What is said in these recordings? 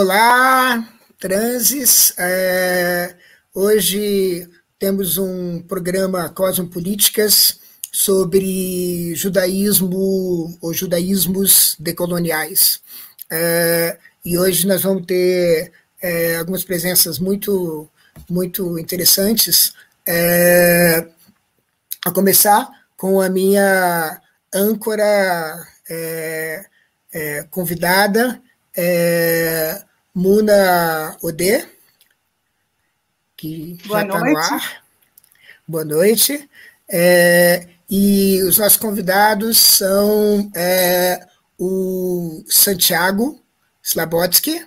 Olá, transes. É, hoje temos um programa Cosmopolíticas sobre judaísmo ou judaísmos decoloniais. É, e hoje nós vamos ter é, algumas presenças muito, muito interessantes. É, a começar com a minha âncora é, é, convidada, é, Muna Ode, que Boa já está no ar. Boa noite. É, e os nossos convidados são é, o Santiago Slabotsky.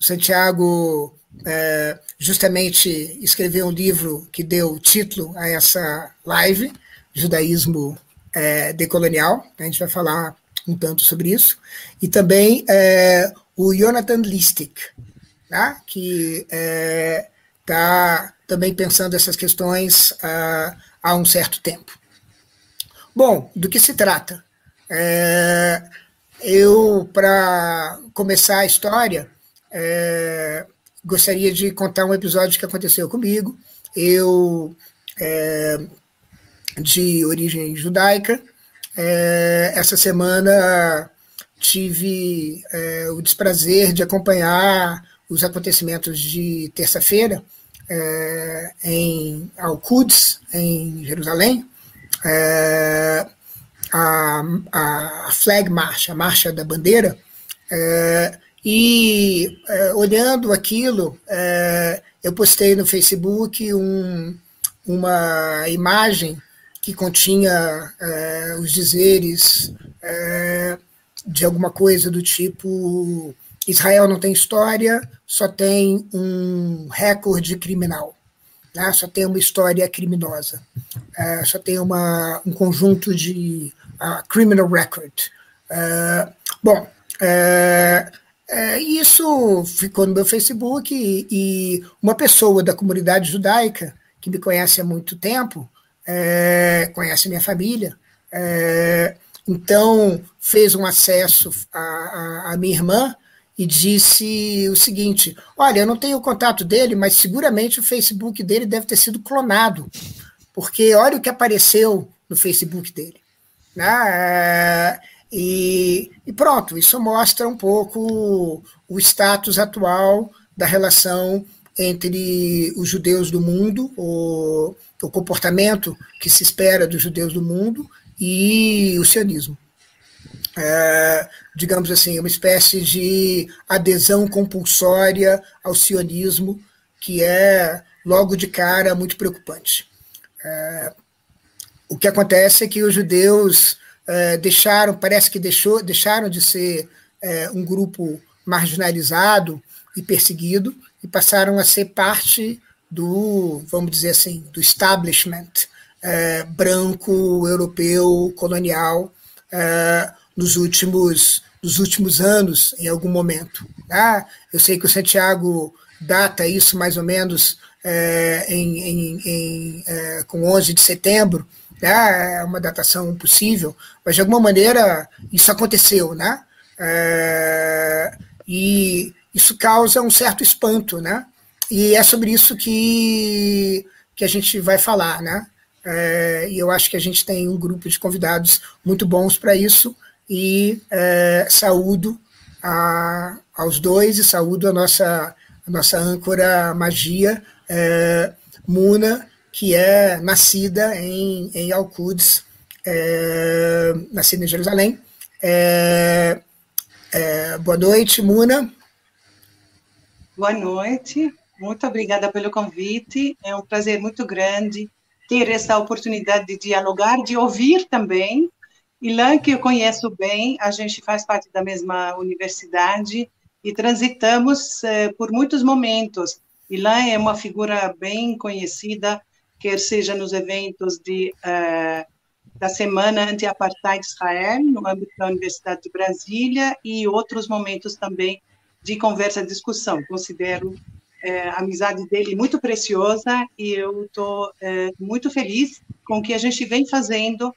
O Santiago é, justamente escreveu um livro que deu título a essa live, Judaísmo é, Decolonial. A gente vai falar um tanto sobre isso, e também é, o Jonathan Listic, tá? que está é, tá também pensando essas questões uh, há um certo tempo. Bom, do que se trata? É, eu, para começar a história, é, gostaria de contar um episódio que aconteceu comigo. Eu, é, de origem judaica, é, essa semana tive é, o desprazer de acompanhar os acontecimentos de terça-feira é, em Al-Quds, em Jerusalém, é, a, a, Flag March, a Marcha da Bandeira, é, e é, olhando aquilo, eu postei no Facebook um, uma imagem que continha é, os dizeres é, de alguma coisa do tipo: Israel não tem história, só tem um recorde criminal, né? só tem uma história criminosa, é, só tem uma, um conjunto de uh, criminal record. É, bom, é, isso ficou no meu Facebook e, e uma pessoa da comunidade judaica que me conhece há muito tempo conhece minha família, então fez um acesso à, minha irmã e disse o seguinte: Olha, eu não tenho o contato dele, mas seguramente o Facebook dele deve ter sido clonado, porque olha o que apareceu no Facebook dele. Né? E, e, pronto, isso mostra um pouco o status atual da relação entre os judeus do mundo, o, o comportamento que se espera dos judeus do mundo e o sionismo. É, digamos assim, uma espécie de adesão compulsória ao sionismo, que é, logo de cara, muito preocupante. É, o que acontece é que os judeus é, deixaram, parece que deixou, deixaram de ser é, um grupo marginalizado e perseguido e passaram a ser parte do, vamos dizer assim, do establishment é, branco, europeu, colonial, é, nos, últimos, nos últimos anos, em algum momento. Tá? Eu sei que o Santiago data isso mais ou menos é, em, em, em é, com 11 de setembro, né? é uma datação possível, mas de alguma maneira isso aconteceu, né? É, e isso causa um certo espanto, né? E é sobre isso que, que a gente vai falar, né? É, e eu acho que a gente tem um grupo de convidados muito bons para isso e é, saúdo a, aos dois e saúdo a nossa, a nossa âncora magia, é, Muna, que é nascida em, em Al-Quds, é, nascida em Jerusalém. É, é, boa noite, Muna. Boa noite, muito obrigada pelo convite. É um prazer muito grande ter essa oportunidade de dialogar, de ouvir também. Ilan, que eu conheço bem, a gente faz parte da mesma universidade e transitamos eh, por muitos momentos. Ilan é uma figura bem conhecida, quer seja nos eventos de, uh, da Semana Anti-Apartheid Israel, no âmbito da Universidade de Brasília, e outros momentos também de conversa, discussão. Considero é, a amizade dele muito preciosa e eu estou é, muito feliz com o que a gente vem fazendo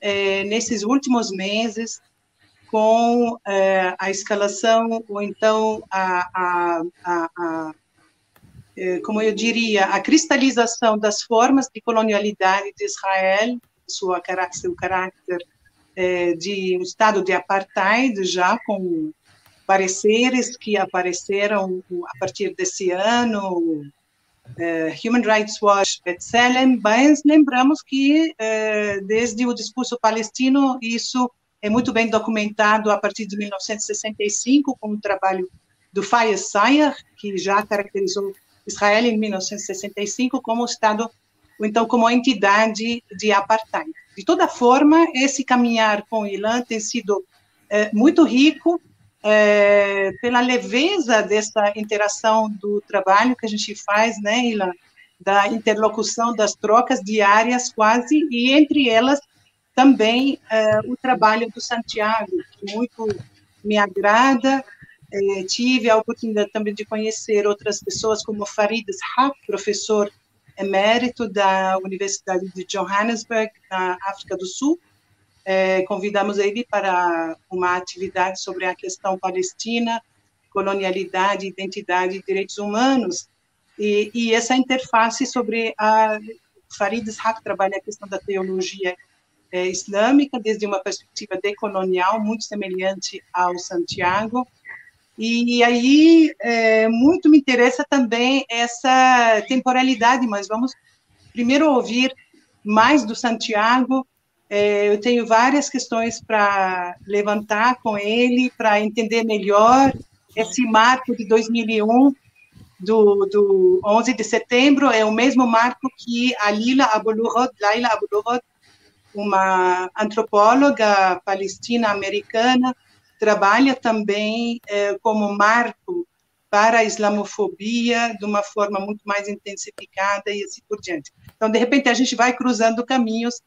é, nesses últimos meses com é, a escalação, ou então a, a, a, a é, como eu diria, a cristalização das formas de colonialidade de Israel, sua, seu caráter é, de um estado de apartheid, já com pareceres que apareceram a partir desse ano, uh, Human Rights Watch, etc. Mas lembramos que uh, desde o discurso palestino isso é muito bem documentado a partir de 1965 com o trabalho do Fayez Sayer, que já caracterizou Israel em 1965 como Estado, ou então como entidade de apartheid. De toda forma, esse caminhar com o Ilan tem sido é, muito rico é, pela leveza dessa interação do trabalho que a gente faz, né, Ilan? Da interlocução, das trocas diárias quase, e entre elas também é, o trabalho do Santiago, que muito me agrada. É, tive a oportunidade também de conhecer outras pessoas, como Farid Shak, professor emérito da Universidade de Johannesburg, na África do Sul. É, convidamos ele para uma atividade sobre a questão palestina, colonialidade, identidade e direitos humanos. E, e essa interface sobre a Farid Ishaq trabalha a questão da teologia é, islâmica desde uma perspectiva decolonial muito semelhante ao Santiago. E aí, é, muito me interessa também essa temporalidade, mas vamos primeiro ouvir mais do Santiago. É, eu tenho várias questões para levantar com ele, para entender melhor esse marco de 2001, do, do 11 de setembro, é o mesmo marco que a Lila Abulurod, Laila Abulurod, uma antropóloga palestina-americana, trabalha também é, como marco para a islamofobia de uma forma muito mais intensificada e assim por diante. Então, de repente, a gente vai cruzando caminhos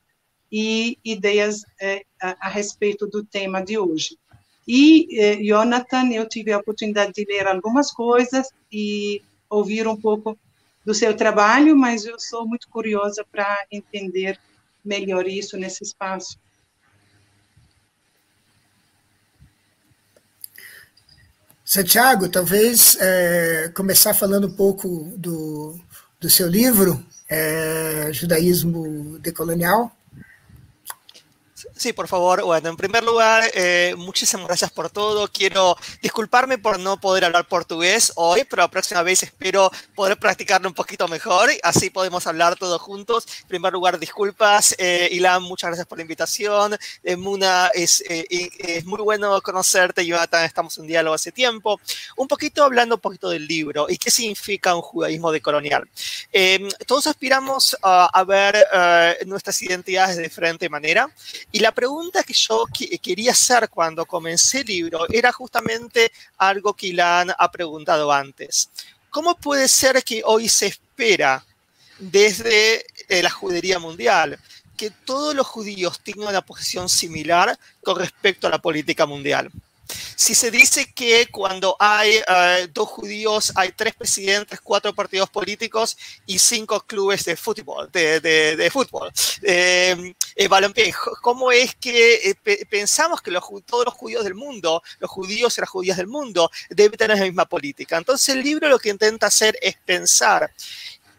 e ideias é, a, a, respeito do tema de hoje. E, é, Jonathan, eu tive a oportunidade de ler algumas coisas e ouvir um pouco do seu trabalho, mas eu sou muito curiosa para entender melhor isso nesse espaço. Santiago, talvez é, começar falando um pouco do, do seu livro, é, Judaísmo Decolonial. Sí, por favor. Bueno, en primer lugar, eh, muchísimas gracias por todo. Quiero disculparme por no poder hablar portugués hoy, pero la próxima vez espero poder practicarlo un poquito mejor. Así podemos hablar todos juntos. En primer lugar, disculpas. Eh, Ilan, muchas gracias por la invitación. Eh, Muna, es, eh, es, muy bueno conocerte. Jonathan, estamos en diálogo hace tiempo. Un poquito hablando un poquito del libro y qué significa un judaísmo decolonial. todos aspiramos a, a ver nuestras identidades de diferente manera. Y la pregunta que yo quería hacer cuando comencé el libro era justamente algo que Ilan ha preguntado antes. ¿Cómo puede ser que hoy se espera desde eh, la judería mundial que todos los judíos tengan una posición similar con respecto a la política mundial? Si se dice que cuando hay uh, dos judíos hay tres presidentes, cuatro partidos políticos y cinco clubes de fútbol, de, de, de fútbol, eh, eh, ¿cómo es que eh, pensamos que los, todos los judíos del mundo, los judíos y las judías del mundo, deben tener la misma política? Entonces el libro lo que intenta hacer es pensar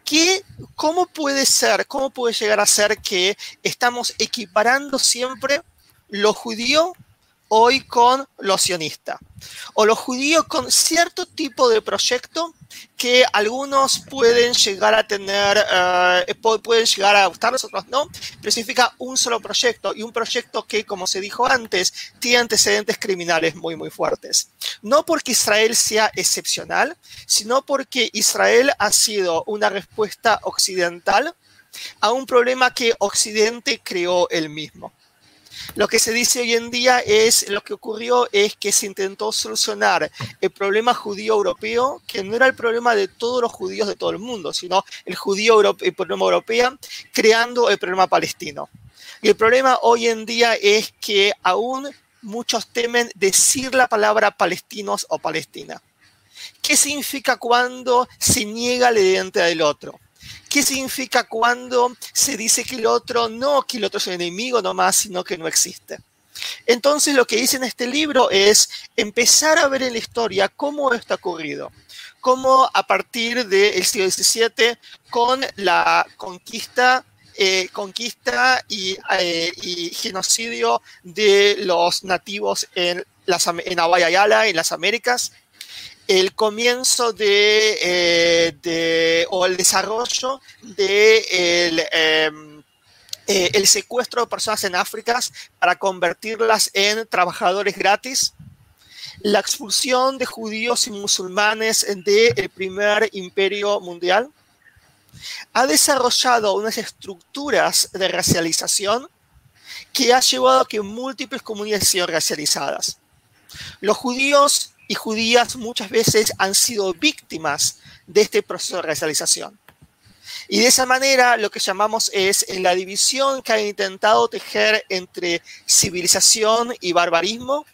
¿Qué, ¿Cómo puede ser, cómo puede llegar a ser que estamos equiparando siempre lo judío hoy con los sionistas, o los judíos con cierto tipo de proyecto que algunos pueden llegar a tener, eh, pueden llegar a gustarlos, otros no, pero significa un solo proyecto y un proyecto que, como se dijo antes, tiene antecedentes criminales muy, muy fuertes. No porque Israel sea excepcional, sino porque Israel ha sido una respuesta occidental a un problema que Occidente creó él mismo. Lo que se dice hoy en día es, lo que ocurrió es que se intentó solucionar el problema judío europeo, que no era el problema de todos los judíos de todo el mundo, sino el judío el problema europeo, creando el problema palestino. Y el problema hoy en día es que aún muchos temen decir la palabra palestinos o palestina. ¿Qué significa cuando se niega la identidad del otro? ¿Qué significa cuando se dice que el otro no, que el otro es un enemigo nomás, sino que no existe? Entonces lo que hice en este libro es empezar a ver en la historia cómo esto ha ocurrido, cómo a partir del siglo XVII con la conquista eh, conquista y, eh, y, genocidio de los nativos en, las, en Yala, en las Américas, el comienzo de, eh, de o el desarrollo de el, em, el, secuestro de personas en África para convertirlas en trabajadores gratis, la expulsión de judíos y musulmanes del primer imperio mundial, ha desarrollado unas estructuras de racialización que ha llevado a que múltiples comunidades sean racializadas. Los judíos y judías muchas veces han sido víctimas de este proceso de racialización. Y de esa manera lo que llamamos es en la división que ha intentado tejer entre civilización y barbarismo,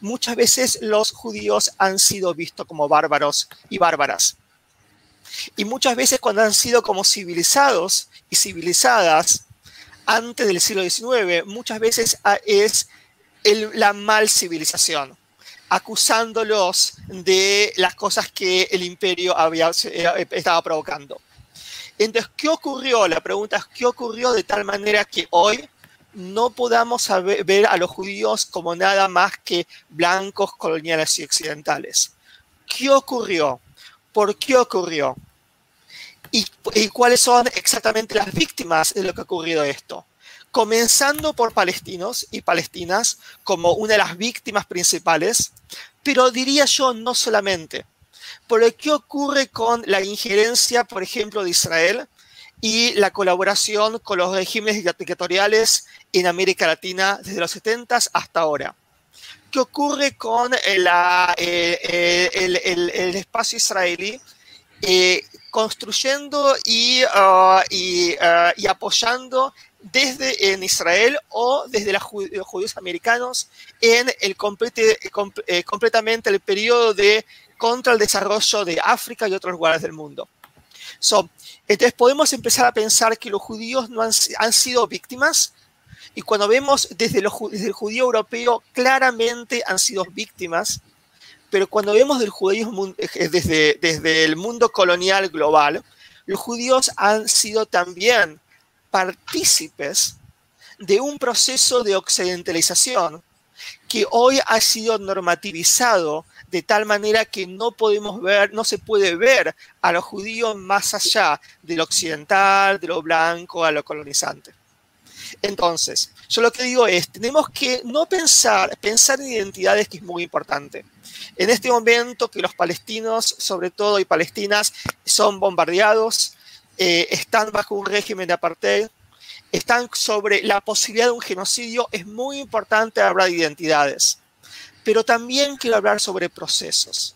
muchas veces los judíos han sido vistos como bárbaros y bárbaras. Y muchas veces cuando han sido como civilizados y civilizadas antes del siglo XIX, muchas veces es la mal civilización, acusándolos de las cosas que el imperio había, eh, estaba provocando. Entonces, ¿qué ocurrió? La pregunta es, ¿qué ocurrió de tal manera que hoy no podamos ver a los judíos como nada más que blancos coloniales y occidentales? ¿Qué ocurrió? ¿Por qué ocurrió? ¿Y, cuáles son exactamente las víctimas de lo que ha ocurrido esto? Comenzando por palestinos y palestinas como una de las víctimas principales, pero diría yo no solamente. Por que ocurre con la injerencia, por ejemplo, de Israel y la colaboración con los regímenes dictatoriales en América Latina desde los 70 hasta ahora. ¿Qué ocurre con eh, eh, el, espacio israelí eh, construyendo y, uh, y, apoyando desde en Israel o desde los judíos americanos en el completamente el periodo de contra el desarrollo de África y otros lugares del mundo. entonces podemos empezar a pensar que los judíos no han, han sido víctimas y cuando vemos desde, el judío europeo, claramente han sido víctimas, pero cuando vemos del judaísmo eh, desde, desde el mundo colonial global, los judíos han sido también partícipes de un proceso de occidentalización que hoy ha sido normativizado de tal manera que no podemos ver, no se puede ver a los judíos más allá de lo occidental, de lo blanco, a lo colonizante. Entonces, yo lo que digo es, tenemos que no pensar, pensar en identidades que es muy importante. En este momento que los palestinos, sobre todo y palestinas, son bombardeados, eh, están bajo un régimen de apartheid, están sobre la posibilidad de un genocidio, es muy importante hablar de identidades. Pero también quiero hablar sobre procesos.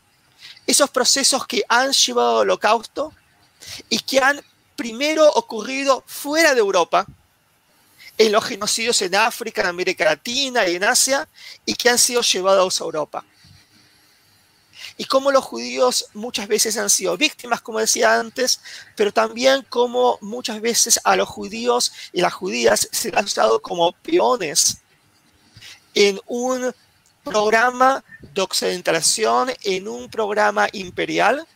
Esos procesos que han llevado al holocausto y que han primero ocurrido fuera de Europa, en los genocidios en África, en América Latina y en Asia, y que han sido llevados a Europa. Y cómo los judíos muchas veces han sido víctimas, como decía antes, pero también cómo muchas veces a los judíos y las judías se han usado como peones en un programa de occidentalización, en un programa imperial,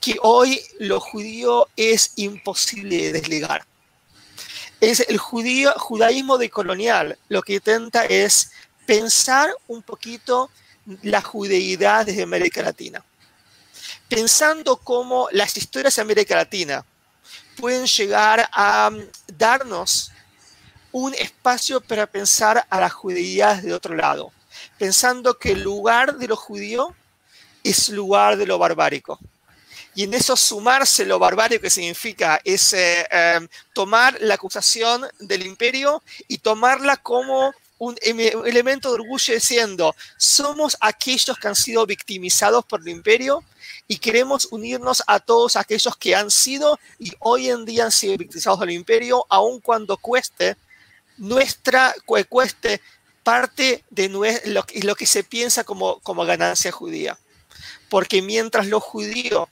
que hoy lo judío es imposible de desligar es el judaísmo decolonial. Lo que intenta es pensar un poquito la judeidad desde América Latina. Pensando cómo las historias de América Latina pueden llegar a mm, darnos un espacio para pensar a la judeidad de otro lado, pensando que el lugar de lo judío es lugar de lo barbárico y en eso sumarse lo barbario que significa es eh, em, tomar la acusación del imperio y tomarla como un elemento de orgullo diciendo, somos aquellos que han sido victimizados por el imperio y queremos unirnos a todos aquellos que han sido y hoy en día han sido victimizados por el imperio, aun cuando cueste nuestra, cueste parte de lo, lo que se piensa como, como ganancia judía. Porque mientras los judíos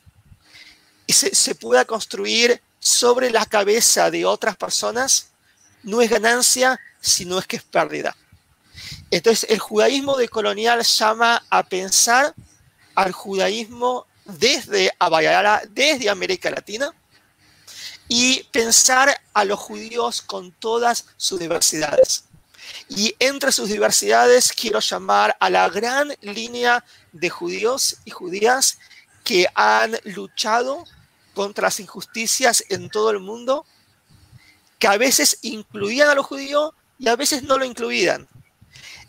y se, pueda construir sobre la cabeza de otras personas, no es ganancia, sino es que es pérdida. Entonces el judaísmo decolonial llama a pensar al judaísmo desde Abayara, desde América Latina, y pensar a los judíos con todas sus diversidades. Y entre sus diversidades quiero llamar a la gran línea de judíos y judías que han luchado contra las injusticias en todo el mundo, que a veces incluían a los judíos y a veces no lo incluían.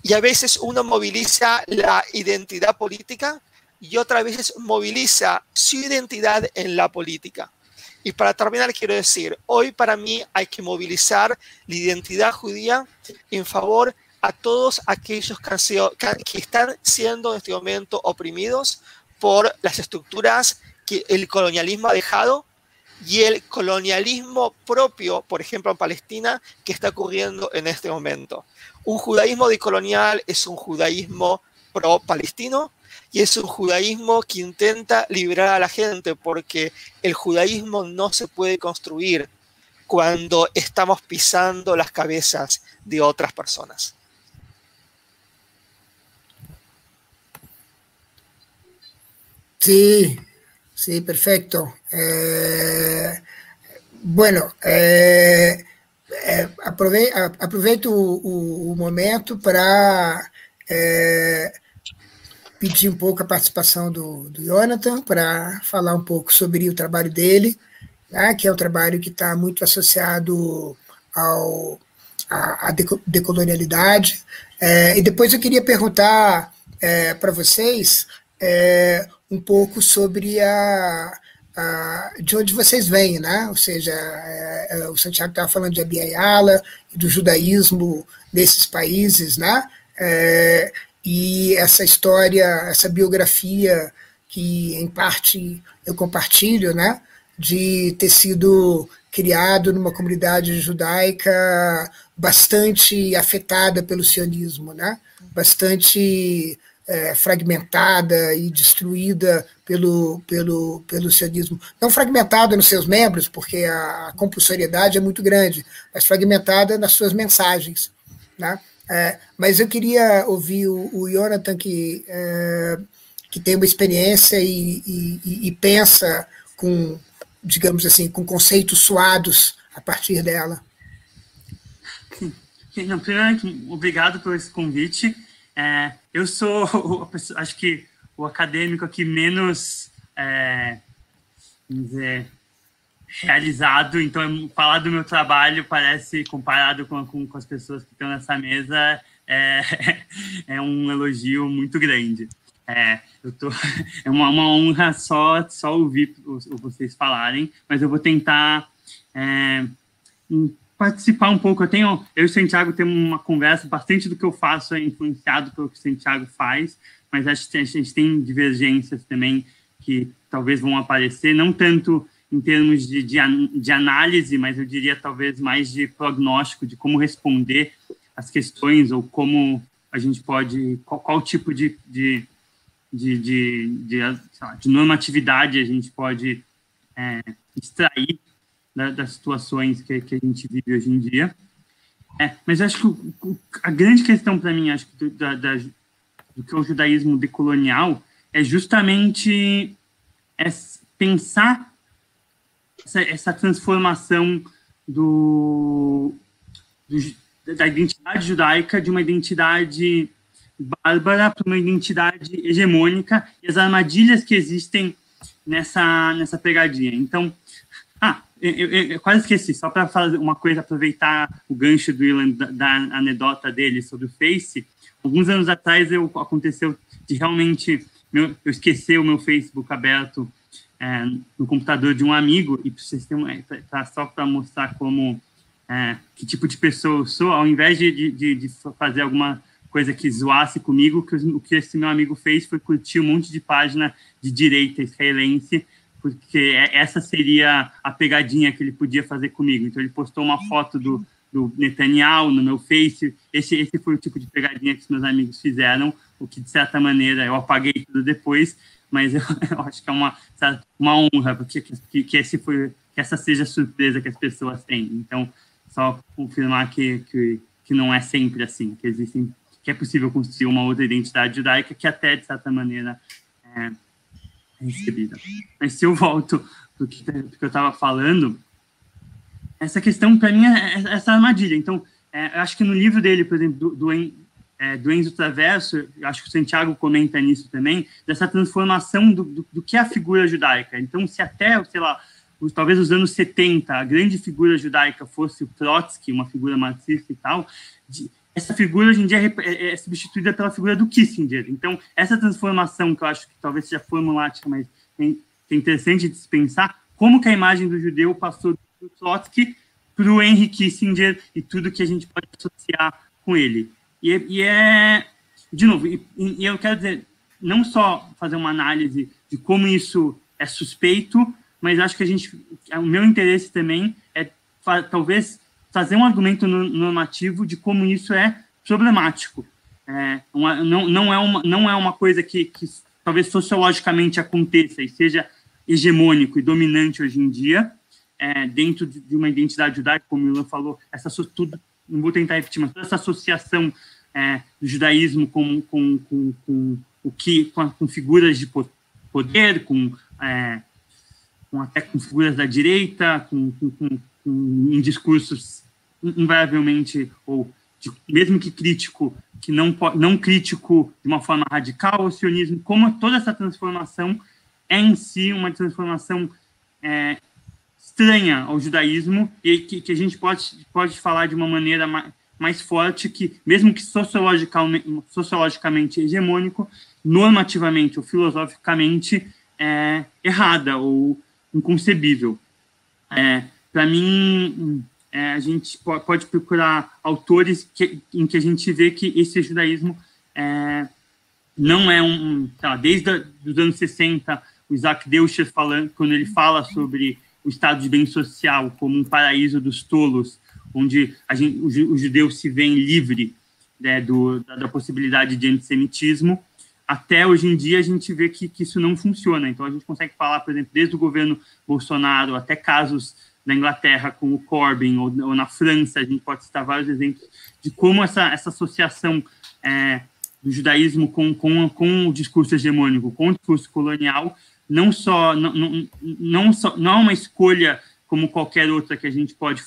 Y a veces uno moviliza la identidad política y otras veces moviliza su identidad en la política. Y para terminar, quiero decir, hoy para mí hay que movilizar la identidad judía en favor a todos aquellos que, que están siendo en este momento oprimidos por las estructuras que el colonialismo ha dejado y el colonialismo propio, por ejemplo, en Palestina, que está ocurriendo en este momento. Un judaísmo decolonial es un judaísmo pro-palestino, y es un judaísmo que intenta liberar a la gente porque el judaísmo no se puede construir cuando estamos pisando las cabezas de otras personas. Sí, sí, perfecto. Eh, bueno, eh, eh, aproveito o, momento para pedir um pouco a participação do, do Jonathan para falar um pouco sobre o trabalho dele, né, que é um trabalho que está muito associado ao, à, decolonialidade. É, e depois eu queria perguntar para vocês um pouco sobre a, a, de onde vocês vêm, né? Ou seja, é, é, o Santiago estava falando de Abiyala e do judaísmo desses países, né? É, e essa história, essa biografia que em parte eu compartilho, né, de ter sido criado numa comunidade judaica bastante afetada pelo sionismo, né, bastante é, fragmentada e destruída pelo, pelo, pelo sionismo. Não fragmentada nos seus membros, porque a compulsoriedade é muito grande, mas fragmentada nas suas mensagens. Né? É, mas eu queria ouvir o, o Jonathan, que, é, que tem uma experiência e, e, e, pensa com, digamos assim, com conceitos suados a partir dela. Primeiro, obrigado por esse convite. É, eu sou, acho que, o acadêmico aqui menos, é, vamos dizer, realizado. Então, falar do meu trabalho parece, comparado com, com, com as pessoas que estão nessa mesa, é, é um elogio muito grande. É, eu tô, é uma, uma honra só, só ouvir vocês falarem, mas eu vou tentar é, participar um pouco. Eu tenho, eu e o Santiago temos uma conversa, bastante do que eu faço é influenciado pelo que o Santiago faz, mas acho que a gente tem divergências também que talvez vão aparecer, não tanto em termos de, de, de, análise, mas eu diria talvez mais de prognóstico, de como responder as questões ou como a gente pode, qual, qual tipo de, de, de, de, de, de, normatividade a gente pode é, extrair da, das situações que, que, a gente vive hoje em dia. É, mas acho que o, a grande questão para mim, acho que do, da, da, do que é o judaísmo decolonial é justamente é pensar essa, essa transformação do, do, da identidade judaica de uma identidade bárbara para uma identidade hegemônica e as armadilhas que existem nessa, nessa pegadinha. Então, eu, eu, quase esqueci, só para fazer uma coisa, aproveitar o gancho do Ilan, da, da, anedota dele sobre o Face. Alguns anos atrás eu, aconteceu de realmente meu, eu esquecer o meu Facebook aberto é, no computador de um amigo e para tá só para mostrar como é, que tipo de pessoa eu sou, ao invés de, de, de fazer alguma coisa que zoasse comigo, que, o que esse meu amigo fez foi curtir um monte de página de direita israelense, porque é, essa seria a pegadinha que ele podia fazer comigo. Então ele postou uma foto do, do Netanyahu no meu Face. Esse, esse foi o tipo de pegadinha que os meus amigos fizeram, o que de certa maneira eu apaguei tudo depois, mas eu, eu acho que é uma, uma honra porque que, que, esse foi, que essa seja a surpresa que as pessoas têm. Então, só confirmar que, que, que não é sempre assim, que existem que é possível construir uma outra identidade judaica que até, de certa maneira, é recebida. Mas se eu volto para o que, que eu estava falando, essa questão, para mim, é, é essa armadilha. Então, é, eu acho que no livro dele, por exemplo, do, do, é, do Enzo Traverso, acho que o Santiago comenta nisso também, dessa transformação do, do, do que é a figura judaica. Então, se até, sei lá, os, talvez os anos 70, a grande figura judaica fosse o Trotsky, uma figura marxista e tal, de, essa figura hoje em dia é, é, é, substituída pela figura do Kissinger. Então, essa transformação, que eu acho que talvez seja formulática, mas é interessante de se pensar, como que a imagem do judeu passou do Trotsky para o Henry Kissinger e tudo que a gente pode associar com ele. E, e é, de novo, e, e, eu quero dizer, não só fazer uma análise de como isso é suspeito, mas acho que a gente, o meu interesse também é talvez fazer um argumento normativo de como isso é problemático. É, uma, não, não, é uma, não é uma coisa que, que talvez sociologicamente aconteça e seja hegemônico e dominante hoje em dia, é, dentro de, uma identidade judaica, como o Ilan falou, essa tudo, não vou tentar repetir, mas toda essa associação é, do judaísmo com, com, com, com o que, com, com, figuras de poder, com, é, com até com figuras da direita, com, com, em discursos invariavelmente ou de, mesmo que crítico, que não não crítico de uma forma radical, o sionismo, como toda essa transformação é em si uma transformação é, estranha ao judaísmo e que, que a gente pode, pode falar de uma maneira mais, mais forte que, mesmo que sociologicamente, sociologicamente hegemônico, normativamente ou filosoficamente é, errada ou inconcebível. É, Para mim, é, a gente pode procurar autores que, em que a gente vê que esse judaísmo é, não é um, tá, desde os anos 60, o Isaac Deutscher falando, quando ele fala sobre o estado de bem social como um paraíso dos tolos, onde a gente, o, judeu se vê livre né, do, da, da, possibilidade de antissemitismo, até hoje em dia a gente vê que, que, isso não funciona. Então a gente consegue falar, por exemplo, desde o governo Bolsonaro até casos na Inglaterra com o Corbyn, ou, ou na França, a gente pode citar vários exemplos de como essa, essa associação é, do judaísmo com, com, com o discurso hegemônico, com o discurso colonial, não só não, não, não, só, não é uma escolha como qualquer outra que a gente pode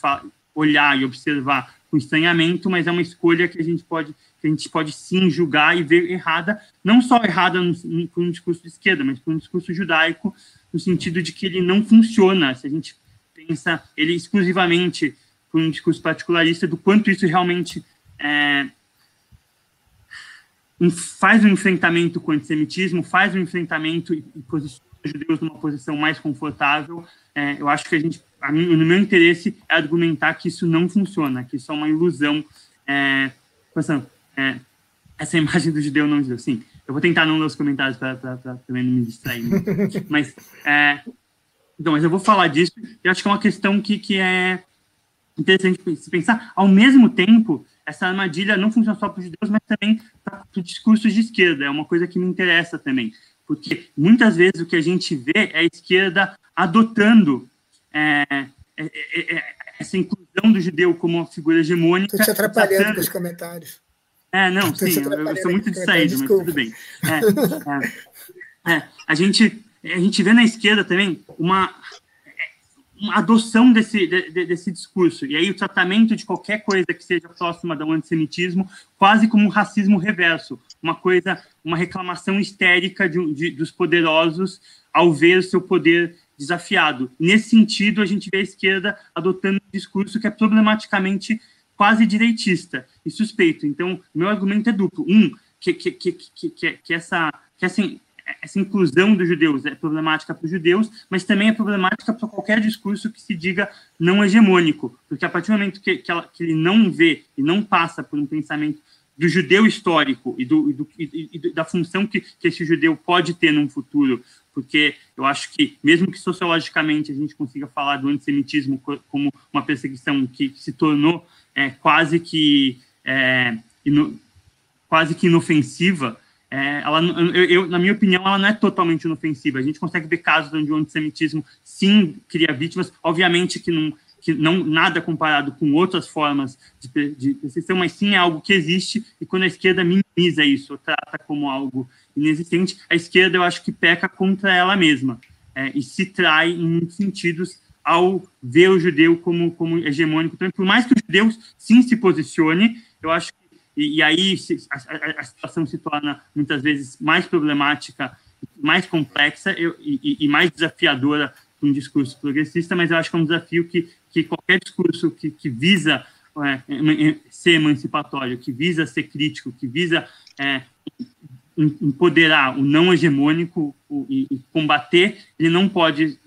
olhar e observar com estranhamento, mas é uma escolha que a gente pode que a gente pode sim julgar e ver errada, não só errada no, por um discurso de esquerda, mas por um discurso judaico, no sentido de que ele não funciona, se a gente pensa ele exclusivamente por um discurso particularista, do quanto isso realmente é, faz um enfrentamento com o antissemitismo, faz um enfrentamento e, posiciona os judeus numa posição mais confortável. É, eu acho que a gente, a mim, no meu interesse, é argumentar que isso não funciona, que isso é uma ilusão. É, pensando, é, essa imagem do judeu não judeu. Sim, eu vou tentar não ler os comentários para também não me distrair. mas, é, então, mas eu vou falar disso. Eu acho que é uma questão que, que é interessante se pensar. Ao mesmo tempo, essa armadilha não funciona só para os judeus, mas também para os discursos de esquerda. É uma coisa que me interessa também, porque muitas vezes o que a gente vê é a esquerda adotando é, é, é, é essa inclusão do judeu como uma figura hegemônica. Estou te atrapalhando tratando... com os comentários. É, não, sim, eu, eu sou muito distraído, mas tudo bem. É, é, a, gente, a gente vê na esquerda também uma uma adoção desse, de, desse discurso. E aí o tratamento de qualquer coisa que seja próxima do antissemitismo, quase como um racismo reverso, uma coisa, uma reclamação histérica de, de, dos poderosos ao ver o seu poder desafiado. Nesse sentido, a gente vê a esquerda adotando um discurso que é problematicamente quase direitista e suspeito. Então, meu argumento é duplo. Um, que, que, que, que, que essa, que essa essa inclusão dos judeus é problemática para os judeus, mas também é problemática para qualquer discurso que se diga não hegemônico, porque a partir do momento que, que, ela, que ele não vê e não passa por um pensamento do judeu histórico e, do, e, do, e, da função que, que esse judeu pode ter num futuro, porque eu acho que, mesmo que sociologicamente a gente consiga falar do antissemitismo como uma perseguição que se tornou é, quase que é, ino, quase que inofensiva, é, ela, eu, eu, na minha opinião, ela não é totalmente inofensiva. A gente consegue ver casos onde o antissemitismo sim cria vítimas. Obviamente que num, que não nada comparado com outras formas de, de perseguição, mas sim é algo que existe, e quando a esquerda minimiza isso, trata como algo inexistente, a esquerda eu acho que peca contra ela mesma, é, e se trai em muitos sentidos ao ver o judeu como, como hegemônico. Então, por mais que os judeus sim se posicione, eu acho que, e, e aí a, a, a, situação se torna muitas vezes mais problemática, mais complexa e, e, mais desafiadora para um discurso progressista, mas eu acho que é um desafio que, que qualquer discurso que, que visa é, ser emancipatório, que visa ser crítico, que visa é, empoderar o não hegemônico e, combater, ele não pode,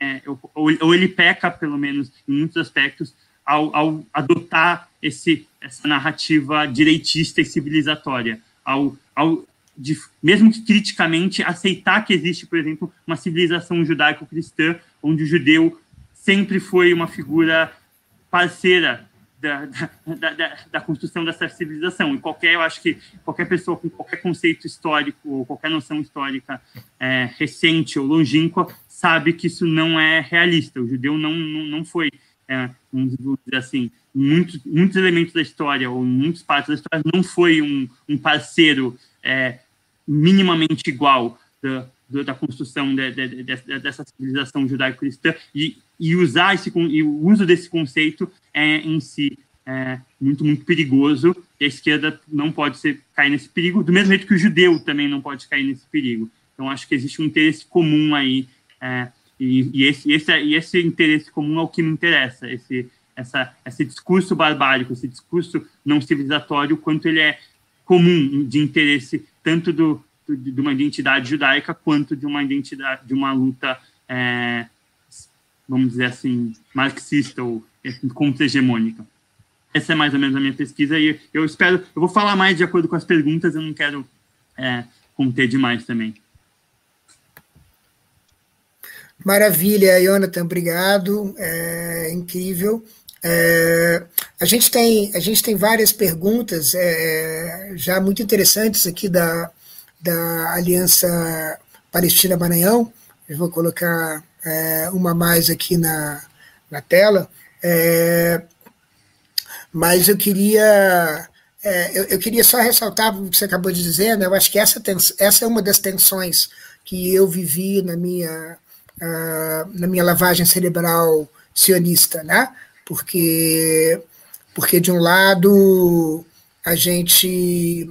é, ou, ou, ele peca, pelo menos, em muitos aspectos, ao, ao, adotar esse, essa narrativa direitista e civilizatória, ao, ao de, mesmo que criticamente, aceitar que existe, por exemplo, uma civilização judaico-cristã, onde o judeu sempre foi uma figura parceira da, da, da, da, construção dessa civilização. E qualquer, eu acho que qualquer pessoa com qualquer conceito histórico ou qualquer noção histórica é, recente ou longínqua sabe que isso não é realista. O judeu não, não, não foi, é, vamos dizer assim, muitos, muitos elementos da história ou muitas partes da história não foi um, um parceiro é, minimamente igual da, da construção de, de, de, dessa civilização judaico-cristã. E, e usar esse e o uso desse conceito é em si é muito muito perigoso. E a esquerda não pode ser cair nesse perigo do mesmo jeito que o judeu também não pode cair nesse perigo. Então acho que existe um interesse comum aí é, e, e, esse, esse e esse interesse comum é o que me interessa esse essa esse discurso barbárico esse discurso não civilizatório quanto ele é comum de interesse tanto do de uma identidade judaica quanto de uma identidade de uma luta é, vamos dizer assim marxista ou contra-hegemônica essa é mais ou menos a minha pesquisa e eu espero eu vou falar mais de acordo com as perguntas eu não quero é, conter demais também. Maravilha, Jonathan, obrigado, é incrível. É, a gente tem a gente tem várias perguntas é, já muito interessantes aqui da, da Aliança Palestina Maranhão. Eu vou colocar é, uma mais aqui na, na tela. É, mas eu queria é, eu, eu, queria só ressaltar o que você acabou de dizer, né? Eu acho que essa, essa é uma das tensões que eu vivi na minha, uh, na minha lavagem cerebral sionista, né? Porque, porque de um lado a gente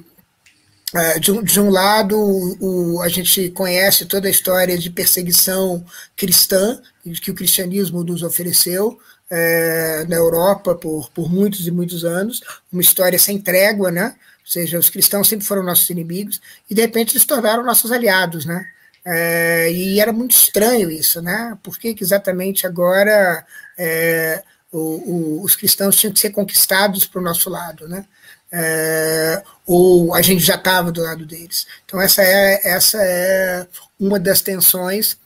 é, de um, de um lado, o, a gente conhece toda a história de perseguição cristã que o cristianismo nos ofereceu é, na Europa por, por muitos e muitos anos, uma história sem trégua, né? Ou seja, os cristãos sempre foram nossos inimigos e de repente eles tornaram nossos aliados, né? É, e era muito estranho isso, né? Por que, que exatamente agora é, o, o, os cristãos tinham que ser conquistados para o nosso lado, né? é, ou a gente já estava do lado deles. Então essa é, essa é uma das tensões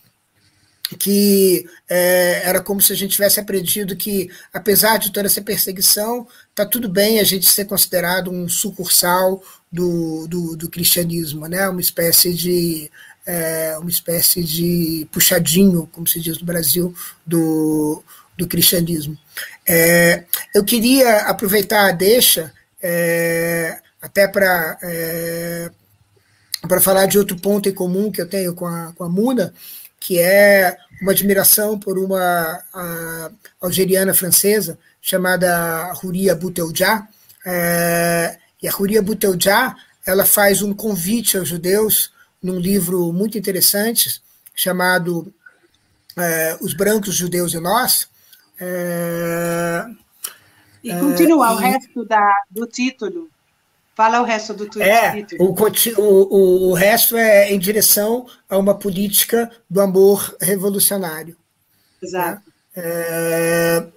que é, era como se a gente tivesse aprendido que, apesar de toda essa perseguição, está tudo bem a gente ser considerado um sucursal do, do, do cristianismo, né? uma espécie de é, uma espécie de puxadinho, como se diz no Brasil, do, do cristianismo. É, eu queria aproveitar a deixa é, até para é, para falar de outro ponto em comum que eu tenho com a, com a Muna, que é uma admiração por uma algeriana francesa chamada Huria Bouteldja. É, e a Huria Bouteldja ela faz um convite aos judeus num livro muito interessante chamado é, Os Brancos Judeus e Nós. É, e continua uh, o resto da, do título. Fala o resto do é, título. O, o, o resto é em direção a uma política do amor revolucionário. Exato. Né? É,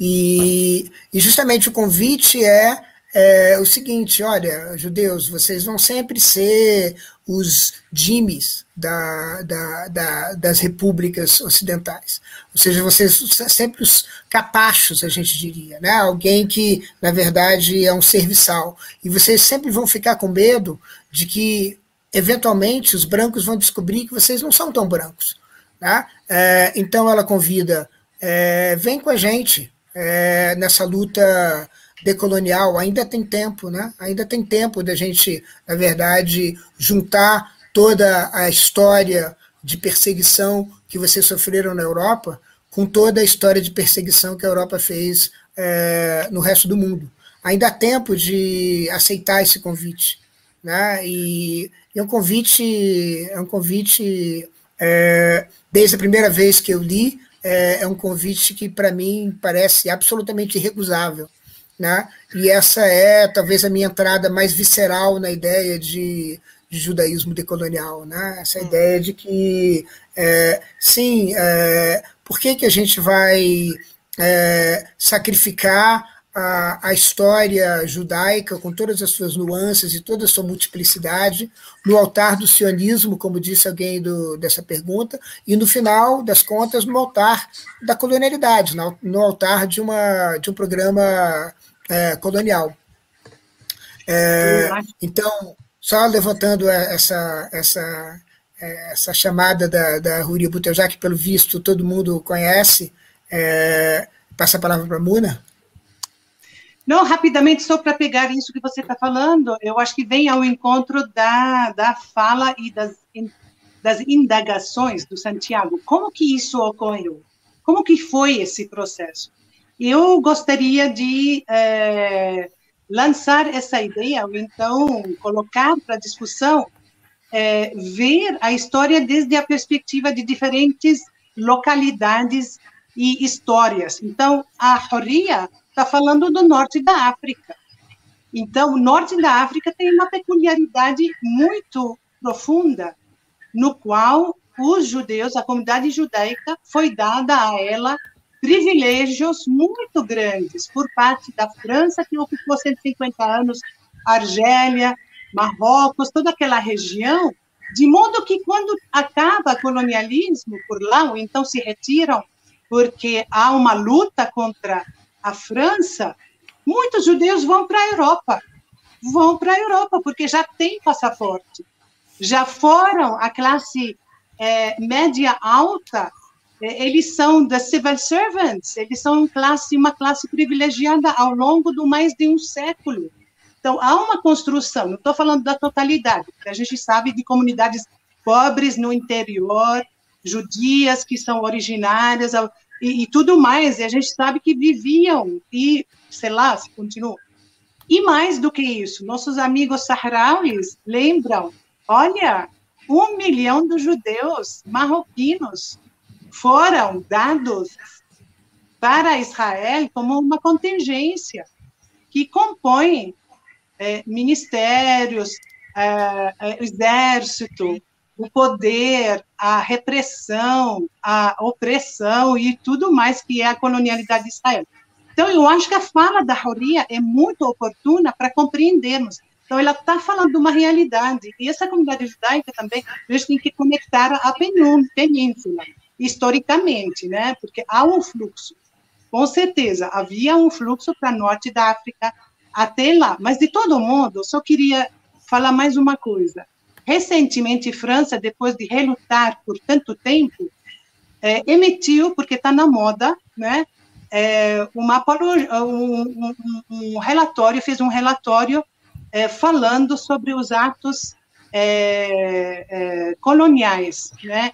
e, e justamente o convite é é o seguinte: olha, judeus, vocês vão sempre ser os Jimmys da, da, da, das repúblicas ocidentais. Ou seja, vocês são sempre os capachos, a gente diria, né? alguém que, na verdade, é um serviçal. E vocês sempre vão ficar com medo de que, eventualmente, os brancos vão descobrir que vocês não são tão brancos. Tá? É, então, ela convida é, vem com a gente é, nessa luta decolonial. Ainda tem tempo, né? Ainda tem tempo da gente, na verdade, juntar toda a história de perseguição que vocês sofreram na Europa com toda a história de perseguição que a Europa fez é, no resto do mundo. Ainda há tempo de aceitar esse convite, né? E é um convite, é um convite é, desde a primeira vez que eu li, é, é um convite que para mim parece absolutamente irrecusável. Né? E essa é talvez a minha entrada mais visceral na ideia de, de judaísmo decolonial, né? essa hum. ideia de que, é, sim, é, por que, que a gente vai é, sacrificar a, a, história judaica, com todas as suas nuances e toda a sua multiplicidade, no altar do sionismo, como disse alguém do, dessa pergunta, e no final das contas, no altar da colonialidade, no, no altar de, uma, de um programa é, colonial. É, então, só levantando essa, essa, essa chamada da, da Ruri Butel, que pelo visto todo mundo conhece, é, passa a palavra para a Muna. Não, rapidamente, só para pegar isso que você está falando, eu acho que vem ao encontro da, da fala e das, das indagações do Santiago. Como que isso ocorreu? Como que foi esse processo? Eu gostaria de é, lançar essa ideia, ou então colocar para discussão, é, ver a história desde a perspectiva de diferentes localidades e histórias. Então, a Horia está falando do norte da África. Então, o norte da África tem uma peculiaridade muito profunda, no qual os judeus, a comunidade judaica, foi dada a ela privilégios muito grandes por parte da França, que ocupou 150 anos, Argélia, Marrocos, toda aquela região, de modo que quando acaba o colonialismo por lá, ou então se retiram porque há uma luta contra a França, muitos judeus vão para a Europa. Vão para a Europa, porque já têm passaporte. Já foram a classe é, média alta, eles são the civil servants, eles são classe, uma classe privilegiada ao longo do mais de um século. Então, há uma construção, não estou falando da totalidade, porque a gente sabe de comunidades pobres no interior, judias que são originárias, e, e, tudo mais, e a gente sabe que viviam, e sei lá, se continua. E mais do que isso, nossos amigos saharaus lembram, olha, um milhão de judeus marroquinos foram dados para Israel como uma contingência que compõe é, ministérios, é, é, exército, o poder, a repressão, a opressão e tudo mais que é a colonialidade de Israel. Então, eu acho que a fala da Horia é muito oportuna para compreendermos. Então, ela está falando de uma realidade. E essa comunidade judaica também, gente tem que conectar a península, historicamente, né? Porque há um fluxo. Com certeza, havia um fluxo para norte da África até lá. Mas, de todo modo, só queria falar mais uma coisa. Recentemente, França, depois de relutar por tanto tempo, é, emitiu, porque está na moda, né, é, uma, um, um, um, relatório, fez um relatório é, falando sobre os atos é, é, coloniais, né,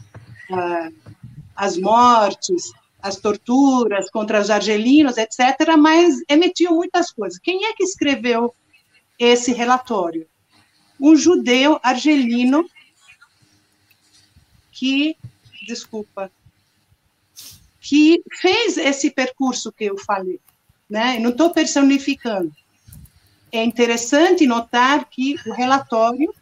as mortes, as torturas contra os argelinos, etc., mas emitiu muitas coisas. Quem é que escreveu esse relatório? um judeu argelino que, desculpa, que fez esse percurso que eu falei, né? Eu não estou personificando. É interessante notar que o relatório,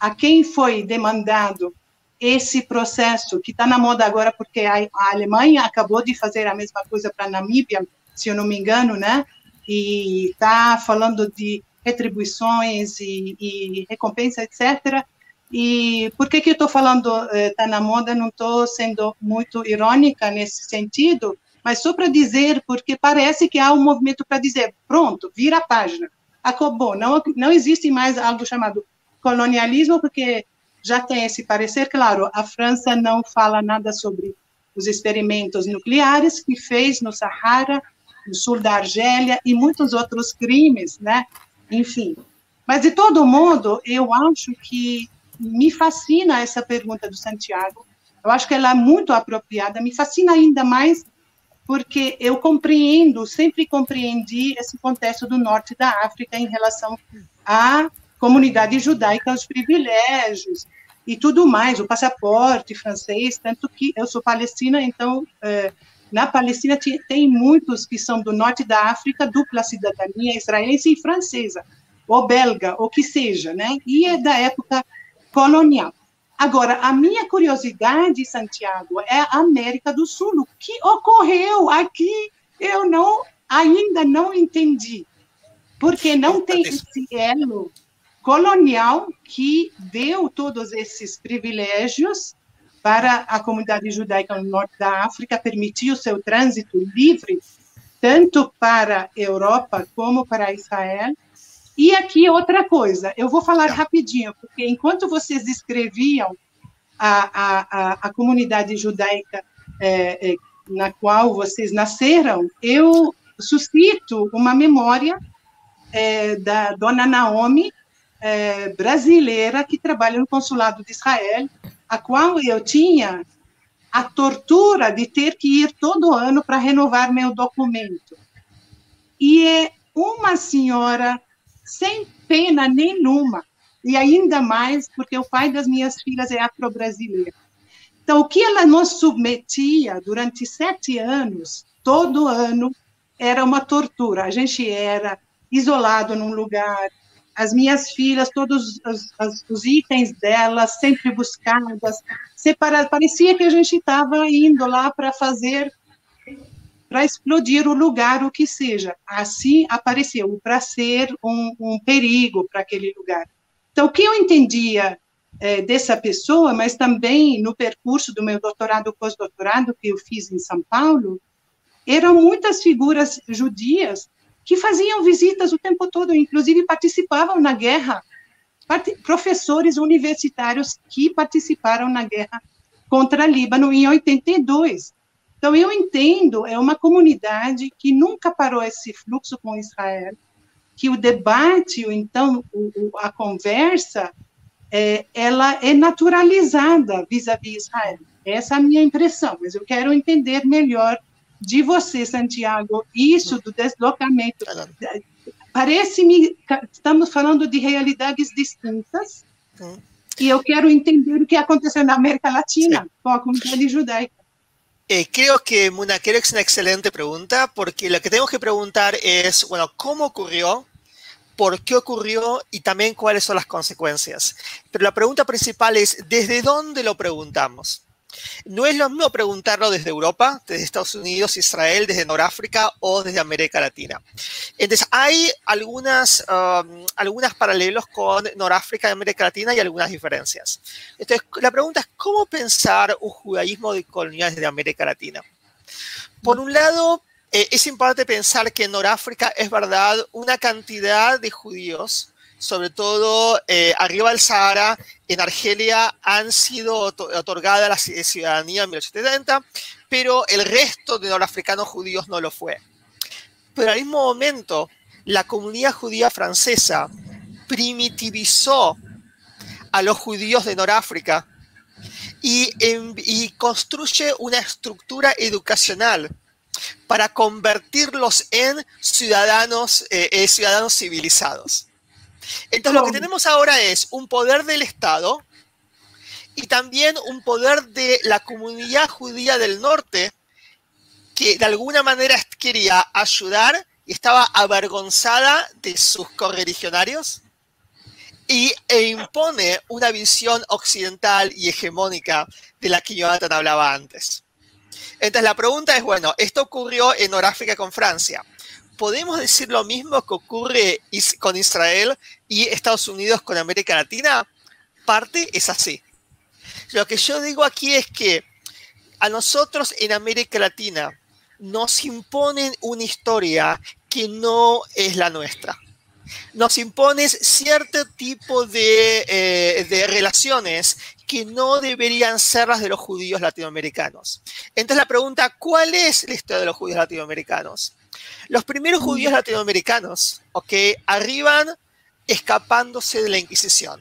a quem foi demandado esse processo, que está na moda agora, porque a, a Alemanha acabou de fazer a mesma coisa para a Namíbia, se eu não me engano, né? E está falando de retribuições e, e recompensa, etc. E por que, que eu estou falando está eh, na moda? Não estou sendo muito irônica nesse sentido, mas só para dizer, porque parece que há um movimento para dizer, pronto, vira a página, acabou, não, não existe mais algo chamado colonialismo, porque já tem esse parecer, claro, a França não fala nada sobre os experimentos nucleares que fez no Sahara, no sul da Argélia e muitos outros crimes, né? Enfim. Mas, de todo modo, eu acho que me fascina essa pergunta do Santiago. Eu acho que ela é muito apropriada, me fascina ainda mais porque eu compreendo, sempre compreendi esse contexto do norte da África em relação à comunidade judaica, os privilégios e tudo mais, o passaporte francês, tanto que eu sou palestina, então é, na Palestina tem muitos que são do norte da África, dupla cidadania israelense e francesa, ou belga, ou que seja, né? E é da época colonial. Agora, a minha curiosidade, Santiago, é a América do Sul. O que ocorreu aqui? Eu não, ainda não entendi. Porque não tem esse elo colonial que deu todos esses privilégios para a comunidade judaica no norte da África, permitiu seu trânsito livre, tanto para a Europa como para Israel, e aqui outra coisa, eu vou falar rapidinho, porque enquanto vocês descreviam a, a, a, a comunidade judaica é, é, na qual vocês nasceram, eu suscito uma memória é, da dona Naomi, é, brasileira, que trabalha no consulado de Israel, a qual eu tinha a tortura de ter que ir todo ano para renovar meu documento. E é uma senhora sem pena nenhuma, e ainda mais porque o pai das minhas filhas é afro-brasileiro. Então, o que ela nos submetia durante sete anos, todo ano, era uma tortura. A gente era isolado num lugar, as minhas filhas, todos os, os, itens delas sempre buscadas, separadas. Parecia que a gente estava indo lá para fazer para explodir o lugar, o que seja. Assim apareceu, para ser um, um perigo para aquele lugar. Então, o que eu entendia é, dessa pessoa, mas também no percurso do meu doutorado, pós-doutorado, que eu fiz em São Paulo, eram muitas figuras judias que faziam visitas o tempo todo, inclusive participavam na guerra, professores universitários que participaram na guerra contra Líbano em 82. Então, eu entendo, é uma comunidade que nunca parou esse fluxo com Israel, que o debate, ou então o, a conversa, é, ela é naturalizada vis-à-vis -vis Israel. Essa é a minha impressão, mas eu quero entender melhor de você, Santiago, isso do deslocamento. Parece-me estamos falando de realidades distintas, hum. e eu quero entender o que aconteceu na América Latina Sim. com a comunidade judaica. Eh, creo que Muna, creo que es una excelente pregunta porque lo que tenemos que preguntar es, bueno, ¿cómo ocurrió? ¿Por qué ocurrió? Y también cuáles son las consecuencias. Pero la pregunta principal es, ¿desde dónde lo preguntamos? No es lo mismo preguntarlo desde Europa, desde Estados Unidos, Israel, desde Noráfrica o desde América Latina. Entonces, hay algunas, um, algunas paralelos con Noráfrica y América Latina y algunas diferencias. Entonces, la pregunta es, ¿cómo pensar un judaísmo de colonias desde América Latina? Por un lado, eh, es importante pensar que en Noráfrica es verdad una cantidad de judíos sobre todo eh, arriba del Sahara, en Argelia han sido otorgadas la ciudadanía en 1870, pero el resto de norafricanos judíos no lo fue. Pero al mismo momento, la comunidad judía francesa primitivizó a los judíos de Noráfrica y, y construye una estructura educacional para convertirlos en ciudadanos, eh, eh, ciudadanos civilizados. Entonces lo que tenemos ahora es un poder del Estado y también un poder de la comunidad judía del norte que de alguna manera quería ayudar y estaba avergonzada de sus correligionarios y, e impone una visión occidental y hegemónica de la que Jonathan hablaba antes. Entonces la pregunta es, bueno, esto ocurrió en Noráfrica con Francia. ¿Podemos decir lo mismo que ocurre con Israel y Estados Unidos con América Latina? Parte es así. Lo que yo digo aquí es que a nosotros en América Latina nos imponen una historia que no es la nuestra. nos impones cierto tipo de, eh, de, relaciones que no deberían ser las de los judíos latinoamericanos. Entonces la pregunta, ¿cuál es la historia de los judíos latinoamericanos? Los primeros judíos latinoamericanos, ok, arriban escapándose de la Inquisición.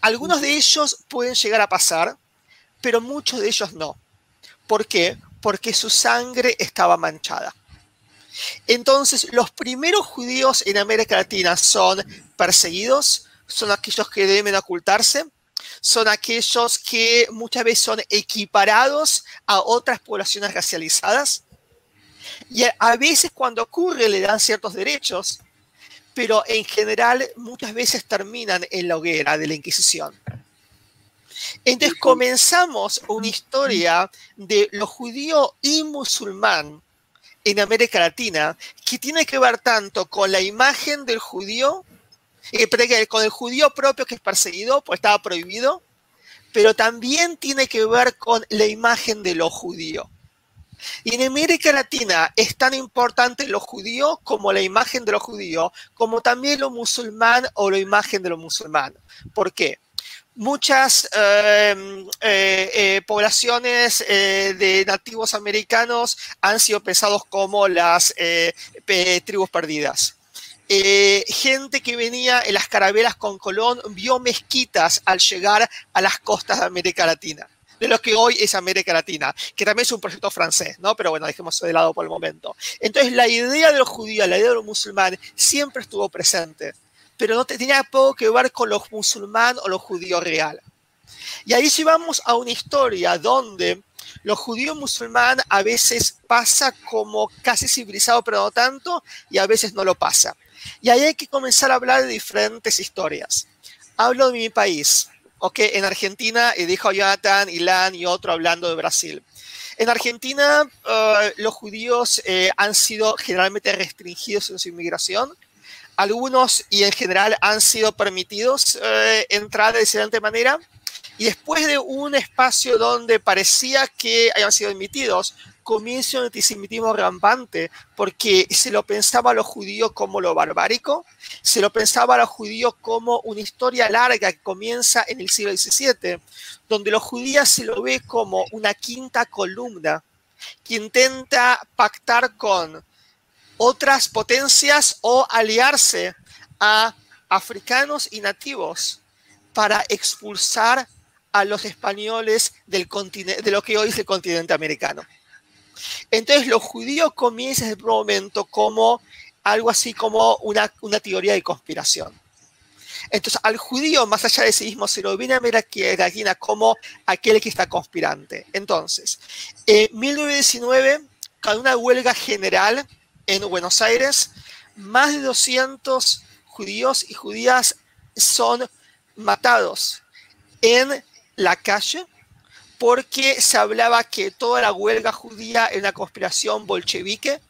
Algunos de ellos pueden llegar a pasar, pero muchos de ellos no. ¿Por qué? Porque su sangre estaba manchada. Entonces, los primeros judíos en América Latina son perseguidos, son aquellos que deben ocultarse, son aquellos que muchas veces son equiparados a otras poblaciones racializadas. Y a veces cuando ocurre le dan ciertos derechos, pero en general muchas veces terminan en la hoguera de la Inquisición. Entonces comenzamos una historia de lo judío y musulmán en América Latina que tiene que ver tanto con la imagen del judío, eh, con el judío propio que es perseguido, pues estaba prohibido, pero también tiene que ver con la imagen de lo judío. Y en América Latina es tan importante lo judío como la imagen de lo judío, como también lo musulmán o la imagen de lo musulmán. ¿Por qué? Muchas em, eh, eh, poblaciones eh, de nativos americanos han sido pensados como las tribus perdidas. gente que venía en las carabelas con Colón vio mezquitas al llegar a las costas de América Latina de lo que hoy es América Latina, que también es un proyecto francés, ¿no? Pero bueno, dejemos de lado por el momento. Entonces, la idea de los judíos, la idea de los musulmanes, siempre estuvo presente, pero no tenía poco que ver con los musulmanes o los judíos real. Y ahí llevamos a una historia donde los judíos musulmanes a veces pasa como casi civilizado, pero no tanto, y a veces no lo pasa. Y ahí hay que comenzar a hablar de diferentes historias. Hablo de mi país, Ok, en Argentina, y dijo Jonathan, Ilan y otro hablando de Brasil. En Argentina, uh, los judíos eh, han sido generalmente restringidos en su inmigración. Algunos y en general han sido permitidos eh, entrar de diferente manera. Y después de un espacio donde parecía que hayan sido admitidos, comienza un antisemitismo rampante, porque se lo pensaba a los judíos como lo barbárico, se lo pensaba a los judíos como una historia larga que comienza en el siglo XVII, donde los judíos se lo ve como una quinta columna que intenta pactar con otras potencias o aliarse a africanos y nativos para expulsar a los españoles del de lo que hoy es el continente americano. Entonces los judíos comienzan en el momento como algo así como una, teoría de conspiración. Entonces, al judío, más allá de sí mismo, se lo viene a ver aquí como aquel que está conspirante. Entonces, en 1919, con una huelga general en Buenos Aires, más de 200 judíos y judías son matados en la calle porque se hablaba que toda la huelga judía era una conspiración bolchevique,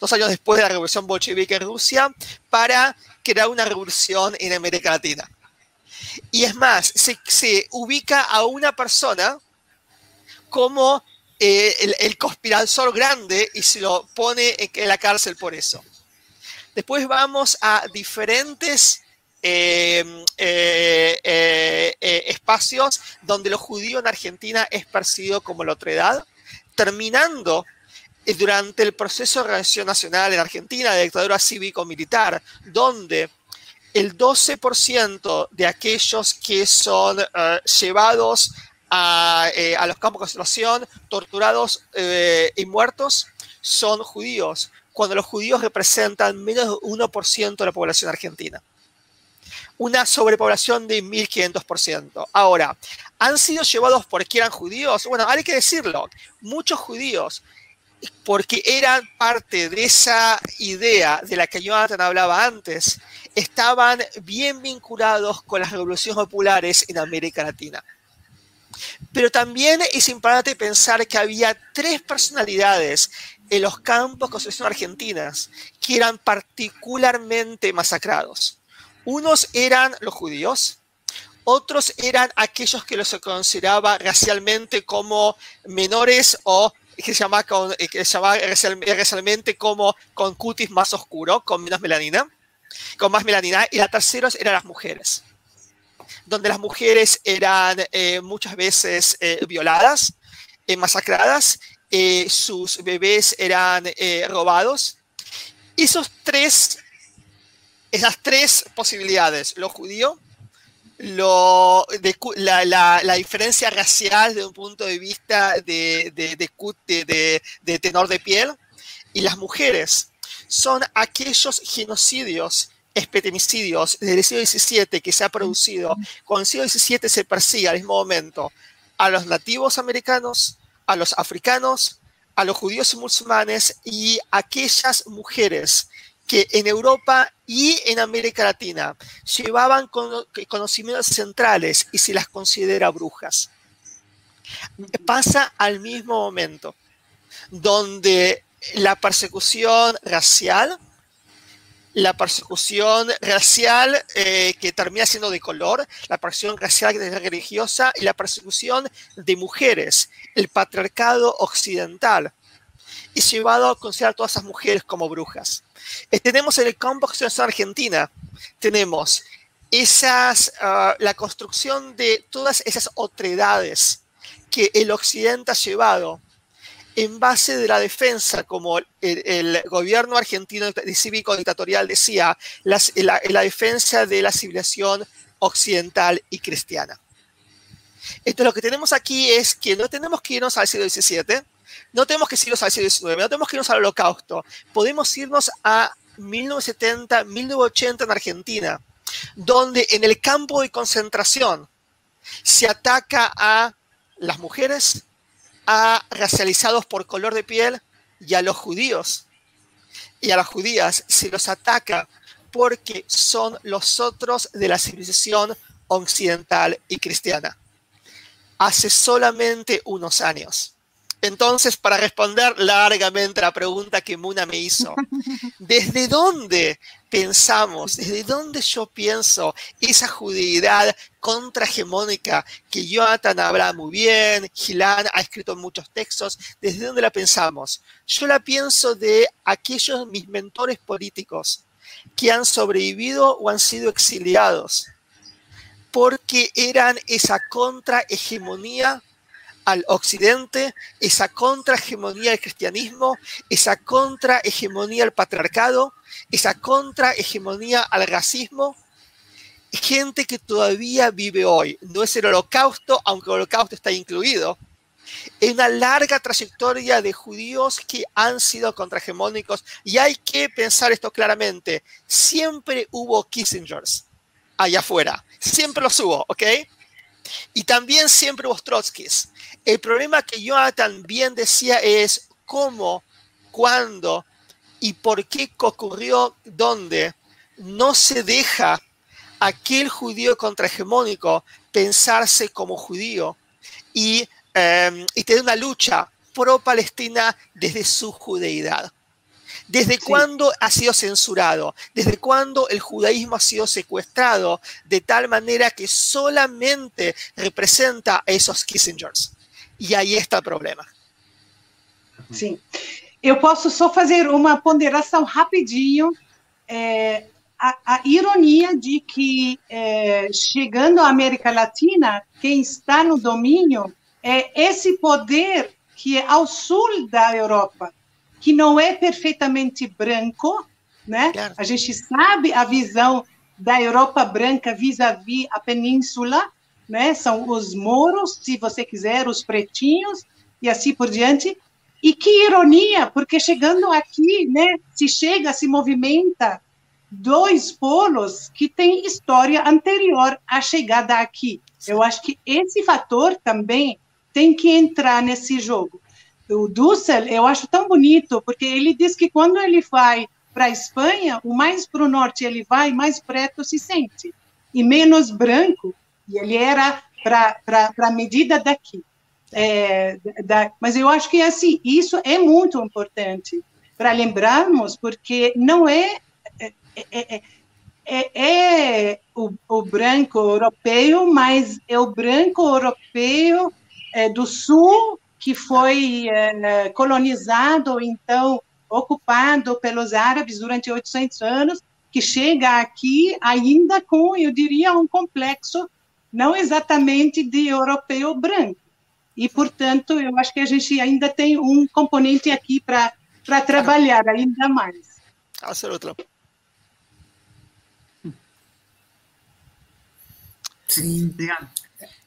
dos años después de la revolución bolchevique en Rusia, para crear una revolución en América Latina. Y es más, se, ubica a una persona como eh, el, conspirador grande y se lo pone en la cárcel por eso. Después vamos a diferentes eh, eh, eh, espacios donde lo judío en Argentina es percibido como la otredad, terminando durante el proceso de organización nacional en Argentina de dictadura cívico-militar, donde el 12% de aquellos que son llevados a, a, los campos de concentración, torturados y muertos, son judíos, cuando los judíos representan menos de 1% de la población argentina una sobrepoblación de 1500%. Ahora, ¿han sido llevados porque eran judíos? Bueno, hay que decirlo, muchos judíos, porque eran parte de esa idea de la que Jonathan hablaba antes, estaban bien vinculados con las revoluciones populares en América Latina. Pero también es importante pensar que había tres personalidades en los campos de construcción argentinas que eran particularmente masacrados. Unos eran los judíos, otros eran aquellos que los consideraba racialmente como menores o que se llamaba, que se racialmente como con cutis más oscuro, con menos melanina. con más melanina, y la tercera eran las mujeres, donde las mujeres eran eh, muchas veces eh, violadas, eh, masacradas, sus bebés eran robados. Esos tres, esas tres posibilidades, lo judío, lo, la, diferencia racial desde un punto de vista de, de, tenor de piel y las mujeres son aquellos genocidios espetemicidios del siglo XVII que se ha producido. Cuando el siglo XVII se persigue al mismo momento a los nativos americanos, a los africanos, a los judíos y musulmanes y aquellas mujeres que en Europa y en América Latina llevaban conocimientos centrales y se las considera brujas. Pasa al mismo momento, donde la persecución racial, la persecución racial eh, que termina siendo de color, la persecución racial religiosa y la persecución de mujeres, el patriarcado occidental, y llevado a considerar a todas esas mujeres como brujas. Eh, tenemos en el campo de Argentina, tenemos esas, ah, la construcción de todas esas otredades que el occidente ha llevado en base de la defensa, como el, gobierno argentino cívico dictatorial decía, la, la, defensa de la civilización occidental y cristiana. Entonces lo que tenemos aquí es que no tenemos que irnos al siglo XVII, no tenemos que irnos al siglo XIX, no tenemos que irnos al holocausto, podemos irnos a 1970, 1980 en Argentina, donde en el campo de concentración se ataca a las mujeres, a racializados por color de piel y a los judíos y a las judías se los ataca porque son los otros de la civilización occidental y cristiana. Hace solamente unos años. Entonces, para responder largamente a la pregunta que Muna me hizo, ¿desde dónde pensamos, desde dónde yo pienso esa judeidad contrahegemónica que Jonathan habla muy bien, Gilán ha escrito muchos textos, ¿desde dónde la pensamos? Yo la pienso de aquellos mis mentores políticos que han sobrevivido o han sido exiliados, porque eran esa contrahegemonía al occidente, esa contrahegemonía del cristianismo, esa contrahegemonía al patriarcado, esa contrahegemonía al racismo, gente que todavía vive hoy. No es el holocausto, aunque el holocausto está incluido. Es una larga trayectoria de judíos que han sido contrahegemónicos y hay que pensar esto claramente. Siempre hubo Kissingers allá afuera. Siempre los hubo, ¿ok? Y también siempre hubo Trotskys. El problema que yo también decía es cómo, cuándo y por qué ocurrió dónde no se deja aquel judío contrahegemónico pensarse como judío y, eh, y tener una lucha pro-palestina desde su judeidad. ¿Desde cuándo ha sido censurado? ¿Desde cuándo el judaísmo ha sido secuestrado de tal manera que solamente representa a esos Kissingers? E aí está o problema. Sim. Eu posso só fazer uma ponderação rapidinho. É, a, a, ironia de que, é, chegando à América Latina, quem está no domínio é esse poder que é ao sul da Europa, que não é perfeitamente branco, né? Claro. A gente sabe a visão da Europa branca vis-à-vis -vis a península, né? São os moros, se você quiser, os pretinhos e assim por diante. E que ironia, porque chegando aqui, né, se chega, se movimenta dois polos que têm história anterior à chegada aqui. Eu acho que esse fator também tem que entrar nesse jogo. O Dussel, eu acho tão bonito, porque ele diz que quando ele vai para a Espanha, o mais para o norte ele vai, mais preto se sente, e menos branco, e ele era para a medida daqui. É, da, mas eu acho que assim isso é muito importante para lembrarmos, porque não é, é, é, é, é o, o, branco europeu, mas é o branco europeu é, do sul que foi é, colonizado, então ocupado pelos árabes durante 800 anos, que chega aqui ainda com, eu diria, um complexo não exatamente de europeu branco. E, portanto, eu acho que a gente ainda tem um componente aqui para trabalhar ainda mais. Ah, outra. Sim. Obrigado.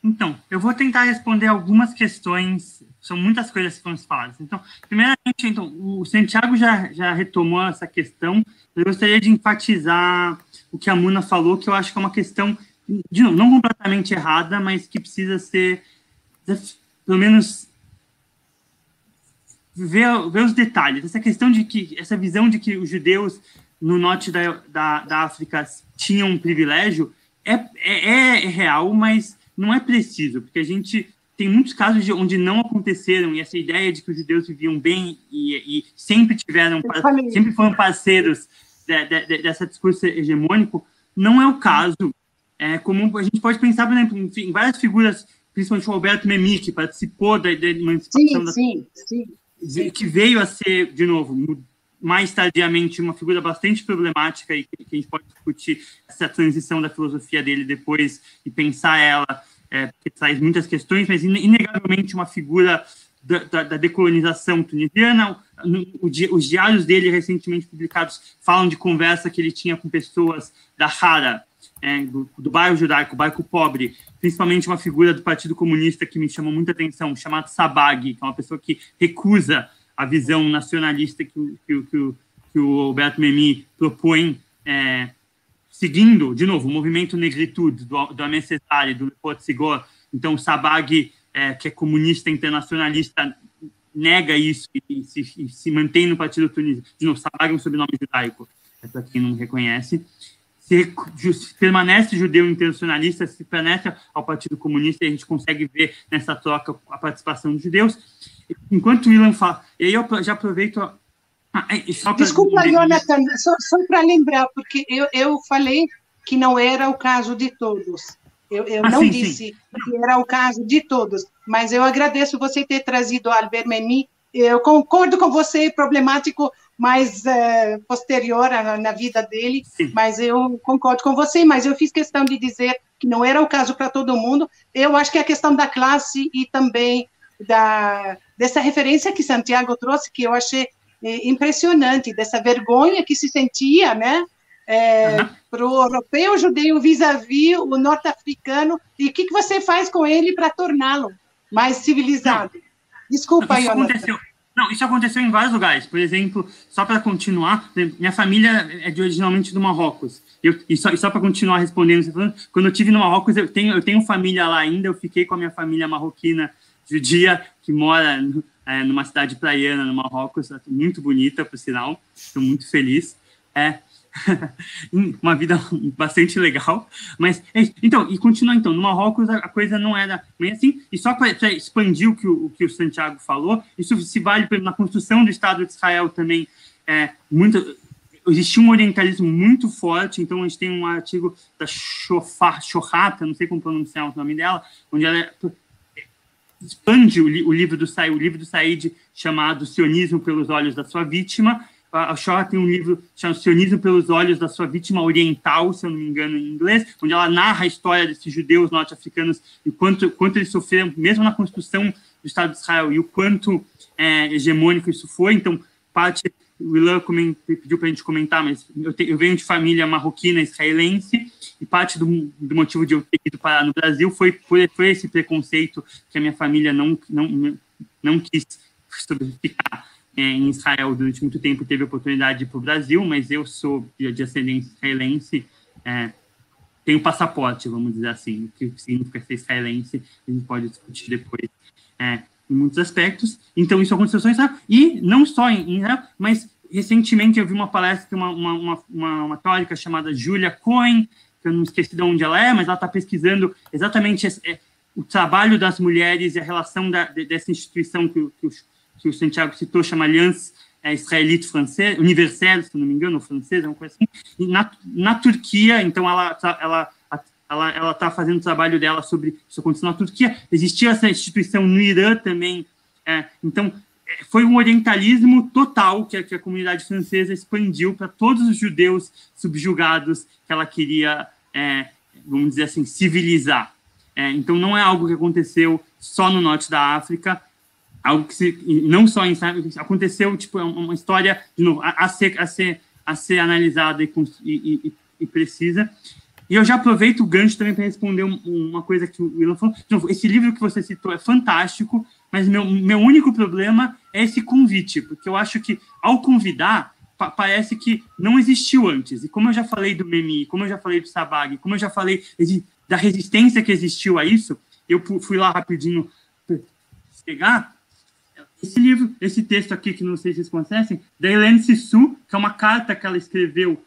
Então, eu vou tentar responder algumas questões, são muitas coisas que foram faladas. Então, primeiramente, então, o Santiago já, já retomou essa questão, eu gostaria de enfatizar o que a Muna falou, que eu acho que é uma questão, de novo, não completamente errada, mas que precisa ser, pelo menos, ver, ver os detalhes. Essa questão de que, essa visão de que os judeus no norte da, da, da África tinham um privilégio, é, é, é real, mas não é preciso, porque a gente tem muitos casos de onde não aconteceram e essa ideia de que os judeus viviam bem e, e sempre tiveram sempre foram parceiros de, de, dessa discurso hegemônico não é o caso é como a gente pode pensar por exemplo em várias figuras principalmente o Alberto Memmi que participou da, da emancipação sim, da, sim, sim. que veio a ser de novo mais tardiamente uma figura bastante problemática e que, a gente pode discutir essa transição da filosofia dele depois e pensar ela, é, que traz muitas questões, mas inegavelmente uma figura da, da, da decolonização tunisiana. O, o, os diários dele, recentemente publicados, falam de conversa que ele tinha com pessoas da Hara, é, do, do, bairro judaico, bairro pobre, principalmente uma figura do Partido Comunista que me chamou muita atenção, chamado Sabag, que é uma pessoa que recusa a visão nacionalista que, que, que, que o Alberto Memmi propõe, é, seguindo, de novo, o movimento negritude do, do Amé Cesare, do Leopoldo Sigor. Então, o Sabag, é, que é comunista internacionalista, nega isso e se, e se mantém no Partido Tunísio. De novo, Sabag é um sobrenome judaico, é para quem não reconhece. Se, permanece judeu internacionalista, se permanece ao Partido Comunista, e a gente consegue ver nessa troca a participação dos judeus. Enquanto o Ilan fala, e aí eu já aproveito. Ah, Desculpa, Jonathan, só, só para lembrar, porque eu, eu falei que não era o caso de todos. Eu, eu ah, não sim, disse sim. que era o caso de todos, mas eu agradeço você ter trazido Albert Memmi. Eu concordo com você, problemático, mais é, posterior na, na, vida dele, sim. mas eu concordo com você, mas eu fiz questão de dizer que não era o caso para todo mundo. Eu acho que a questão da classe e também da, dessa referência que Santiago trouxe, que eu achei é, impressionante, dessa vergonha que se sentia, né? É, uhum. Para o europeu judeu vis-à-vis o norte-africano, e o que, que você faz com ele para torná-lo mais civilizado? Não. Desculpa, isso aconteceu, Não, isso aconteceu em vários lugares. Por exemplo, só para continuar, minha família é de, originalmente do Marrocos. Eu, e só, só para continuar respondendo, quando eu tive no Marrocos, eu tenho, eu tenho família lá ainda, eu fiquei com a minha família marroquina judia que mora é, numa cidade praiana no Marrocos, muito bonita, por sinal, estou muito feliz. É uma vida bastante legal, mas é então e continua então no Marrocos a, coisa não era bem assim e só para expandir o que o, o que o Santiago falou isso se vale na construção do Estado de Israel também é muito existia um orientalismo muito forte, então a gente tem um artigo da Shofar, Shohata, não sei como pronunciar o nome dela, onde ela expande o, li, o, livro do Said, o livro do Said chamado Sionismo pelos olhos da sua vítima. A Shaw tem um livro chamado Sionismo pelos olhos da sua vítima oriental, se eu não me engano, em inglês, onde ela narra a história desses judeus norte-africanos e quanto, quanto eles sofreram, mesmo na construção do Estado de Israel, e o quanto é, hegemônico isso foi. Então, parte o Ilan pediu para a gente comentar, mas eu, te, eu, venho de família marroquina israelense e parte do, do, motivo de eu ter ido parar no Brasil foi, foi, esse preconceito que a minha família não, não, não quis ficar em Israel durante muito tempo, teve oportunidade de ir para o Brasil, mas eu sou de, ascendência israelense, é, tenho passaporte, vamos dizer assim, o que significa ser israelense, a gente pode discutir depois. É, em muitos aspectos. Então, isso aconteceu só em Israel. E não só em Israel, mas recentemente eu vi uma palestra de uma, uma, uma, uma teórica chamada Julia Cohen, que eu não esqueci de onde ela é, mas ela está pesquisando exatamente esse, é, o trabalho das mulheres e a relação da, dessa instituição que, que, o, que o Santiago citou, chama Aliança é, Israelite Francesa, Universelle, se não me engano, ou francesa, uma coisa assim. Na, na Turquia, então, ela, ela ela ela está fazendo o trabalho dela sobre isso acontecendo na Turquia. Existia essa instituição no Irã também. É, então, foi um orientalismo total que a, que a comunidade francesa expandiu para todos os judeus subjugados que ela queria, é, vamos dizer assim, civilizar. É, então, não é algo que aconteceu só no norte da África, algo que se, não só aconteceu, tipo, é uma história, de novo, a, a, ser, a, ser, a ser analisada e, e, e precisa. E eu já aproveito o gancho também para responder uma coisa que o Willan falou. Novo, esse livro que você citou é fantástico, mas meu, meu único problema é esse convite, porque eu acho que ao convidar, pa parece que não existiu antes. E como eu já falei do Memi, como eu já falei do Sabag, como eu já falei da resistência que existiu a isso, eu fui lá rapidinho pegar esse livro, esse texto aqui, que não sei se vocês conhecem, da Helene Sissou, que é uma carta que ela escreveu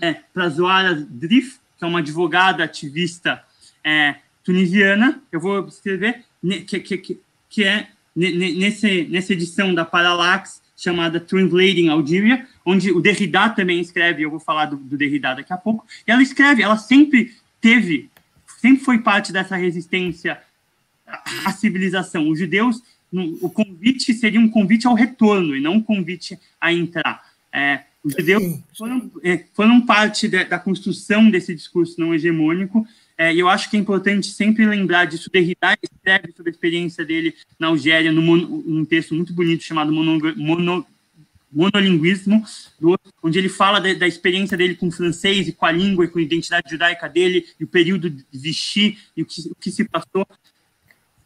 é, para Zoara Drif, que é uma advogada ativista é, tunisiana. Eu vou escrever, que, que, que é nesse, nessa edição da Parallax, chamada Translating Algeria, onde o Derrida também escreve, eu vou falar do, do Derrida daqui a pouco, e ela escreve, ela sempre teve, sempre foi parte dessa resistência à civilização. Os judeus, o convite seria um convite ao retorno, e não um convite a entrar. É, os judeus foram, é, foram parte de, da construção desse discurso não hegemônico, é, eu acho que é importante sempre lembrar disso. Derrida escreve sobre a experiência dele na Algéria, num, num texto muito bonito chamado mono, mono, Monolinguismo, do, onde ele fala da, da, experiência dele com o francês e com a língua e com a identidade judaica dele, e o período de Vichy e o que, o que se passou.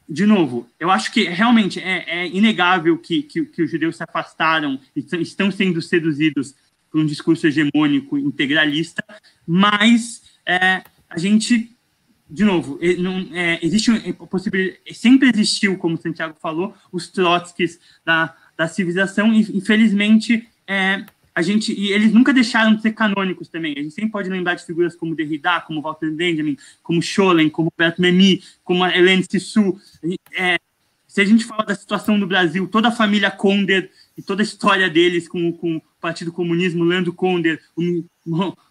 De novo, eu acho que realmente é, é inegável que, que, que, os judeus se afastaram e estão sendo seduzidos por um discurso hegemônico integralista, mas é, a gente de novo, não, é, existe possibilidade, sempre existiu, como Santiago falou, os Trotskys da, da civilização, e infelizmente é, a gente, e eles nunca deixaram de ser canônicos também. A gente sempre pode lembrar de figuras como Derrida, como Walter Benjamin, como Scholem, como Roberto Memmi, como Hélène Sissou. É, se a gente fala da situação no Brasil, toda a família Konder e toda a história deles com, com o Partido Comunismo, Leandro Konder, o,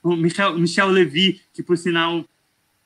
o Michel, Michel Levy, que por sinal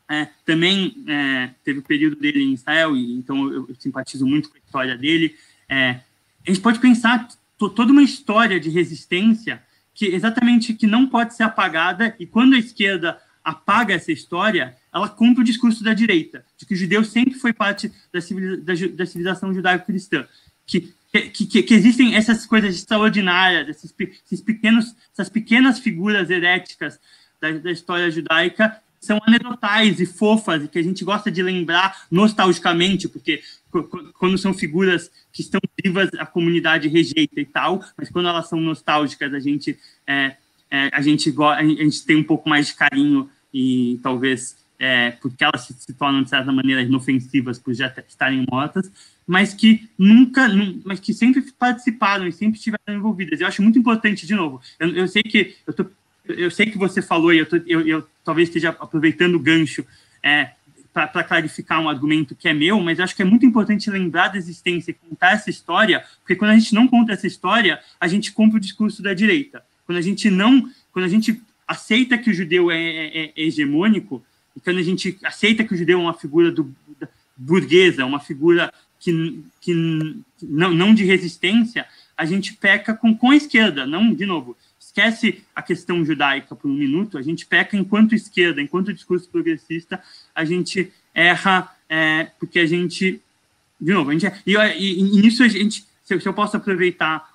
é, também é, teve o período dele em Israel, e, então eu, eu, simpatizo muito com a história dele. É, a gente pode pensar toda uma história de resistência que exatamente que não pode ser apagada, e quando a esquerda apaga essa história, ela cumpre o discurso da direita, de que o judeu sempre foi parte da, civilização, da civilização judaico-cristã, que, que, que, existem essas coisas extraordinárias, esses, esses pequenos, essas pequenas figuras heréticas da, da história judaica são anedotais e fofas e que a gente gosta de lembrar nostalgicamente, porque quando são figuras que estão vivas, a comunidade rejeita e tal, mas quando elas são nostálgicas, a gente, é, é, a gente, a gente tem um pouco mais de carinho e talvez é, porque elas se, se, tornam, de certa maneira, inofensivas por já estarem mortas, mas que nunca, mas que sempre participaram e sempre estiveram envolvidas. Eu acho muito importante, de novo, eu, eu sei que eu tô eu sei que você falou, e eu, tô, eu, eu talvez esteja aproveitando o gancho é, para clarificar um argumento que é meu, mas acho que é muito importante lembrar da existência e contar essa história, porque quando a gente não conta essa história, a gente compra o discurso da direita. Quando a gente não, quando a gente aceita que o judeu é, é, é hegemônico, e quando a gente aceita que o judeu é uma figura do, burguesa, uma figura que, que não, não de resistência, a gente peca com, com a esquerda, não, de novo, esquece a questão judaica por um minuto, a gente peca enquanto esquerda, enquanto discurso progressista, a gente erra é, porque a gente, de novo, a gente, e, e, e nisso a gente, se eu, se eu posso aproveitar,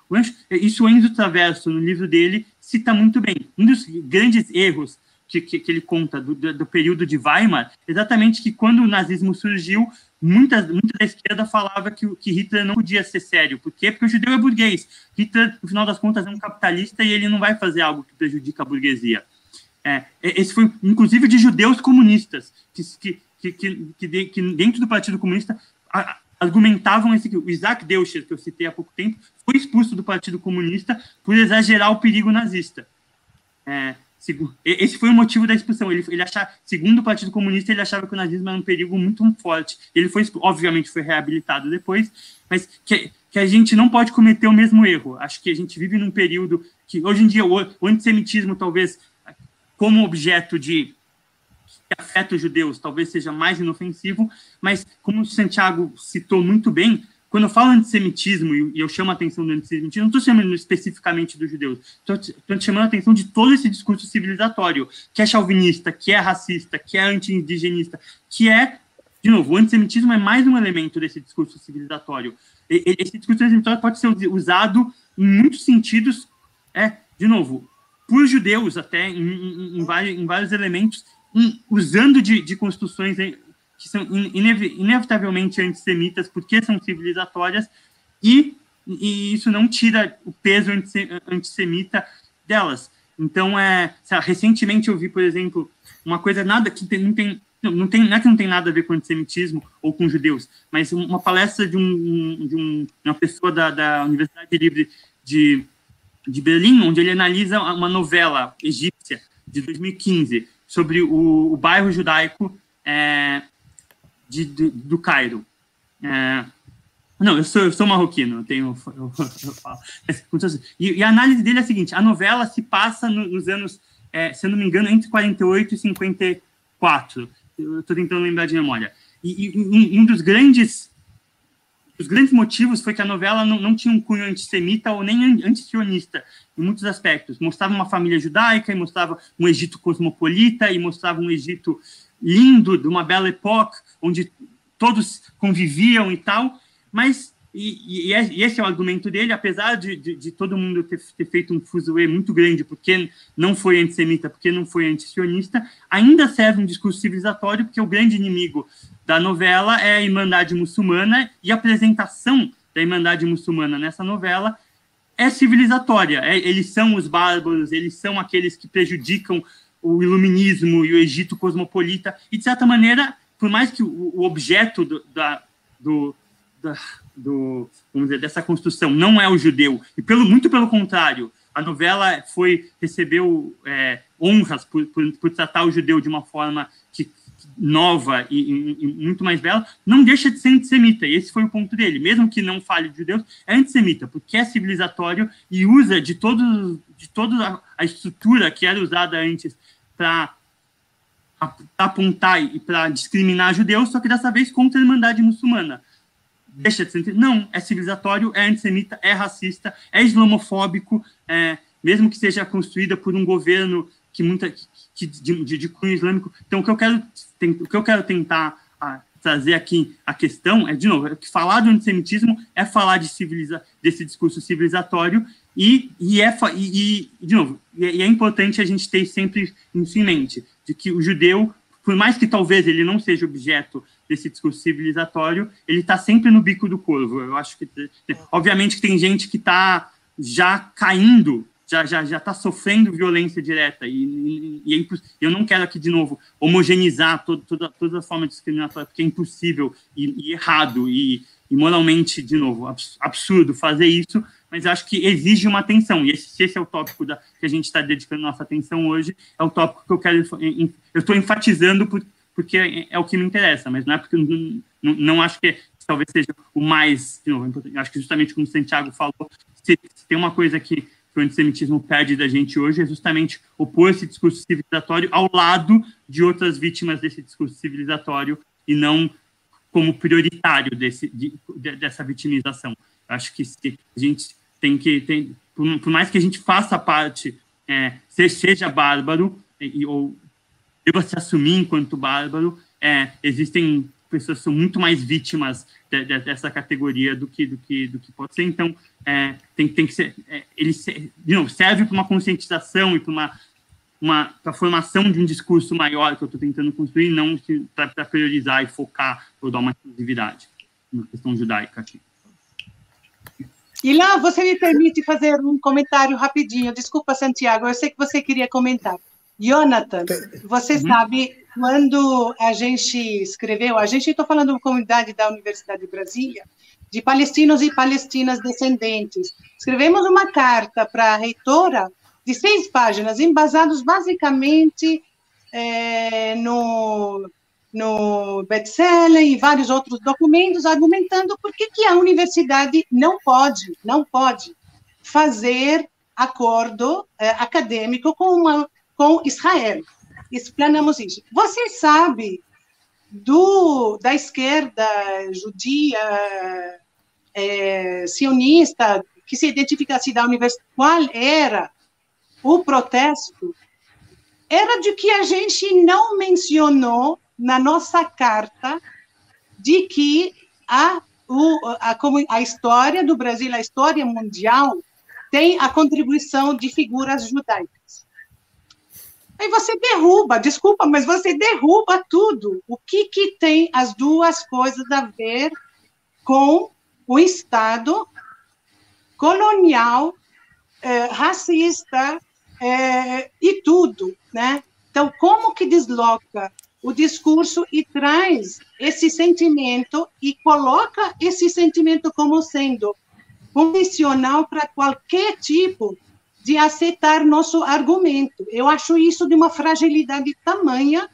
isso o Enzo Traverso, no livro dele, cita muito bem. Um dos grandes erros que, que, que ele conta do, do, período de Weimar, exatamente que quando o nazismo surgiu, muita, muita da esquerda falava que, que Hitler não podia ser sério. Por quê? Porque o judeu é burguês. Hitler, no final das contas, é um capitalista e ele não vai fazer algo que prejudica a burguesia. É, esse foi, inclusive, de judeus comunistas, que, que, que, que, que dentro do Partido Comunista argumentavam esse o Isaac Deutscher, que eu citei há pouco tempo, foi expulso do Partido Comunista por exagerar o perigo nazista. É, esse foi o motivo da expulsão. Ele, ele achava, segundo o Partido Comunista, ele achava que o nazismo era um perigo muito forte. Ele foi, obviamente, foi reabilitado depois, mas que, que a gente não pode cometer o mesmo erro. Acho que a gente vive num período que, hoje em dia, o, o antissemitismo, talvez, como objeto de que afeta os judeus, talvez seja mais inofensivo, mas como o Santiago citou muito bem, quando eu falo antissemitismo e eu chamo a atenção do antissemitismo, não estou chamando especificamente dos judeus, estou chamando a atenção de todo esse discurso civilizatório, que é chauvinista, que é racista, que é anti-indigenista, que é, de novo, o antissemitismo é mais um elemento desse discurso civilizatório. Esse discurso civilizatório pode ser usado em muitos sentidos, é, de novo, por judeus até, em, em, em, vários, em vários, elementos, usando de, de construções que são inevitavelmente antissemitas, porque são civilizatórias, e, e isso não tira o peso antissemita delas. Então, é, recentemente eu vi, por exemplo, uma coisa nada que tem, não tem não tem não é que não tem nada a ver com antissemitismo ou com judeus, mas uma palestra de, um, de um, uma pessoa da, da Universidade Livre de, de Berlim, onde ele analisa uma novela egípcia de 2015 sobre o, o bairro judaico é, de, de, do Cairo. É, não, eu sou, eu sou marroquino, eu tenho. Eu, eu falo. E, e, a análise dele é a seguinte: a novela se passa no, nos anos, é, se eu não me engano, entre 48 e 54. Eu estou tentando lembrar de memória. E, e um, um dos grandes os grandes motivos foi que a novela não, não tinha um cunho antissemita ou nem antisionista, em muitos aspectos. Mostrava uma família judaica, e mostrava um Egito cosmopolita, e mostrava um Egito lindo, de uma bela época, onde todos conviviam e tal, mas, e, e, e esse é o argumento dele, apesar de, de, de todo mundo ter, ter, feito um fuzuê muito grande porque não foi antissemita, porque não foi antisionista, ainda serve um discurso civilizatório, porque o grande inimigo da novela é a Irmandade Muçulmana, e a apresentação da Irmandade Muçulmana nessa novela é civilizatória. É, eles são os bárbaros, eles são aqueles que prejudicam o iluminismo e o Egito cosmopolita, e de certa maneira, por mais que o, o objeto do, da, do, da, do, vamos dizer, dessa construção não é o judeu, e pelo, muito pelo contrário, a novela foi recebeu é, honras por, por, por, tratar o judeu de uma forma que, nova e, e, e, muito mais bela, não deixa de ser antissemita, e esse foi o ponto dele, mesmo que não fale de judeus, é antissemita, porque é civilizatório e usa de, todo, de toda a estrutura que era usada antes para apontar e para discriminar judeus, só que dessa vez contra a Irmandade Muçulmana. Deixa de ser. Não, é civilizatório, é antissemita, é racista, é islamofóbico, é, mesmo que seja construída por um governo que muita que, de, de, de cunho islâmico. Então, o que eu quero, o que eu quero tentar trazer aqui a questão é, de novo, é que falar do antissemitismo é falar de civiliza, desse discurso civilizatório e, e, é, e, e de novo, e é, é importante a gente ter sempre isso em mente, de que o judeu, por mais que talvez ele não seja objeto desse discurso civilizatório, ele está sempre no bico do corvo. Eu acho que, obviamente, que tem gente que está já caindo, já já já está sofrendo violência direta e, e, e é eu não quero aqui de novo homogeneizar todo, toda toda a forma discriminatória porque é impossível e, e errado e, moralmente de novo absurdo fazer isso mas acho que exige uma atenção, e esse, esse é o tópico da, que a gente está dedicando nossa atenção hoje, é o tópico que eu quero, eu estou enfatizando por, porque é, é, o que me interessa, mas não é porque não, não, não acho que talvez seja o mais, de novo, acho que justamente como o Santiago falou, se, se tem uma coisa que, que o antissemitismo pede da gente hoje, é justamente opor esse discurso civilizatório ao lado de outras vítimas desse discurso civilizatório e não como prioritário desse, de, dessa vitimização. Acho que a gente tem que, tem, por, por mais que a gente faça parte, é, seja bárbaro, e, ou deva se assumir enquanto bárbaro, é, existem pessoas são muito mais vítimas de, de, dessa categoria do que do que do que pode ser. Então, é, tem, tem que ser, é, ele de novo serve para uma conscientização e para uma uma pra formação de um discurso maior que eu estou tentando construir, não para priorizar e focar ou dar uma exclusividade, uma questão judaica aqui. E lá, você me permite fazer um comentário rapidinho. Desculpa, Santiago, eu sei que você queria comentar. Jonathan, você uhum. sabe, quando a gente escreveu, a gente, estou falando da comunidade da Universidade de Brasília, de palestinos e palestinas descendentes. Escrevemos uma carta para a reitora de seis páginas, embasados basicamente é, no no Betseller e vários outros documentos argumentando por que, que a universidade não pode, não pode fazer acordo eh, acadêmico com, uma, com Israel. Explanamos isso. Você sabe do, da esquerda judia é, sionista, que se identificasse da universidade, qual era o protesto, era de que a gente não mencionou na nossa carta de que a, o, a, a história do Brasil, a história mundial, tem a contribuição de figuras judaicas. Aí você derruba, desculpa, mas você derruba tudo. O que, que tem as duas coisas a ver com o Estado colonial, é, racista é, e tudo, né? Então, como que desloca o discurso e traz esse sentimento e coloca esse sentimento como sendo condicional para qualquer tipo de aceitar nosso argumento. Eu acho isso de uma fragilidade tamanha,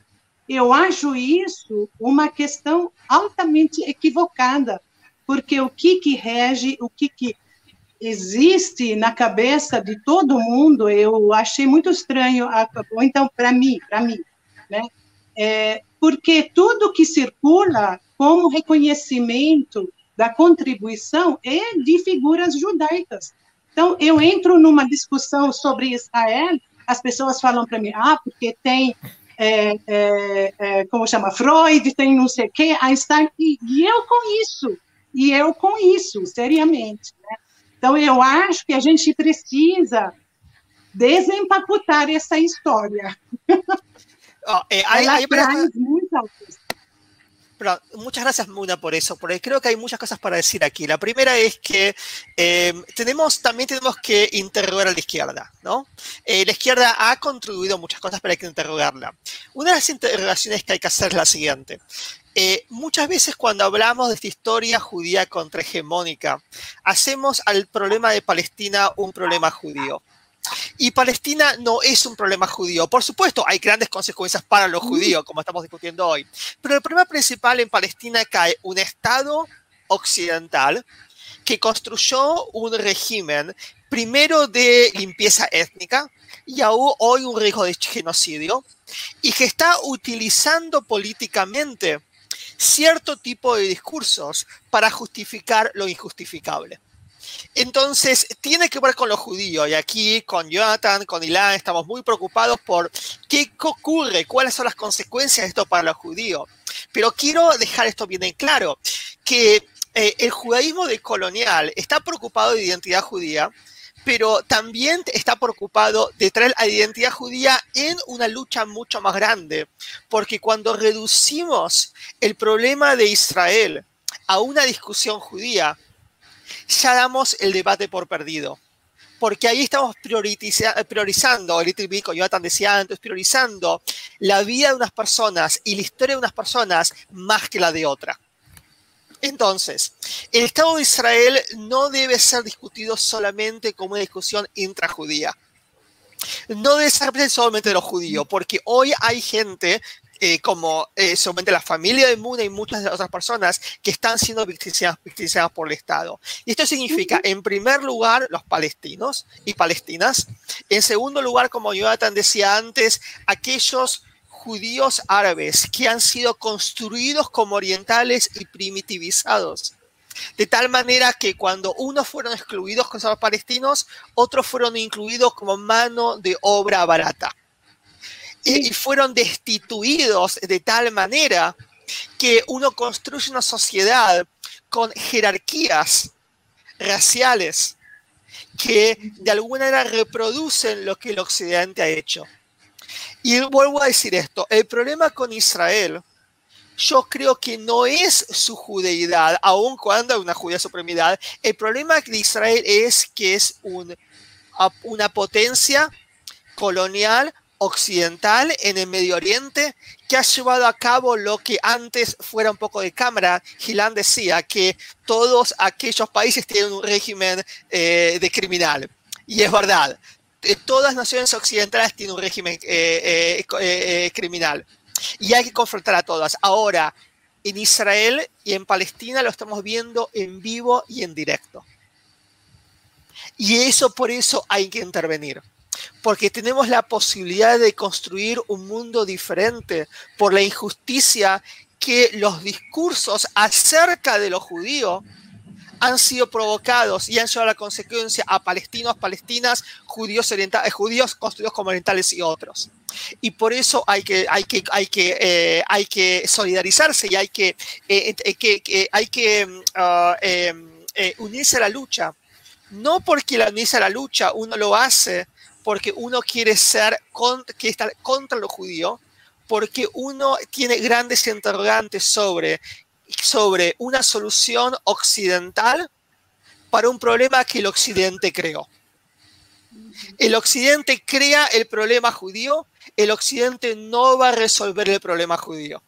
eu acho isso uma questão altamente equivocada, porque o que, que rege, o que, que existe na cabeça de todo mundo, eu achei muito estranho, ou então, para mim, para mim, né? É, porque tudo que circula como reconhecimento da contribuição é de figuras judaicas. Então, eu entro numa discussão sobre Israel, as pessoas falam para mim, ah, porque tem, é, é, é, como chama, Freud, tem não sei o quê, Einstein, e, e eu com isso, e eu com isso, seriamente. Né? Então, eu acho que a gente precisa desempacotar essa história. Oh, eh, hay, hay Muchas gracias, Muna, por eso, porque creo que hay muchas cosas para decir aquí. La primera es que eh, tenemos, también tenemos que interrogar a la izquierda, ¿no? Eh, la izquierda ha contribuido muchas cosas, pero hay que interrogarla. Una de las interrogaciones que hay que hacer es la siguiente. muchas veces cuando hablamos de esta historia judía contrahegemónica, hacemos al problema de Palestina un problema judío. Y Palestina no es un problema judío. Por supuesto, hay grandes consecuencias para los judíos, como estamos discutiendo hoy. Pero el problema principal en Palestina cae un Estado occidental que construyó un régimen primero de limpieza étnica y aún hoy un riesgo de genocidio y que está utilizando políticamente cierto tipo de discursos para justificar lo injustificable. Entonces, tiene que ver con los judíos. Y aquí, con Jonathan, con Ilan, estamos muy preocupados por qué ocurre, cuáles son las consecuencias de esto para los judíos. Pero quiero dejar esto bien en claro, que eh, el judaísmo decolonial está preocupado de identidad judía, pero también está preocupado de traer la identidad judía en una lucha mucho más grande, porque cuando reducimos el problema de Israel a una discusión judía, ya damos el debate por perdido. Porque ahí estamos priorizando, el Little Bit, Jonathan decía antes, priorizando la vida de unas personas y la historia de unas personas más que la de otra. Entonces, el Estado de Israel no debe ser discutido solamente como una discusión intrajudía. No debe ser solamente de los judíos, porque hoy hay gente eh, como eh, solamente la familia de Muna y muchas de las otras personas que están siendo victimizadas, por el Estado. Y esto significa, en primer lugar, los palestinos y palestinas. En segundo lugar, como Jonathan decía antes, aquellos judíos árabes que han sido construidos como orientales y primitivizados. De tal manera que cuando unos fueron excluidos como los palestinos, otros fueron incluidos como mano de obra barata y fueron destituidos de tal manera que uno construye una sociedad con jerarquías raciales que de alguna manera reproducen lo que el occidente ha hecho. Y vuelvo a decir esto, el problema con Israel, yo creo que no es su judeidad, aun cuando hay una judía supremidad, el problema de Israel es que es un, una potencia colonial occidental en el Medio Oriente que ha llevado a cabo lo que antes fuera un poco de cámara. Gilán decía que todos aquellos países tienen un régimen eh, de criminal. Y es verdad, eh, todas las naciones occidentales tienen un régimen eh, criminal. Y hay que confrontar a todas. Ahora, en Israel y en Palestina lo estamos viendo en vivo y en directo. Y eso por eso hay que intervenir porque tenemos la posibilidad de construir un mundo diferente por la injusticia que los discursos acerca de los judíos han sido provocados y han llevado a la consecuencia a palestinos, palestinas, judíos, orientales, judíos construidos como orientales y otros. Y por eso hay que, hay que, hay que, eh, hay que solidarizarse y hay que, eh, que, hay que mm, ah, em, unirse a la lucha. No porque la unirse a la lucha uno lo hace porque uno quiere ser contra, quiere estar contra lo judío, porque uno tiene grandes interrogantes sobre, sobre una solución occidental para un problema que el occidente creó. El occidente crea el problema judío, el occidente no va a resolver el problema judío.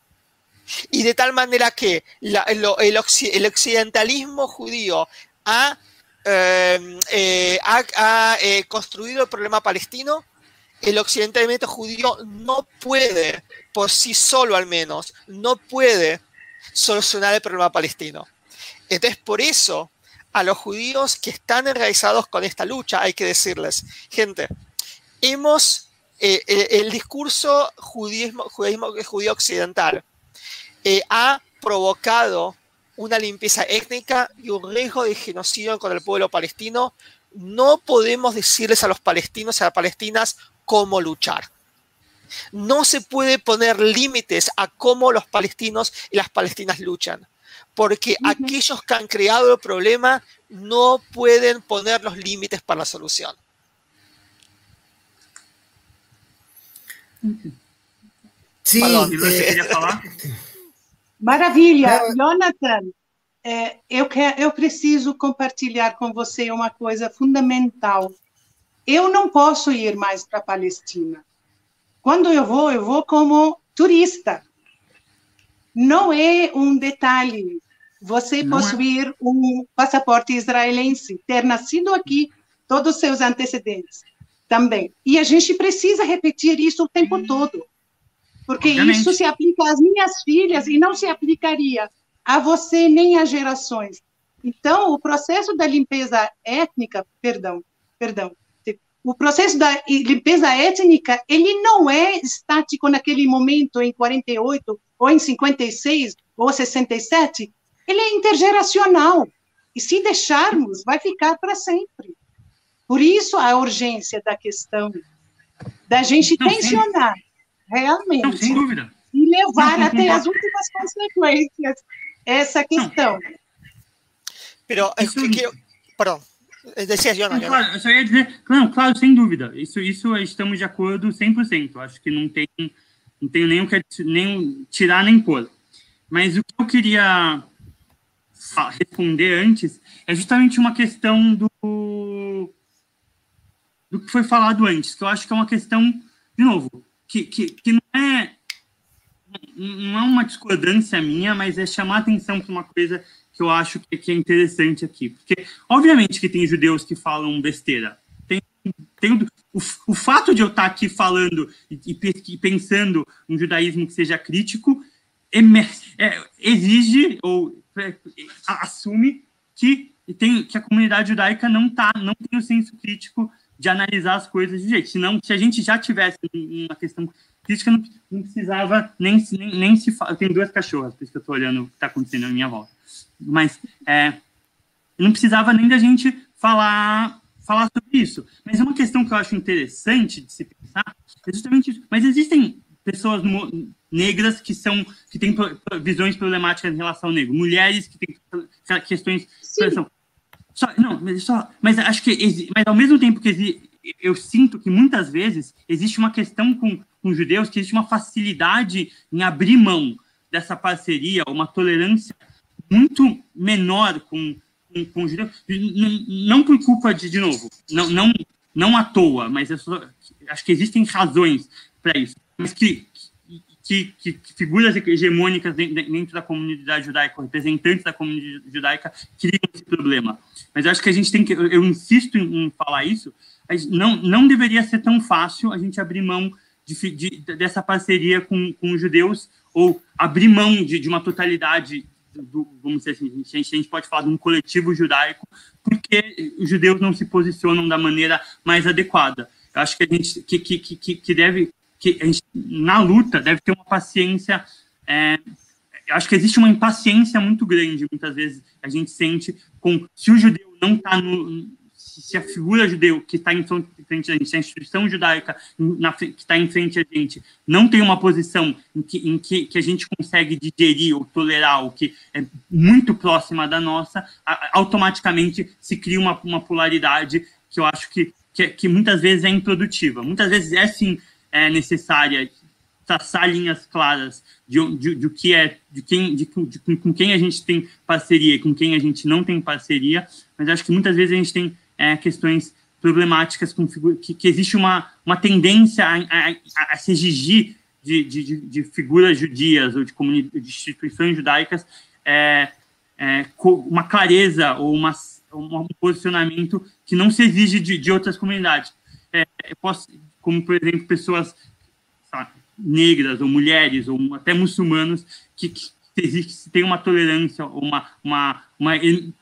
Y de tal manera que el, occidentalismo judío ha eh, eh, ha, eh, construido el problema palestino, el occidentalismo judío no puede, por sí solo al menos, no puede solucionar el problema palestino. Entonces, por eso, a los judíos que están enraizados con esta lucha, hay que decirles, gente, hemos, el, discurso judío occidental ha provocado una limpieza étnica y un riesgo de genocidio con el pueblo palestino, no podemos decirles a los palestinos y a las palestinas cómo luchar. No se puede poner límites a cómo los palestinos y las palestinas luchan, porque aquellos que han creado el problema no pueden poner los límites para la solución. Sí, eh, Maravilha. Jonathan, é, eu, quero, eu preciso compartilhar com você uma coisa fundamental. Eu não posso ir mais para a Palestina. Quando eu vou, eu vou como turista. Não é um detalhe você não é. possuir é. um passaporte israelense, ter nascido aqui, todos os seus antecedentes também. E a gente precisa repetir isso o tempo hum. todo porque Obviamente. isso se aplica às minhas filhas e não se aplicaria a você nem às gerações. Então, o processo da limpeza étnica, perdão, perdão, o processo da limpeza étnica, ele não é estático naquele momento em 48 ou em 56 ou 67, ele é intergeracional. E se deixarmos, vai ficar para sempre. Por isso a urgência da questão da gente tensionar realmente. Não, sem dúvida. E levar não, até as últimas consequências essa questão. Pero, isso, que, perdão, decía eu não, claro, eu só ia dizer, não, claro, sem dúvida, isso, isso estamos de acordo 100%, acho que não tem, não tem nem o que nem tirar nem pôr. Mas o que eu queria responder antes é justamente uma questão do, do que foi falado antes, que eu acho que é uma questão, de novo, que, que, que não é não é uma discordância minha, mas é chamar atenção para uma coisa que eu acho que, que, é interessante aqui. Porque, obviamente, que tem judeus que falam besteira. Tem, tem o, o fato de eu estar aqui falando e, e pensando um judaísmo que seja crítico é, é, exige ou é, assume que, tem, que a comunidade judaica não, tá, não tem o senso crítico de analisar as coisas de jeito. Senão, se a gente já tivesse uma questão crítica, não, não precisava nem, nem, nem se falar. Eu tenho duas cachorras, por isso que eu estou olhando o que está acontecendo na minha volta. Mas é, não precisava nem da gente falar, falar sobre isso. Mas é uma questão que eu acho interessante de se pensar, é justamente isso. Mas existem pessoas negras que são que têm visões problemáticas em relação ao negro, mulheres que têm questões. Sim. Só, não, mas, só, mas acho que, mas ao mesmo tempo que eu sinto que muitas vezes existe uma questão com, com judeus, que existe uma facilidade em abrir mão dessa parceria, uma tolerância muito menor com, com, com judeus, não, por culpa de, de novo, não, não, não à toa, mas só, acho que existem razões para isso, mas que, que, que, figuras hegemônicas dentro da comunidade judaica, representantes da comunidade judaica, criam esse problema. Mas acho que a gente tem que, eu insisto em falar isso, não, não deveria ser tão fácil a gente abrir mão de, de, dessa parceria com, com os judeus, ou abrir mão de, de uma totalidade, do, vamos dizer assim, a gente, a gente pode falar de um coletivo judaico, porque os judeus não se posicionam da maneira mais adequada. Acho que a gente que, que, que, que deve que gente, na luta deve ter uma paciência é, acho que existe uma impaciência muito grande, muitas vezes a gente sente com se o judeu não está no se a figura judeu que está em frente a gente, se a instituição judaica na, que está em frente a gente não tem uma posição em, que, em que, que, a gente consegue digerir ou tolerar, o que é muito próxima da nossa, automaticamente se cria uma, uma polaridade que eu acho que, que, que, muitas vezes é improdutiva. Muitas vezes é sim é necessária traçar linhas claras de, de, de, que é, de quem, de, de, com quem a gente tem parceria e com quem a gente não tem parceria, mas acho que muitas vezes a gente tem é, questões problemáticas com que, que existe uma, uma tendência a, a, a se exigir de, de, de, figuras judias ou de, de instituições judaicas é, é, uma clareza ou uma, um posicionamento que não se exige de, de outras comunidades. É, posso, como, por exemplo, pessoas negras ou mulheres ou até muçulmanos que, que tem uma tolerância uma, uma, uma,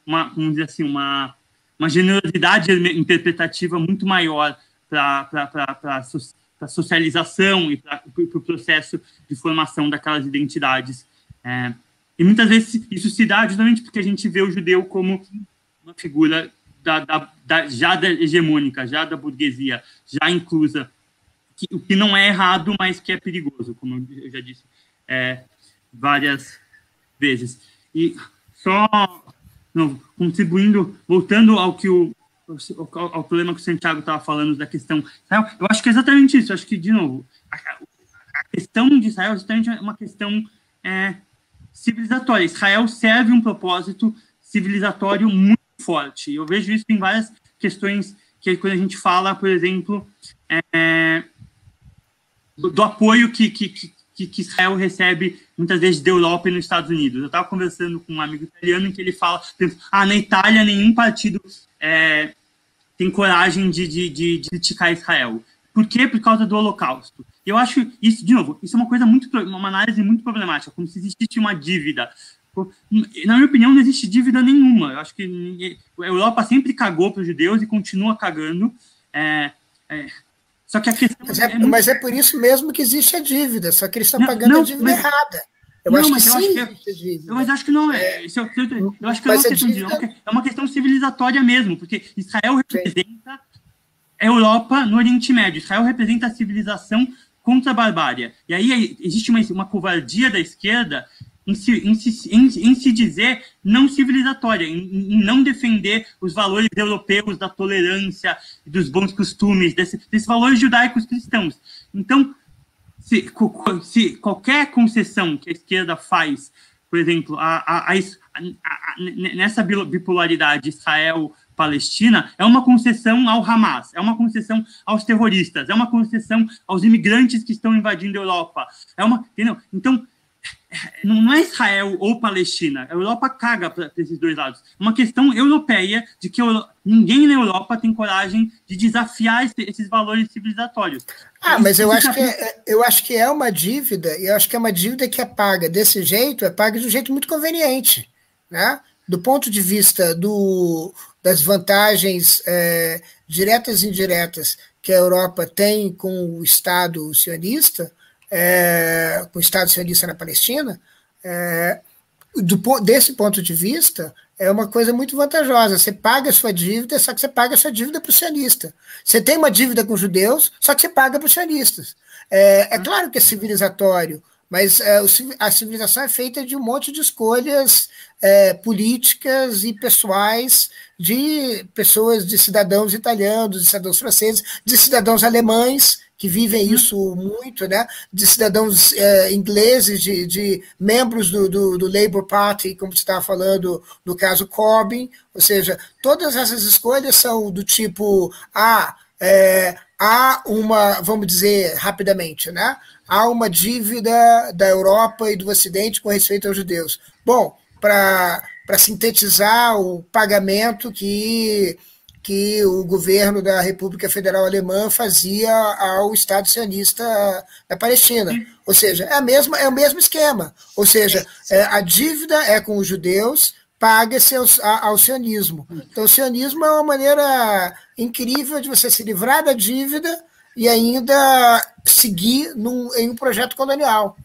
uma, vamos dizer assim, uma uma generosidade interpretativa muito maior para a socialização e para o pro processo de formação daquelas identidades. É, e muitas vezes isso se dá justamente porque a gente vê o judeu como uma figura da, da, da, já da hegemônica, já da burguesia, já inclusa, que, o que não é errado, mas que é perigoso, como eu já disse é, várias vezes. E só não, contribuindo, voltando ao que o ao, problema que o Santiago estava falando da questão eu acho que é exatamente isso. Acho que, de novo, a, a questão de Israel é exatamente uma questão é, civilizatória. Israel serve um propósito civilizatório muito forte. Eu vejo isso em várias questões que quando a gente fala, por exemplo, é, do, apoio que, que, que, que, Israel recebe muitas vezes da Europa e nos Estados Unidos. Eu estava conversando com um amigo italiano em que ele fala, ah, na Itália nenhum partido é, tem coragem de, de, de, de, criticar Israel. Por quê? Por causa do Holocausto. Eu acho isso, de novo, isso é uma coisa muito, uma análise muito problemática, como se existisse uma dívida. Na minha opinião, não existe dívida nenhuma. Eu acho que a Europa sempre cagou para os judeus e continua cagando. É, é, só que a questão. Mas é, é, mas é por isso mesmo que existe a dívida, só que eles estão pagando não, a dívida mas, errada. Eu não, acho que sim, acho que é. Mas acho que não é. Isso, eu, eu, eu acho que é uma, questão dívida... de, é uma questão civilizatória mesmo, porque Israel representa a Europa no Oriente Médio. Israel representa a civilização contra a barbárie. E aí existe uma, uma covardia da esquerda em se, em se, em, em se dizer não civilizatória, em, em, não defender os valores europeus da tolerância, dos bons costumes, desse, desses valores judaicos cristãos. Então, se, se, qualquer concessão que a esquerda faz, por exemplo, a, a, a, nessa bipolaridade Israel-Palestina, é uma concessão ao Hamas, é uma concessão aos terroristas, é uma concessão aos imigrantes que estão invadindo a Europa. É uma, entendeu? Então, não é Israel ou Palestina. A Europa caga para esses dois lados. É uma questão europeia de que ninguém na Europa tem coragem de desafiar esse, esses valores civilizatórios. Ah, mas eu acho, que é, eu acho que é uma dívida, e eu acho que é uma dívida que é paga desse jeito, é paga de um jeito muito conveniente. Né? Do ponto de vista do, das vantagens é, diretas e indiretas que a Europa tem com o Estado sionista, é, com o Estado sionista na Palestina, é, do, desse ponto de vista, é uma coisa muito vantajosa. Você paga a sua dívida, só que você paga a sua dívida para o sionista. Você tem uma dívida com os judeus, só que você paga para os sionistas. É, é, claro que é civilizatório, mas é, a civilização é feita de um monte de escolhas é, políticas e pessoais de pessoas, de cidadãos italianos, de cidadãos franceses, de cidadãos alemães, que vivem uhum. isso muito, né? de cidadãos é, ingleses, de, de membros do, do, do, Labour Party, como você estava falando no caso Corbyn, ou seja, todas essas escolhas são do tipo, ah, é, há uma, vamos dizer rapidamente, né? há uma dívida da Europa e do Ocidente com respeito aos judeus. Bom, para sintetizar o pagamento que que o governo da República Federal Alemã fazia ao Estado sionista da Palestina. Ou seja, é, a mesma, é o mesmo esquema. Ou seja, é, a dívida é com os judeus, paga-se ao, ao sionismo. Então, o sionismo é uma maneira incrível de você se livrar da dívida e ainda seguir num, em um projeto colonial.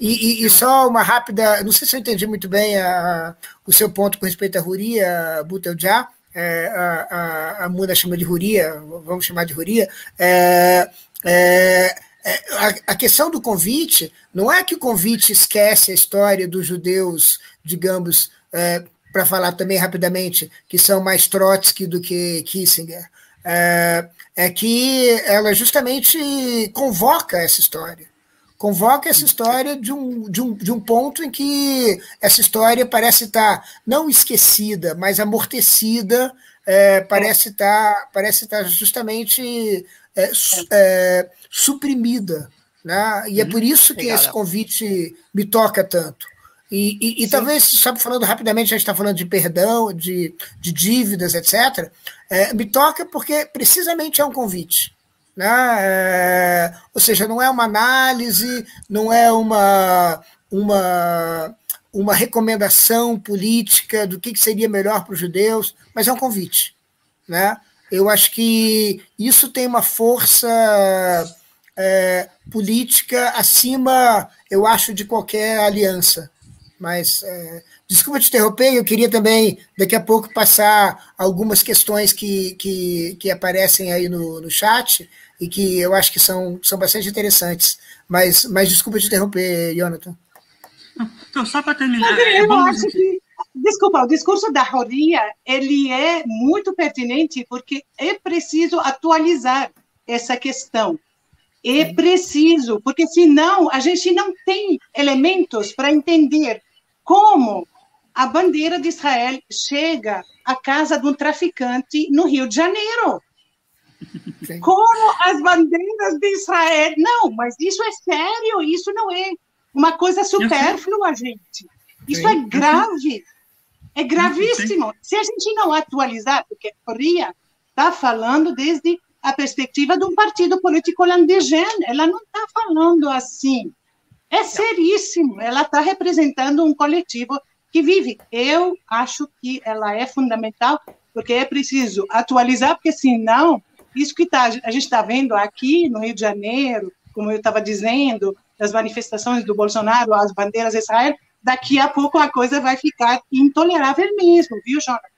E, e, e, só uma rápida, não sei se eu entendi muito bem a, o seu ponto com respeito à Ruria, Buteljá, é, a, a, a Muna chama de Ruria, vamos chamar de Ruria, é, é, é, a, a, questão do convite não é que o convite esquece a história dos judeus, digamos, é, para falar também rapidamente, que são mais Trotsky do que Kissinger. É, é que ela justamente convoca essa história. Convoca essa história de um, de, um, de um ponto em que essa história parece estar não esquecida, mas amortecida, é, parece, estar, parece estar justamente é, é, suprimida. Né? E é por isso que esse convite me toca tanto. E, e, e talvez, só falando rapidamente, a gente está falando de perdão, de, de dívidas, etc. É, me toca porque precisamente é um convite. Né? É, ou seja, não é uma análise, não é uma, uma, uma recomendação política do que, que seria melhor para os judeus, mas é um convite. Né? Eu acho que isso tem uma força é, política acima, eu acho, de qualquer aliança. Mas é, desculpa te interromper, eu queria também daqui a pouco passar algumas questões que, que, que aparecem aí no, no chat e que eu acho que são, são bastante interessantes. Mas, mas desculpa te interromper, Jonathan. Então, só para terminar. É eu acho que, desculpa, o discurso da Roria ele é muito pertinente porque é preciso atualizar essa questão. É preciso, porque senão a gente não tem elementos para entender como a bandeira de Israel chega à casa de um traficante no Rio de Janeiro. Sim. Como as bandeiras de Israel. Não, mas isso é sério, isso não é uma coisa supérflua, gente. Isso Sim. é grave. É gravíssimo. Sim. Se a gente não atualizar, porque Ria está falando desde a perspectiva de um partido político holandês, ela não está falando assim. É seríssimo. Ela está representando um coletivo que vive. Eu acho que ela é fundamental, porque é preciso atualizar, porque senão, isso que tá, a gente está vendo aqui no Rio de Janeiro, como eu estava dizendo, das manifestações do Bolsonaro, as bandeiras de Israel, daqui a pouco a coisa vai ficar intolerável mesmo, viu, Jonathan?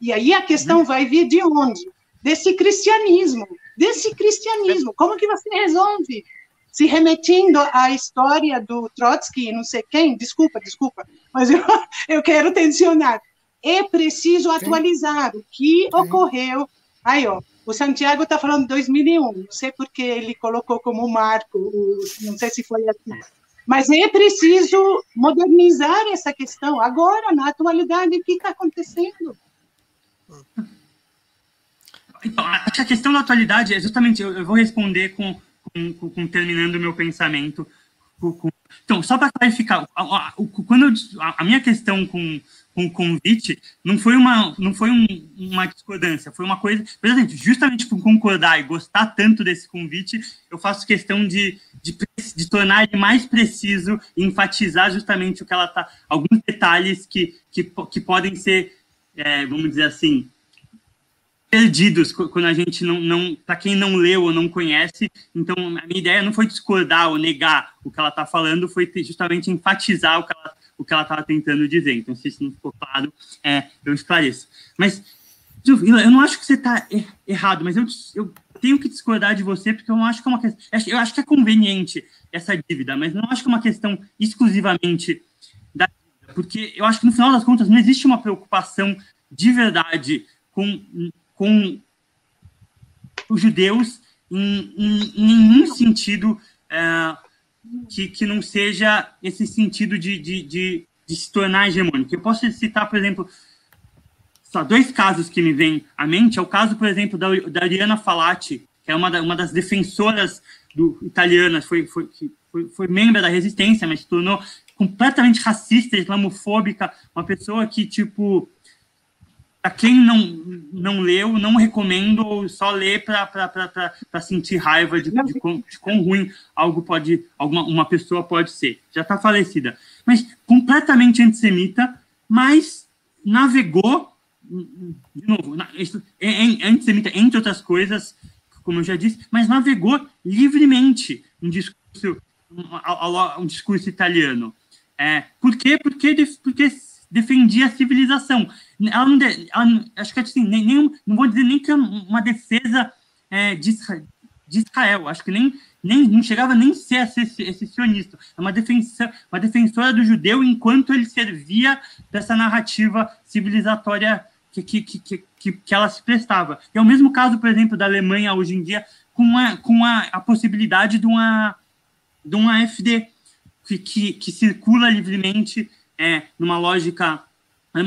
E aí a questão uhum. vai vir de onde? Desse cristianismo. Desse cristianismo. Como que você resolve? se remetendo à história do Trotsky, não sei quem, desculpa, desculpa, mas eu, eu quero tensionar. É preciso atualizar o que ocorreu. Aí, ó, o Santiago está falando de 2001, não sei porque ele colocou como marco, não sei se foi assim. Mas é preciso modernizar essa questão. Agora, na atualidade, o que está acontecendo? Então, acho que a questão da atualidade é justamente, eu, eu vou responder com com, com, terminando o meu pensamento. Com, então, só para clarificar, a, a, quando eu, a, a, minha questão com, com o convite não foi uma não foi um, uma discordância, foi uma coisa, exemplo, justamente por concordar e gostar tanto desse convite, eu faço questão de, de, de tornar ele mais preciso e enfatizar justamente o que ela tá, alguns detalhes que, que, que podem ser, é, vamos dizer assim, perdidos quando a gente não, não para quem não leu ou não conhece. Então, a minha ideia não foi discordar ou negar o que ela está falando, foi justamente enfatizar o que ela o que ela estava tentando dizer. Então, se isso não ficou claro, é, eu esclareço. Mas, eu não acho que você está errado, mas eu, eu tenho que discordar de você porque eu não acho que é uma questão. Eu acho que é conveniente essa dívida, mas não acho que é uma questão exclusivamente da dívida, porque eu acho que no final das contas não existe uma preocupação de verdade com com os judeus em, em, em nenhum sentido é, que, que não seja esse sentido de, de, de, de, se tornar hegemônico. Eu posso citar, por exemplo, só dois casos que me vêm à mente. É o caso, por exemplo, da, da Ariana Falati, que é uma, da, uma das defensoras do, italianas, foi, foi, foi, foi membro da resistência, mas se tornou completamente racista, islamofóbica, uma pessoa que, tipo, para quem não, não leu, não recomendo só ler para sentir raiva de, de, quão, de quão ruim algo pode, alguma uma pessoa pode ser. Já está falecida. Mas completamente antissemita, mas navegou, de novo, é, é antissemita, entre outras coisas, como eu já disse, mas navegou livremente um discurso um, um discurso italiano. É, por quê? Porque, porque defendia a civilização. Ela não, ela, acho que assim, nem, nem, não vou dizer nem que é uma defesa é, de, de Israel, acho que nem, nem não chegava nem a ser secessionista, é uma, defensa, uma defensora do judeu enquanto ele servia dessa narrativa civilizatória que, que, que, que, que ela se prestava. é o mesmo caso, por exemplo, da Alemanha hoje em dia, com, a, com a, a possibilidade de uma, de uma AfD, que, que, que circula livremente é, numa lógica.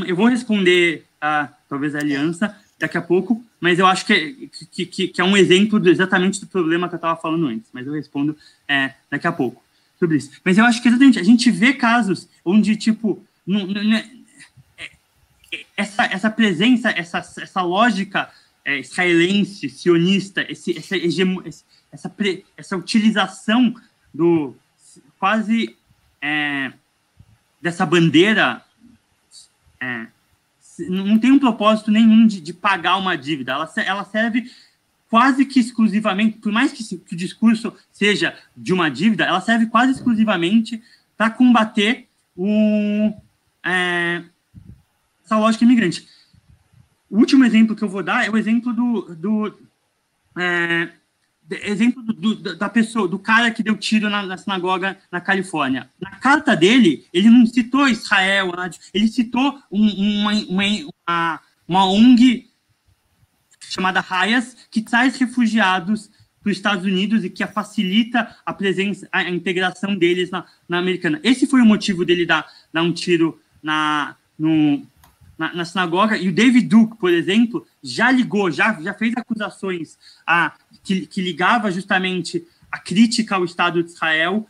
Eu vou responder a talvez a aliança daqui a pouco, mas eu acho que, é, que, que, que é um exemplo do, exatamente do problema que eu estava falando antes, mas eu respondo é, daqui a pouco sobre isso. Mas eu acho que exatamente a gente vê casos onde, tipo, não, não, né, é, essa, essa presença, essa, essa lógica é, israelense, sionista, esse, essa, essa, essa utilização do quase é, dessa bandeira é, não tem um propósito nenhum de, de, pagar uma dívida. Ela, ela serve quase que exclusivamente, por mais que, que o discurso seja de uma dívida, ela serve quase exclusivamente para combater o, é, essa lógica imigrante. O último exemplo que eu vou dar é o exemplo do, do é, exemplo do, do, da pessoa, do cara que deu tiro na, na, sinagoga na Califórnia. Na carta dele, ele não citou Israel, ele citou um, uma, uma, uma, ONG chamada Hayas, que traz refugiados para os Estados Unidos e que facilita a presença, a integração deles na, na americana. Esse foi o motivo dele dar, dar um tiro na, no, na, na, sinagoga, e o David Duke, por exemplo, já ligou, já, já fez acusações a, que, que ligava justamente a crítica ao Estado de Israel.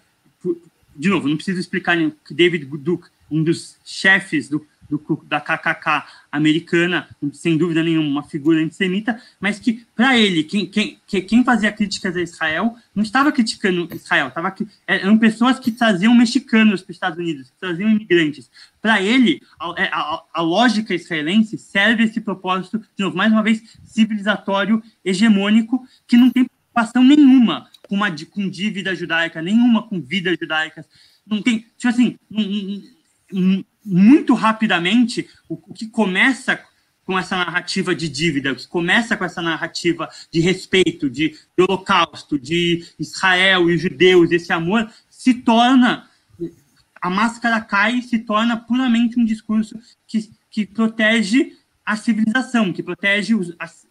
De novo, não preciso explicar que David Duke, um dos chefes do, do, da KKK americana, sem dúvida nenhuma, uma figura antissemita, mas que, para ele, quem, quem, quem fazia críticas a Israel não estava criticando Israel, estava, eram pessoas que traziam mexicanos para os Estados Unidos, que traziam imigrantes. Para ele, a, é, a, a, lógica israelense serve esse propósito, de novo, mais uma vez, civilizatório, hegemônico, que não tem preocupação nenhuma com, uma, com dívida judaica, nenhuma com vidas judaicas, não tem, tipo assim, muito rapidamente o, o que começa com essa narrativa de dívida, que começa com essa narrativa de respeito, de, de holocausto, de Israel e os judeus, esse amor, se torna, a máscara cai e se torna puramente um discurso que, que protege a civilização, que protege os, as,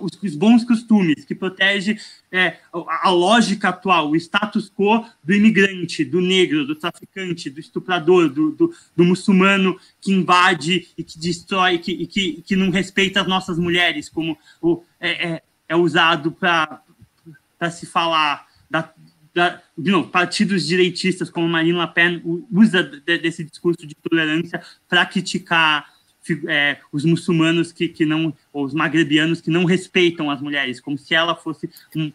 os, os, bons costumes, que protege é, a, a, lógica atual, o status quo do imigrante, do negro, do traficante, do estuprador, do, do, do muçulmano que invade e que destrói que, e que, que não respeita as nossas mulheres, como o, é, é, é usado para se falar da, da, de novo, partidos direitistas como Marine Le Pen usa desse discurso de tolerância para criticar é, os muçulmanos que, que não, ou os magrebianos que não respeitam as mulheres, como se ela fosse um,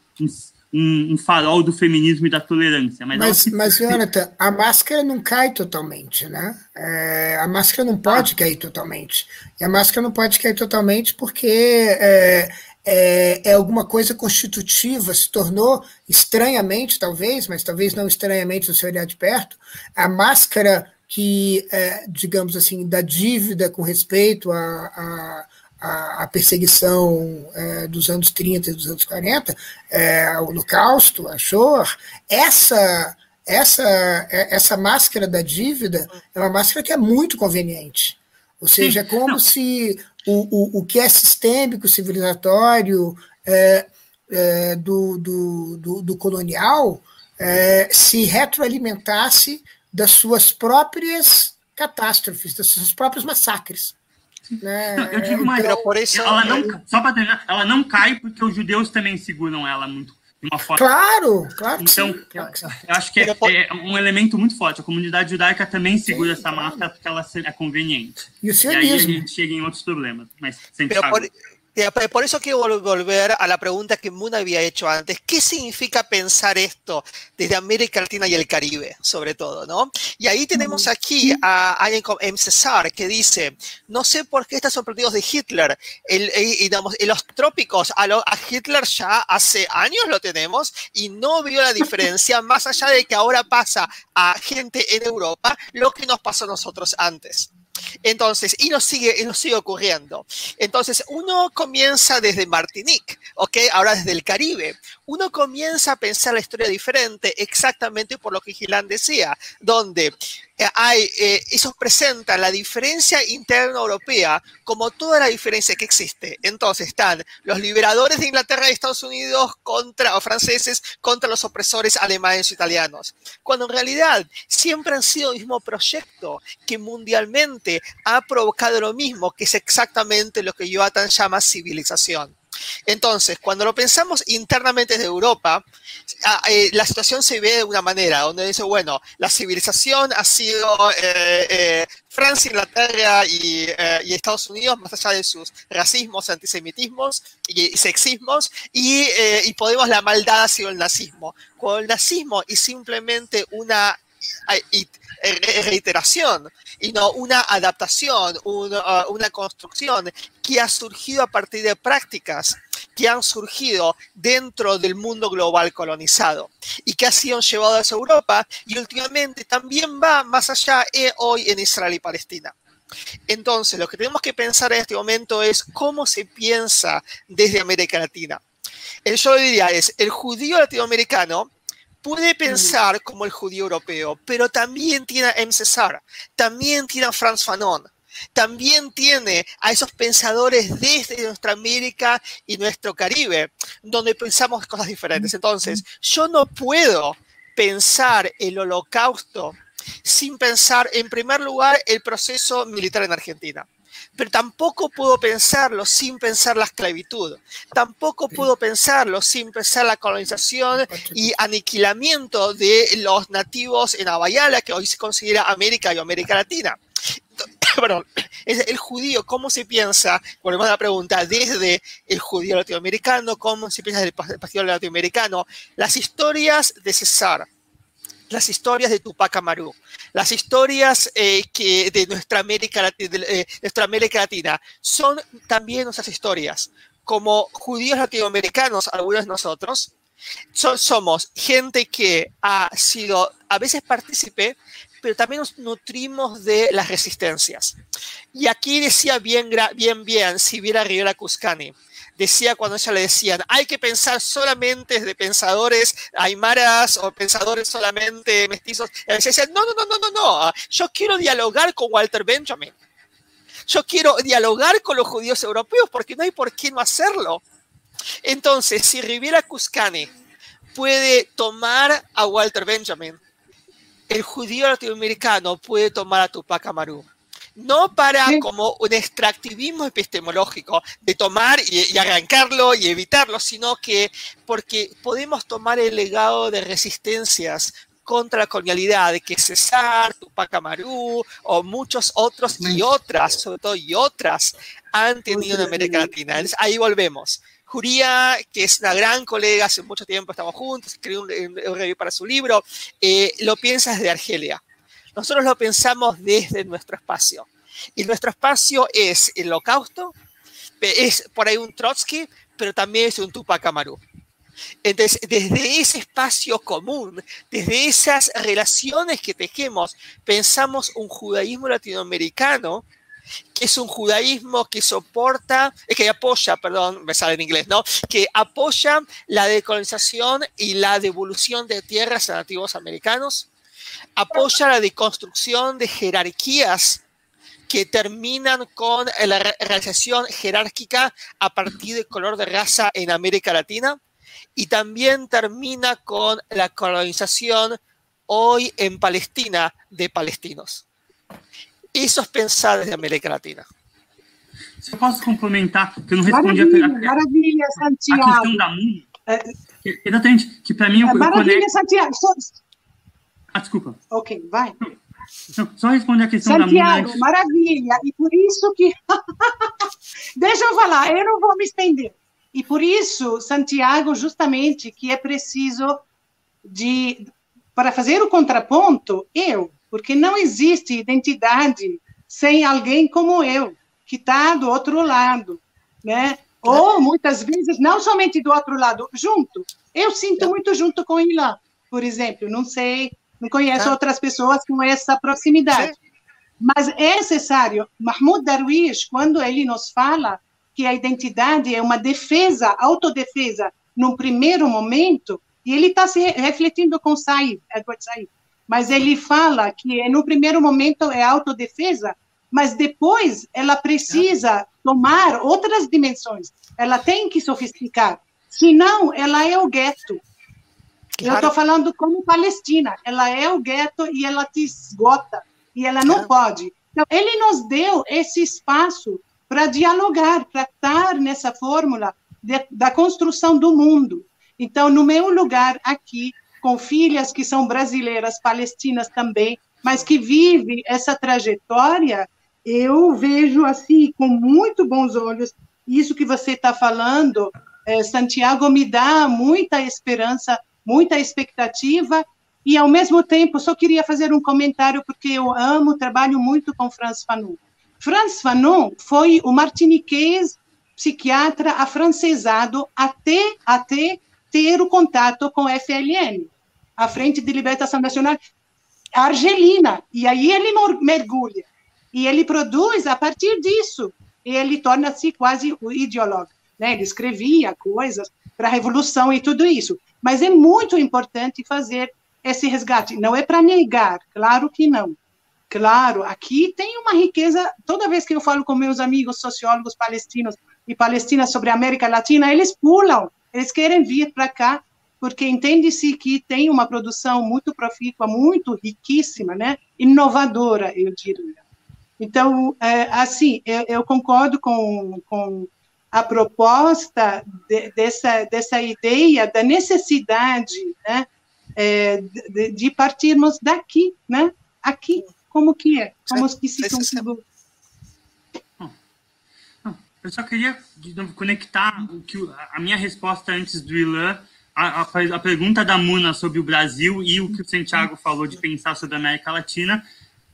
um, um farol do feminismo e da tolerância. Mas, mas, ela... mas Jonathan, a máscara não cai totalmente, né? É, a máscara não pode cair totalmente. E a máscara não pode cair totalmente porque é, é, é, alguma coisa constitutiva, se tornou estranhamente, talvez, mas talvez não estranhamente se você olhar de perto, a máscara que, é, digamos assim, da dívida com respeito à, à, à perseguição é, dos anos 30 e dos anos 40, é, o Holocausto, a Shoah, essa, essa, é, essa máscara da dívida é uma máscara que é muito conveniente. Ou seja, é como Não. se o, o, o que é sistêmico, civilizatório é, é, do, do, do, do colonial é, se retroalimentasse das suas próprias catástrofes, dos seus próprios massacres. Né? Não, eu digo mais, então, ela não, só para terminar, ela não cai porque os judeus também seguram ela muito de uma forma. Claro, claro. Então, sim, claro eu acho que é, é, um elemento muito forte. A comunidade judaica também segura sim, essa claro. máscara porque ela é conveniente. E o sionismo. E aí a gente chega em outros problemas, mas sem pero por, eso quiero volver a la pregunta que Moon había hecho antes. ¿Qué significa pensar esto desde América Latina y el Caribe, sobre todo? ¿no? Y ahí tenemos aquí a alguien como M. César que dice, no sé por qué están sorprendidos de Hitler. El, en los trópicos a, a Hitler ya hace años lo tenemos y no vio la diferencia, más allá de que ahora pasa a gente en Europa lo que nos pasó a nosotros antes. Entonces, y nos sigue, y nos sigue ocurriendo. Entonces, uno comienza desde Martinique, ¿ok? Ahora desde el Caribe. Uno comienza a pensar la historia diferente exactamente por lo que Gilán decía, donde eh, hay, eh, eso presenta la diferencia interna europea como toda la diferencia que existe. Entonces están los liberadores de Inglaterra y Estados Unidos contra, o franceses contra los opresores alemanes e italianos, cuando en realidad siempre han sido el mismo proyecto que mundialmente ha provocado lo mismo, que es exactamente lo que Jonathan llama civilización. Entonces, cuando lo pensamos internamente desde Europa, ah, eh, la situación se ve de una manera, donde dice, bueno, la civilización ha sido eh, eh, Francia, Inglaterra y, Estados Unidos, más allá de sus racismos, antisemitismos y, sexismos, y, y Podemos, la maldad ha sido el nazismo. Cuando el nazismo es simplemente una reiteración y no una adaptación, una, uh, una construcción que ha surgido a partir de prácticas que han surgido dentro del mundo global colonizado y que han sido llevadas a Europa y últimamente también va más allá eh, hoy en Israel y Palestina. Entonces, lo que tenemos que pensar en este momento es cómo se piensa desde América Latina. El yo diría es, el judío latinoamericano puede pensar como el judío europeo, pero también tiene a M. César, también tiene a Franz Fanon, también tiene a esos pensadores desde nuestra América y nuestro Caribe, donde pensamos cosas diferentes. Entonces, yo no puedo pensar el holocausto sin pensar, en primer lugar, el proceso militar en Argentina pero tampoco puedo pensarlo sin pensar la esclavitud, tampoco puedo pensarlo sin pensar la colonización y aniquilamiento de los nativos en Abayala, que hoy se considera América y América Latina. Perdón, es el judío, ¿cómo se piensa? Volvemos a la pregunta, desde el judío latinoamericano, ¿cómo se piensa desde el pastor latinoamericano? Las historias de César, las historias de Tupac Amaru, las historias eh, que de nuestra América, eh, nuestra América Latina son también nuestras historias. Como judíos latinoamericanos, algunos de nosotros, somos gente que ha sido a veces partícipe, pero también nos nutrimos de las resistencias. Y aquí decía bien, bien, bien, si viera Rivera Cuscani, decía cuando ella le decían, hay que pensar solamente de pensadores aymaras o pensadores solamente mestizos. Ella decía, no, no, no, no, no, no, yo quiero dialogar con Walter Benjamin. Yo quiero dialogar con los judíos europeos porque no hay por qué no hacerlo. Entonces, si Riviera Cuscani puede tomar a Walter Benjamin, el judío latinoamericano puede tomar a Tupac Amaru no para como un extractivismo epistemológico de tomar y, arrancarlo y evitarlo, sino que porque podemos tomar el legado de resistencias contra la colonialidad de que César, Tupac Amaru o muchos otros y otras, sobre todo y otras, han tenido en América Latina. ahí volvemos. Juría, que es una gran colega, hace mucho tiempo estamos juntos, escribió un, review para su libro, eh, lo piensa desde Argelia nosotros lo pensamos desde nuestro espacio. Y nuestro espacio es el holocausto, es por ahí un Trotsky, pero también es un Tupac Amaru. Entonces, desde ese espacio común, desde esas relaciones que tejemos, pensamos un judaísmo latinoamericano que es un judaísmo que soporta, que apoya, perdón, me sale en inglés, ¿no? Que apoya la decolonización y la devolución de tierras a nativos americanos, apoya la deconstrucción de jerarquías que terminan con la realización jerárquica a partir del color de raza en América Latina y también termina con la colonización hoy en Palestina de palestinos. Eso es pensar desde América Latina. Se posso complementar, que eu não respondi maravilha, a, a, maravilha, Santiago. a questão da música. É, exatamente, que para mim... É, maravilha, Santiago. Ah, desculpa. Ok, vai. Não, só responder a questão Santiago, da Santiago, maravilha. E por isso que deixa eu falar, eu não vou me estender. E por isso, Santiago, justamente, que é preciso de para fazer o contraponto, eu, porque não existe identidade sem alguém como eu, que está do outro lado, né? Ou muitas vezes não somente do outro lado, junto. Eu sinto muito junto com Ilan, por exemplo. Não sei, conheço tá. outras pessoas com essa proximidade. Mas é necessário. Mahmoud Darwish, quando ele nos fala que a identidade é uma defesa, autodefesa, num primeiro momento, e ele está se refletindo com Said, Edward Said, mas ele fala que no primeiro momento é autodefesa, mas depois ela precisa tomar outras dimensões, ela tem que sofisticar, senão ela é o gueto. Claro. Eu estou falando como Palestina, ela é o gueto e ela te esgota, e ela não pode. Então, ele nos deu esse espaço para dialogar, para estar nessa fórmula de, da construção do mundo. Então, no meu lugar aqui, com filhas que são brasileiras, palestinas também, mas que vivem essa trajetória, eu vejo assim com muito bons olhos isso que você está falando, é, Santiago, me dá muita esperança, muita expectativa e ao mesmo tempo só queria fazer um comentário porque eu amo, trabalho muito com Franz Fanon. Franz Fanon foi o martiniquês psiquiatra afrancesado até até ter o contato com a FLN, a Frente de Libertação Nacional Argelina, e aí ele mergulha e ele produz a partir disso. E ele torna-se quase o ideólogo. Né? Ele escrevia coisas para a revolução e tudo isso. Mas é muito importante fazer esse resgate. Não é para negar, claro que não. Claro, aqui tem uma riqueza. Toda vez que eu falo com meus amigos sociólogos palestinos e palestinas sobre a América Latina, eles pulam, eles querem vir para cá, porque entende-se que tem uma produção muito profícua, muito riquíssima, né? inovadora, eu diria. Então, é, assim, eu, eu, concordo com, com a proposta de, dessa, dessa ideia da necessidade né, é, de, de, partirmos daqui, né? Aqui, como que é? Como que se configura? Eu só queria novo, conectar o que, a minha resposta antes do Ilan a, a, a, pergunta da Muna sobre o Brasil e o que o Santiago falou de pensar sobre a América Latina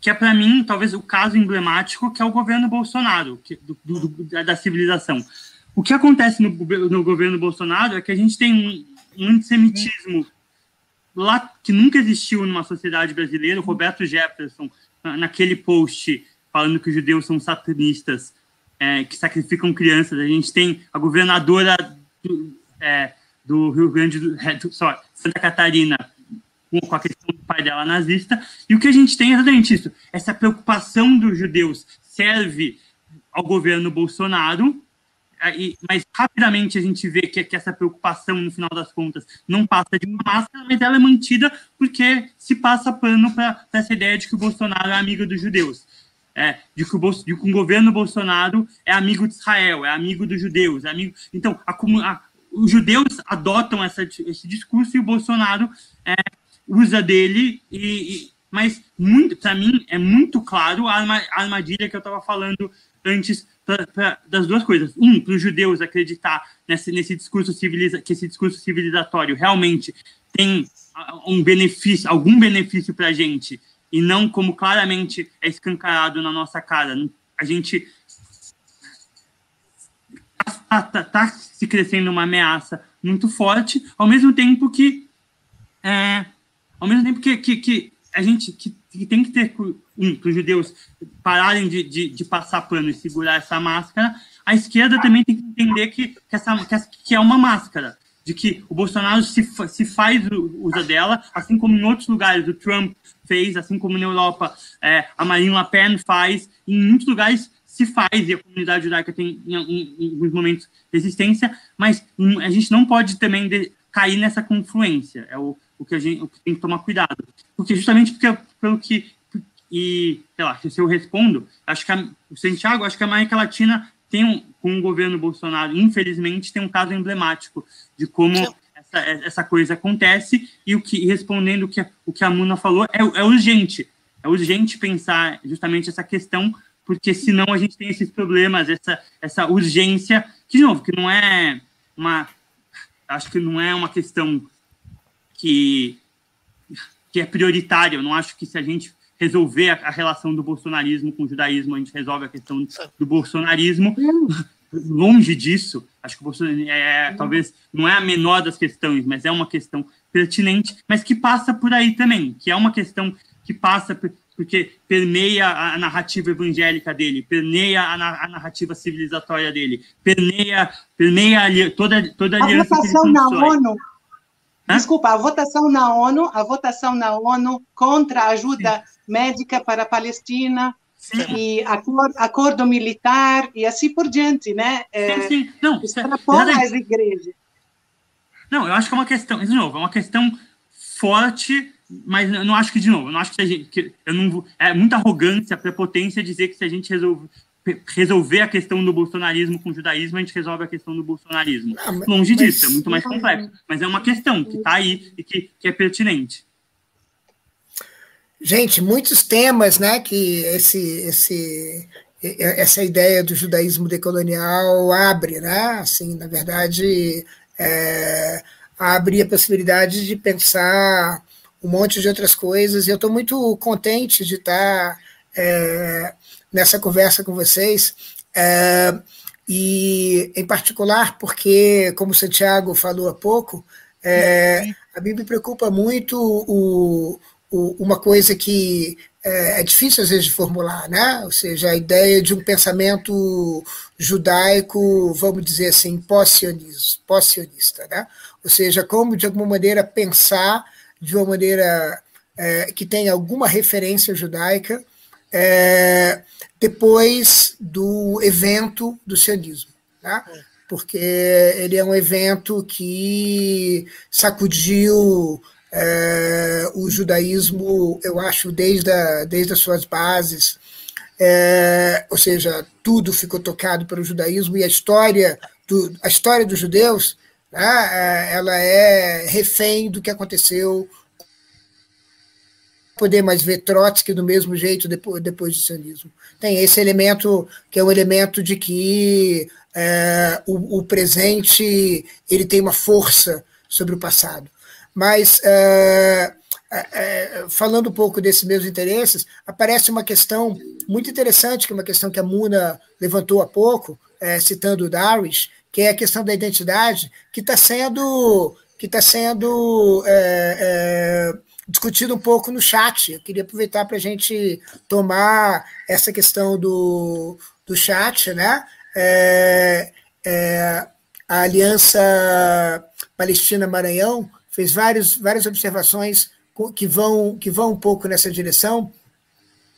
que é para mim talvez o caso emblemático que é o governo Bolsonaro que, do, do, da civilização. O que acontece no, no, governo Bolsonaro é que a gente tem um, um antissemitismo lá que nunca existiu numa sociedade brasileira. O Roberto Jefferson, naquele post falando que os judeus são satanistas, é, que sacrificam crianças. A gente tem a governadora do, é, do Rio Grande do, é, do sorry, Santa Catarina com a questão do pai dela nazista. E o que a gente tem é exatamente isso. Essa preocupação dos judeus serve ao governo Bolsonaro, mas rapidamente a gente vê que, que, essa preocupação, no final das contas, não passa de uma máscara, mas ela é mantida porque se passa pano para essa ideia de que o Bolsonaro é amigo dos judeus. É, de, que o, de que o governo Bolsonaro é amigo de Israel, é amigo dos judeus. É amigo, então, a, a, os judeus adotam essa, esse discurso e o Bolsonaro é, usa dele e, e mas muito para mim é muito claro a, armadilha que eu estava falando antes pra, pra, das duas coisas. Um para os judeus acreditar nesse, nesse discurso civiliza que esse discurso civilizatório realmente tem um benefício algum benefício para a gente e não como claramente é escancarado na nossa cara. A gente está tá, tá se crescendo uma ameaça muito forte ao mesmo tempo que é, ao mesmo tempo que, que, que a gente que, que, tem que ter um, para os judeus pararem de, de, de, passar pano e segurar essa máscara, a esquerda também tem que entender que, que, essa, que, que é uma máscara, de que o Bolsonaro se, se faz usa dela, assim como em outros lugares o Trump fez, assim como na Europa é, a Marine Le Pen faz, em muitos lugares se faz e a comunidade judaica tem em, em, em alguns momentos resistência, mas a gente não pode também de, cair nessa confluência. É o, o que a gente o que tem que tomar cuidado. Porque justamente porque pelo que e sei lá, se eu respondo, acho que a, o Santiago, acho que a América Latina tem um, com o governo Bolsonaro, infelizmente, tem um caso emblemático de como essa, essa coisa acontece e o que respondendo o que o que a Muna falou é, é urgente, é urgente pensar justamente essa questão porque senão a gente tem esses problemas, essa, essa urgência, que, de novo, que não é uma. Acho que não é uma questão que, que é prioritária. Eu não acho que se a gente resolver a, a relação do bolsonarismo com o judaísmo, a gente resolve a questão do bolsonarismo. Longe disso, acho que o Bolsonaro é, talvez não é a menor das questões, mas é uma questão pertinente, mas que passa por aí também, que é uma questão que passa porque permeia a narrativa evangélica dele, permeia a, narrativa civilizatória dele, permeia, permeia toda, toda a aliança. A votação na ONU. Hã? Desculpa, a votação na ONU, a votação na ONU contra a ajuda Sim. médica para a Palestina, Sim. e acordo, acordo, militar e assim por diante, né? É, sim, sim. Não, extrapola as igrejas. Não, eu acho que é uma questão, de novo, é uma questão forte mas eu não acho que, de novo, eu não acho que, a gente, que eu não é muita arrogância, prepotência dizer que se a gente resolve, resolver a questão do bolsonarismo com o judaísmo, a gente resolve a questão do bolsonarismo. Mas, Longe disso, é muito mais complexo. Mas é uma questão que está aí e que, que é pertinente. Gente, muitos temas, né, que esse, esse, essa ideia do judaísmo decolonial abre, né? Assim, na verdade, é, abre a possibilidade de pensar um monte de outras coisas. E eu estou muito contente de estar é, nessa conversa com vocês. É, e, em particular, porque, como o Santiago falou há pouco, é, a mim me preocupa muito o, o, uma coisa que é, é, difícil às vezes de formular, né? ou seja, a ideia de um pensamento judaico, vamos dizer assim, pós-sionista, né? ou seja, como de alguma maneira pensar de uma maneira é, que tem alguma referência judaica é, depois do evento do sionismo, tá? porque ele é um evento que sacudiu é, o judaísmo, eu acho, desde, a, desde as suas bases, é, ou seja, tudo ficou tocado pelo judaísmo e a história, do, a história dos judeus né, é, ela é refém do que aconteceu. Poder mais ver Trotsky do mesmo jeito depois, depois do sionismo. Tem esse elemento que é um elemento de que é, o, o, presente ele tem uma força sobre o passado. Mas é, é, é falando um pouco desses meus interesses, aparece uma questão muito interessante, que é uma questão que a Muna levantou há pouco, é, citando o Darwish, que é a questão da identidade, que está sendo, que tá sendo é, discutido um pouco no chat. Eu queria aproveitar para a gente tomar essa questão do, do chat, né? É, é a Aliança Palestina-Maranhão fez vários, várias observações que vão, que vão um pouco nessa direção.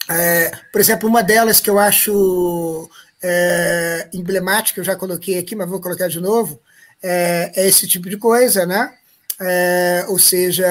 É, por exemplo, uma delas que eu acho é, emblemática, eu já coloquei aqui, mas vou colocar de novo, é, é esse tipo de coisa, né? É, ou seja,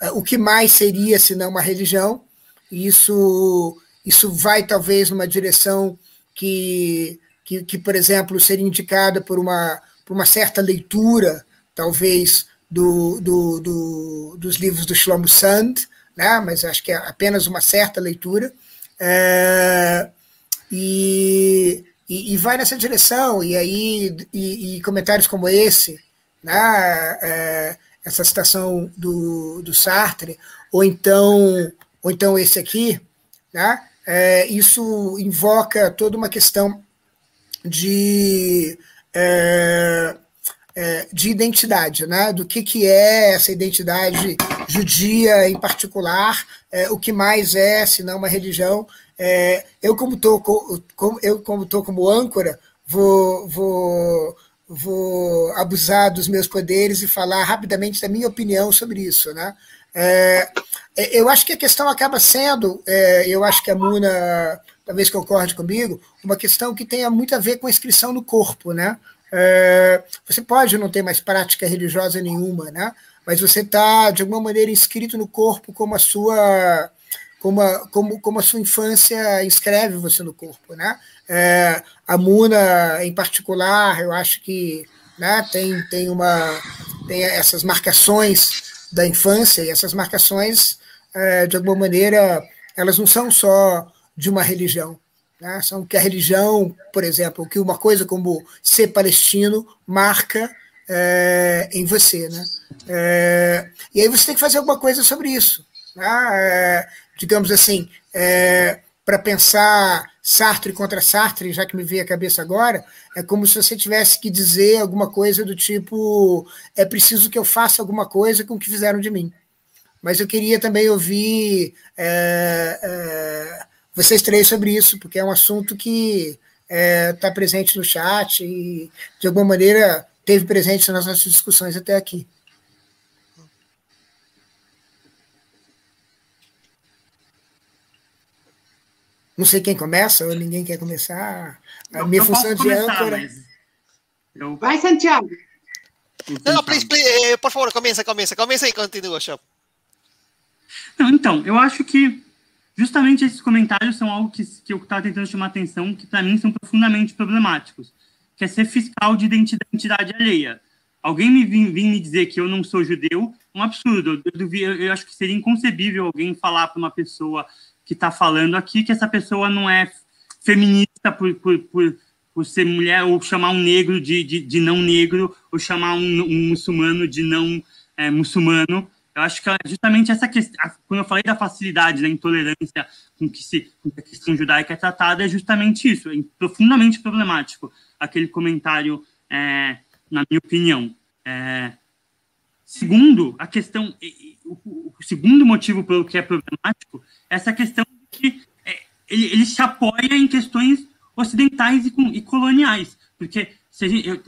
é, o que mais seria se não uma religião? Isso, isso vai talvez numa direção que, que, que, por exemplo, seria indicada por uma, por uma certa leitura, talvez, do, do, do, dos livros do Shlomo Sand, né? mas acho que é apenas uma certa leitura. É, e, e, e, vai nessa direção. E aí, e, e comentários como esse, né, é, essa citação do, do Sartre, ou então, ou então esse aqui, né, é, isso invoca toda uma questão de, é, é de identidade, né, do que, que é essa identidade judia em particular, é, o que mais é, se não uma religião, é, eu, como estou como, eu como, tô como âncora, vou, vou, vou abusar dos meus poderes e falar rapidamente da minha opinião sobre isso. Né? É, é eu acho que a questão acaba sendo, é, eu acho que a Muna talvez concorde comigo, uma questão que tenha muito a ver com a inscrição no corpo. Né? É, você pode não ter mais prática religiosa nenhuma, né? mas você está, de alguma maneira, inscrito no corpo como a sua como a, como, como a sua infância inscreve você no corpo, né? É, a Muna, em particular, eu acho que né, tem, tem, uma, tem essas marcações da infância, e essas marcações, é, de alguma maneira, elas não são só de uma religião, Né? São que a religião, por exemplo, que uma coisa como ser palestino marca é, em você. Né? É, e aí você tem que fazer alguma coisa sobre isso. Né? É, digamos assim, é, para pensar Sartre contra Sartre, já que me veio a cabeça agora, é como se você tivesse que dizer alguma coisa do tipo: é preciso que eu faça alguma coisa com o que fizeram de mim. Mas eu queria também ouvir é, é, vocês três sobre isso, porque é um assunto que está é, tá presente no chat e, de alguma maneira, teve presente nas nossas discussões até aqui. Não sei quem começa, ou ninguém quer começar. A minha função de começar, âncora. Eu... Vai, Santiago. Não, não, please, please, eh, por favor, começa, começa, começa e continua, Shop. Não, então, eu acho que justamente esses comentários são algo que, que eu estava tentando chamar atenção, que para mim são profundamente problemáticos, que é ser fiscal de identidade, identidade alheia. Alguém me vir, vir, me dizer que eu não sou judeu, um absurdo. Eu, eu, eu acho que seria inconcebível alguém falar para uma pessoa que está falando aqui que essa pessoa não é feminista por, por, por, por ser mulher, ou chamar um negro de, de, de não negro, ou chamar um, um muçulmano de não é, muçulmano. Eu acho que é justamente essa questão, quando eu falei da facilidade, da intolerância com que, se, com que a questão judaica é tratada, é justamente isso, é profundamente problemático aquele comentário, é, na minha opinião. É, segundo, a questão, o segundo motivo pelo que é problemático essa questão de que é, ele, ele se apoia em questões ocidentais e, e coloniais, porque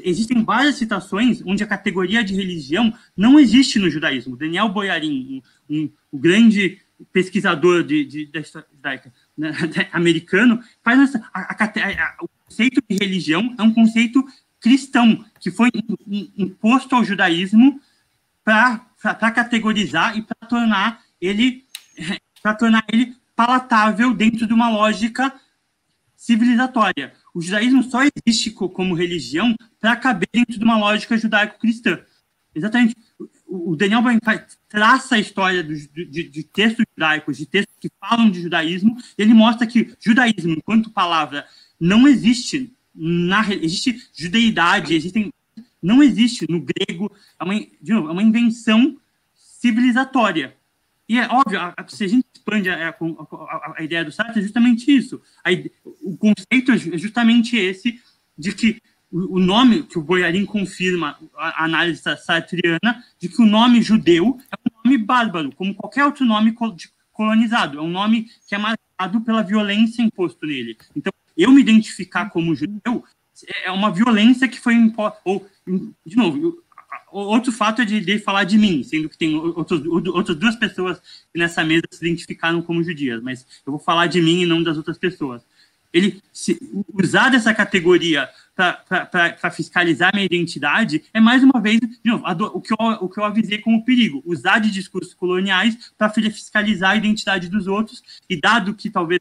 existem várias citações onde a categoria de religião não existe no judaísmo. Daniel Boyarin, um, um, um grande pesquisador de, de, da história judaica né, americano, faz essa, a, a, a, o conceito de religião é um conceito cristão que foi imposto ao judaísmo para categorizar e para tornar ele para tornar ele palatável dentro de uma lógica civilizatória. O judaísmo só existe como religião para caber dentro de uma lógica judaico-cristã. Exatamente. O Daniel Bernstein traça a história de, de, de, textos judaicos, de textos que falam de judaísmo, e ele mostra que judaísmo, enquanto palavra, não existe. Na, existe judeidade, existem, não existe no grego, é uma, de novo, é uma invenção civilizatória. E é óbvio, se a gente expande a, a, a ideia do Sartre, é justamente isso. o conceito é justamente esse de que o, nome, que o Boyarin confirma a, análise sartriana, de que o nome judeu é um nome bárbaro, como qualquer outro nome colonizado. É um nome que é marcado pela violência imposto nele. Então, eu me identificar como judeu é uma violência que foi imposta. Ou, de novo, outro fato é de, de, falar de mim, sendo que tem outros, outras duas pessoas que nessa mesa se identificaram como judias, mas eu vou falar de mim e não das outras pessoas. Ele se, usar dessa categoria para fiscalizar minha identidade é mais uma vez novo, o, que eu, o que eu avisei como perigo, usar de discursos coloniais para fiscalizar a identidade dos outros e dado que talvez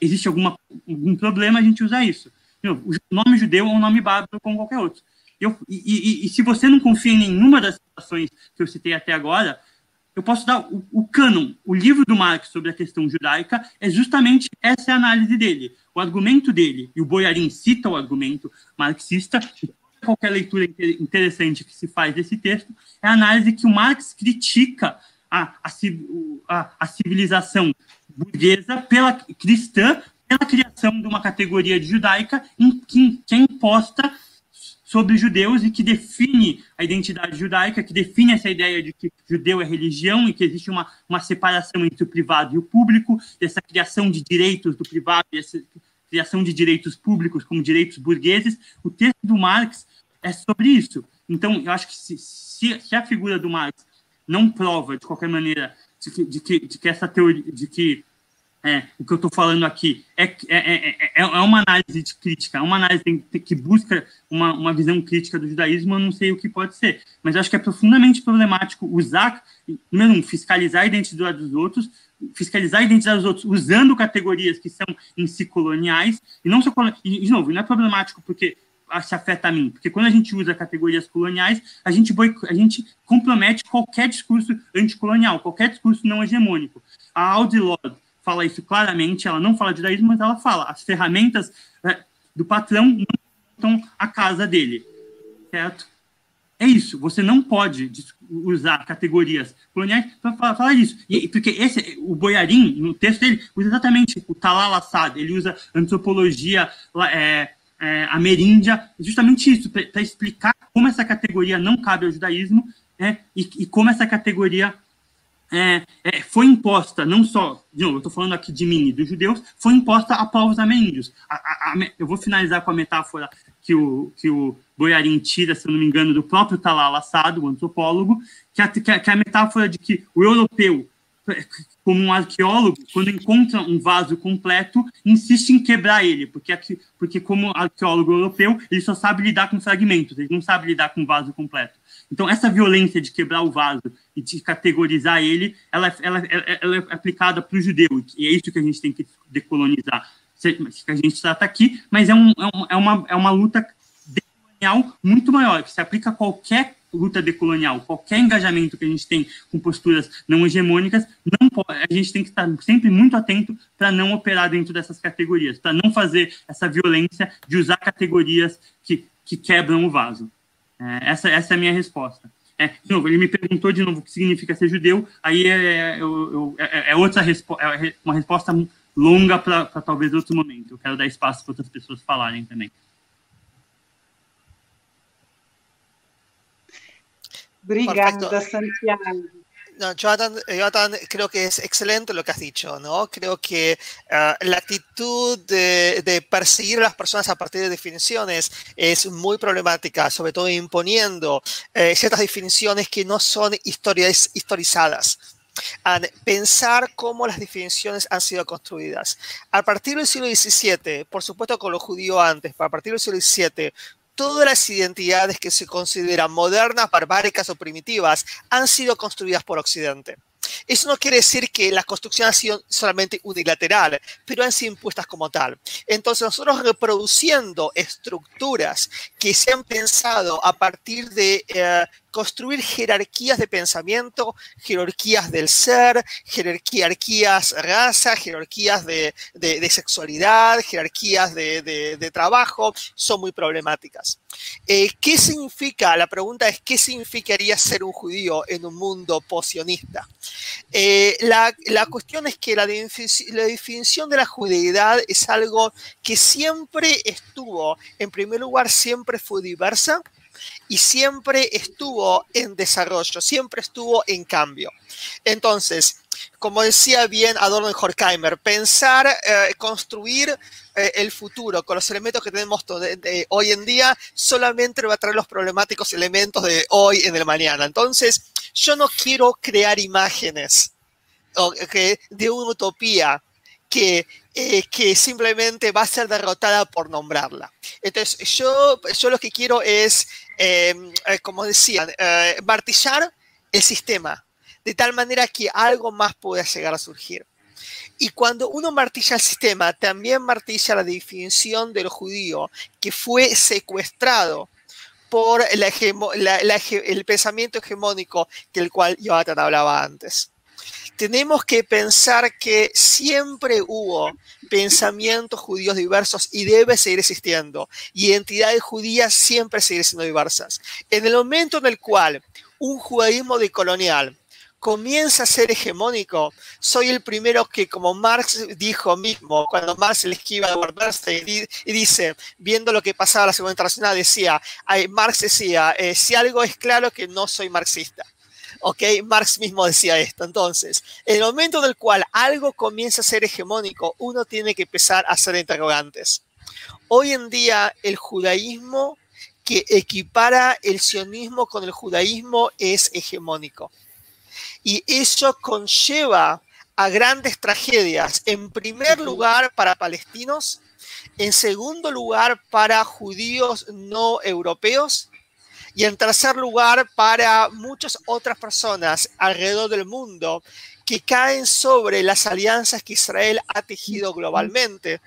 existe alguma, algum problema, a gente usa isso. O nome judeu é um nome bárbaro como qualquer outro. Eu, e, e, e, se você não confia em nenhuma das situações que eu citei até agora, eu posso dar o, o cânon, o livro do Marx sobre a questão judaica, é justamente essa análise dele. O argumento dele, e o Boyarin cita o argumento marxista, qualquer leitura interessante que se faz desse texto, é a análise que o Marx critica a, a, a, a civilização burguesa pela cristã, pela criação de uma categoria judaica em, que, que é imposta sobre judeus e que define a identidade judaica, que define essa ideia de que judeu é religião e que existe uma, uma separação entre o privado e o público, essa criação de direitos do privado e essa criação de direitos públicos como direitos burgueses. O texto do Marx é sobre isso. Então, eu acho que se, se, se a figura do Marx não prova, de qualquer maneira, de que, de que, de que essa teoria, de que é, o que eu estou falando aqui é, é, é, é, uma análise de crítica, é uma análise que busca uma, uma visão crítica do judaísmo, eu não sei o que pode ser. Mas acho que é profundamente problemático usar, um, fiscalizar a identidade dos outros, fiscalizar a identidade dos outros usando categorias que são em si coloniais, e não só, e, de novo, não é problemático porque se afeta a mim, porque quando a gente usa categorias coloniais, a gente, a gente compromete qualquer discurso anticolonial, qualquer discurso não hegemônico. A Audre Lorde fala isso claramente, ela não fala de judaísmo, mas ela fala, as ferramentas é, do patrão não estão a casa dele, certo? É isso, você não pode usar categorias coloniais para falar, falar disso. E, porque esse, o Boyarin, no texto dele, usa exatamente o Talal Assad, ele usa antropologia é, é, ameríndia, justamente isso, para explicar como essa categoria não cabe ao judaísmo é, e, e como essa categoria é, é, foi imposta, não só, de novo, eu estou falando aqui de mim e dos judeus, foi imposta a povos ameríndios. A, a, a, eu vou finalizar com a metáfora que o, que o Boiarim tira, se eu não me engano, do próprio Talal Assad, o antropólogo, que a, que a, metáfora de que o europeu, como um arqueólogo, quando encontra um vaso completo, insiste em quebrar ele, porque, aqui, porque como arqueólogo europeu, ele só sabe lidar com fragmentos, ele não sabe lidar com vaso completo. Então, essa violência de quebrar o vaso e de categorizar ele, ela, ela, ela é aplicada para o judeu, e é isso que a gente tem que decolonizar, que a gente trata aqui, mas é, um, é, uma, é uma luta decolonial muito maior, que se aplica a qualquer luta decolonial, qualquer engajamento que a gente tem com posturas não hegemônicas, não pode, a gente tem que estar sempre muito atento para não operar dentro dessas categorias, para não fazer essa violência de usar categorias que, que quebram o vaso. É, essa, essa é a minha resposta. É, de novo, ele me perguntou de novo o que significa ser judeu, aí é, eu, eu, é, é outra respo é uma resposta longa para talvez outro momento. Eu quero dar espaço para outras pessoas falarem também. Obrigada, Santiago. No, Jonathan, creo que es excelente lo que has dicho, ¿no? Creo que uh, la actitud de, de, perseguir a las personas a partir de definiciones es muy problemática, sobre todo imponiendo eh, ciertas definiciones que no son historias, historizadas. pensar cómo las definiciones han sido construidas. A partir del siglo XVII, por supuesto con los judíos antes, pero a partir del siglo XVII, todas las identidades que se consideran modernas, barbáricas o primitivas han sido construidas por Occidente. Eso no quiere decir que la construcción ha sido solamente unilateral, pero han sido impuestas como tal. Entonces, nosotros reproduciendo estructuras que se han pensado a partir de eh, construir jerarquías de pensamiento, jerarquías del ser, jerarquías raza, jerarquías de, sexualidad, jerarquías de, trabajo, son muy problemáticas. Eh, ¿Qué significa? La pregunta es, ¿qué significaría ser un judío en un mundo posionista? Eh, la, cuestión es que la, la definición de la judeidad es algo que siempre estuvo, en primer lugar, siempre fue diversa, y siempre estuvo en desarrollo, siempre estuvo en cambio. Entonces, como decía bien Adorno y Horkheimer, pensar, eh, construir eh, el futuro con los elementos que tenemos hoy en día solamente va a traer los problemáticos elementos de hoy en el mañana. Entonces, yo no quiero crear imágenes de una utopía que, eh, que simplemente va a ser derrotada por nombrarla. Entonces, yo, yo lo que quiero es Em, eh, como decían, eh, martillar el sistema, de tal manera que algo más pueda llegar a surgir. Y cuando uno martilla el sistema, también martilla la definición del judío que fue secuestrado por el pensamiento hegemónico del cual Jonathan hablaba antes tenemos que pensar que siempre hubo pensamientos judíos diversos y debe seguir existiendo. Y entidades judías siempre seguirán siendo diversas. En el momento en el cual un judaísmo decolonial comienza a ser hegemónico, soy el primero que, como Marx dijo mismo, cuando Marx le esquiva a Bernstein y dice, viendo lo que pasaba en la Segunda Internacional, decía, Marx decía, eh, si algo es claro que no soy marxista. ¿Ok? Marx mismo decía esto. Entonces, en el momento en el cual algo comienza a ser hegemónico, uno tiene que empezar a hacer interrogantes. Hoy en día, el judaísmo que equipara el sionismo con el judaísmo es hegemónico. Y eso conlleva a grandes tragedias, en primer lugar para palestinos, en segundo lugar para judíos no europeos y en tercer lugar, para muchas otras personas alrededor del mundo que caen sobre las alianzas que Israel ha tejido globalmente.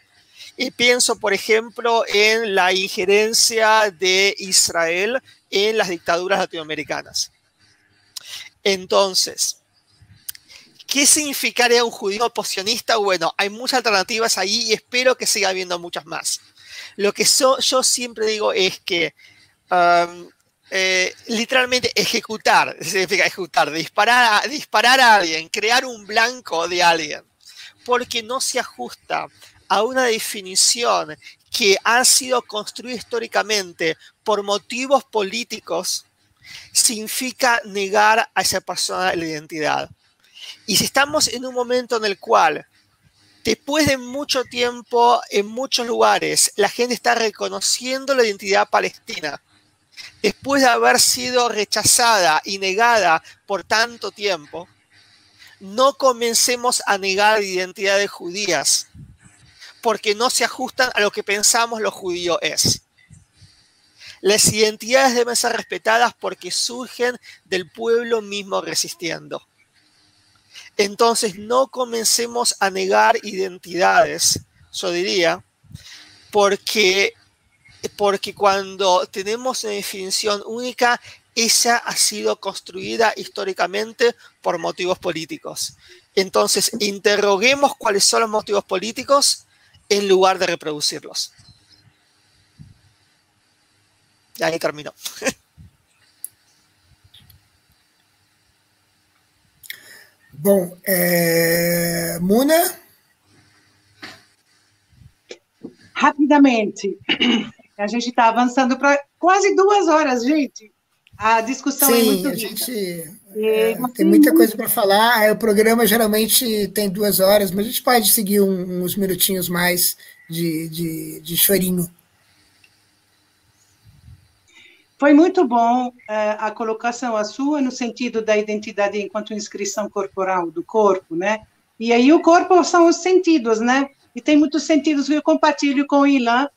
Y pienso, por ejemplo, en la injerencia de Israel en las dictaduras latinoamericanas. Entonces, ¿Qué significaría un judío posicionista? Bueno, hay muchas alternativas ahí y espero que siga habiendo muchas más. Lo que yo siempre digo es que um, eh, literalmente ejecutar, significa ejecutar, disparar disparar a alguien, crear un blanco de alguien, porque no se ajusta a una definición que ha sido construida históricamente por motivos políticos, significa negar a esa persona la identidad. Y si estamos en un momento en el cual, después de mucho tiempo, en muchos lugares, la gente está reconociendo la identidad palestina, después de haber sido rechazada y negada por tanto tiempo, no comencemos a negar identidades judías, porque no se ajustan a lo que pensamos lo judío es. Las identidades deben ser respetadas porque surgen del pueblo mismo resistiendo. Entonces no comencemos a negar identidades, yo diría, porque porque cuando tenemos una definición única, esa ha sido construida históricamente por motivos políticos. Entonces, interroguemos cuáles son los motivos políticos en lugar de reproducirlos. Y ahí terminó. Bom, é... Muna? Rapidamente. A gente está avançando para quase duas horas, gente. A discussão é Sim, é muito rica. Gente, é, tem muita coisa para falar. O programa geralmente tem duas horas, mas a gente pode seguir um, uns minutinhos mais de, de, de chorinho. Foi muito bom uh, a colocação a sua no sentido da identidade enquanto inscrição corporal do corpo, né? E aí o corpo são os sentidos, né? E tem muitos sentidos que eu compartilho com o Ilan,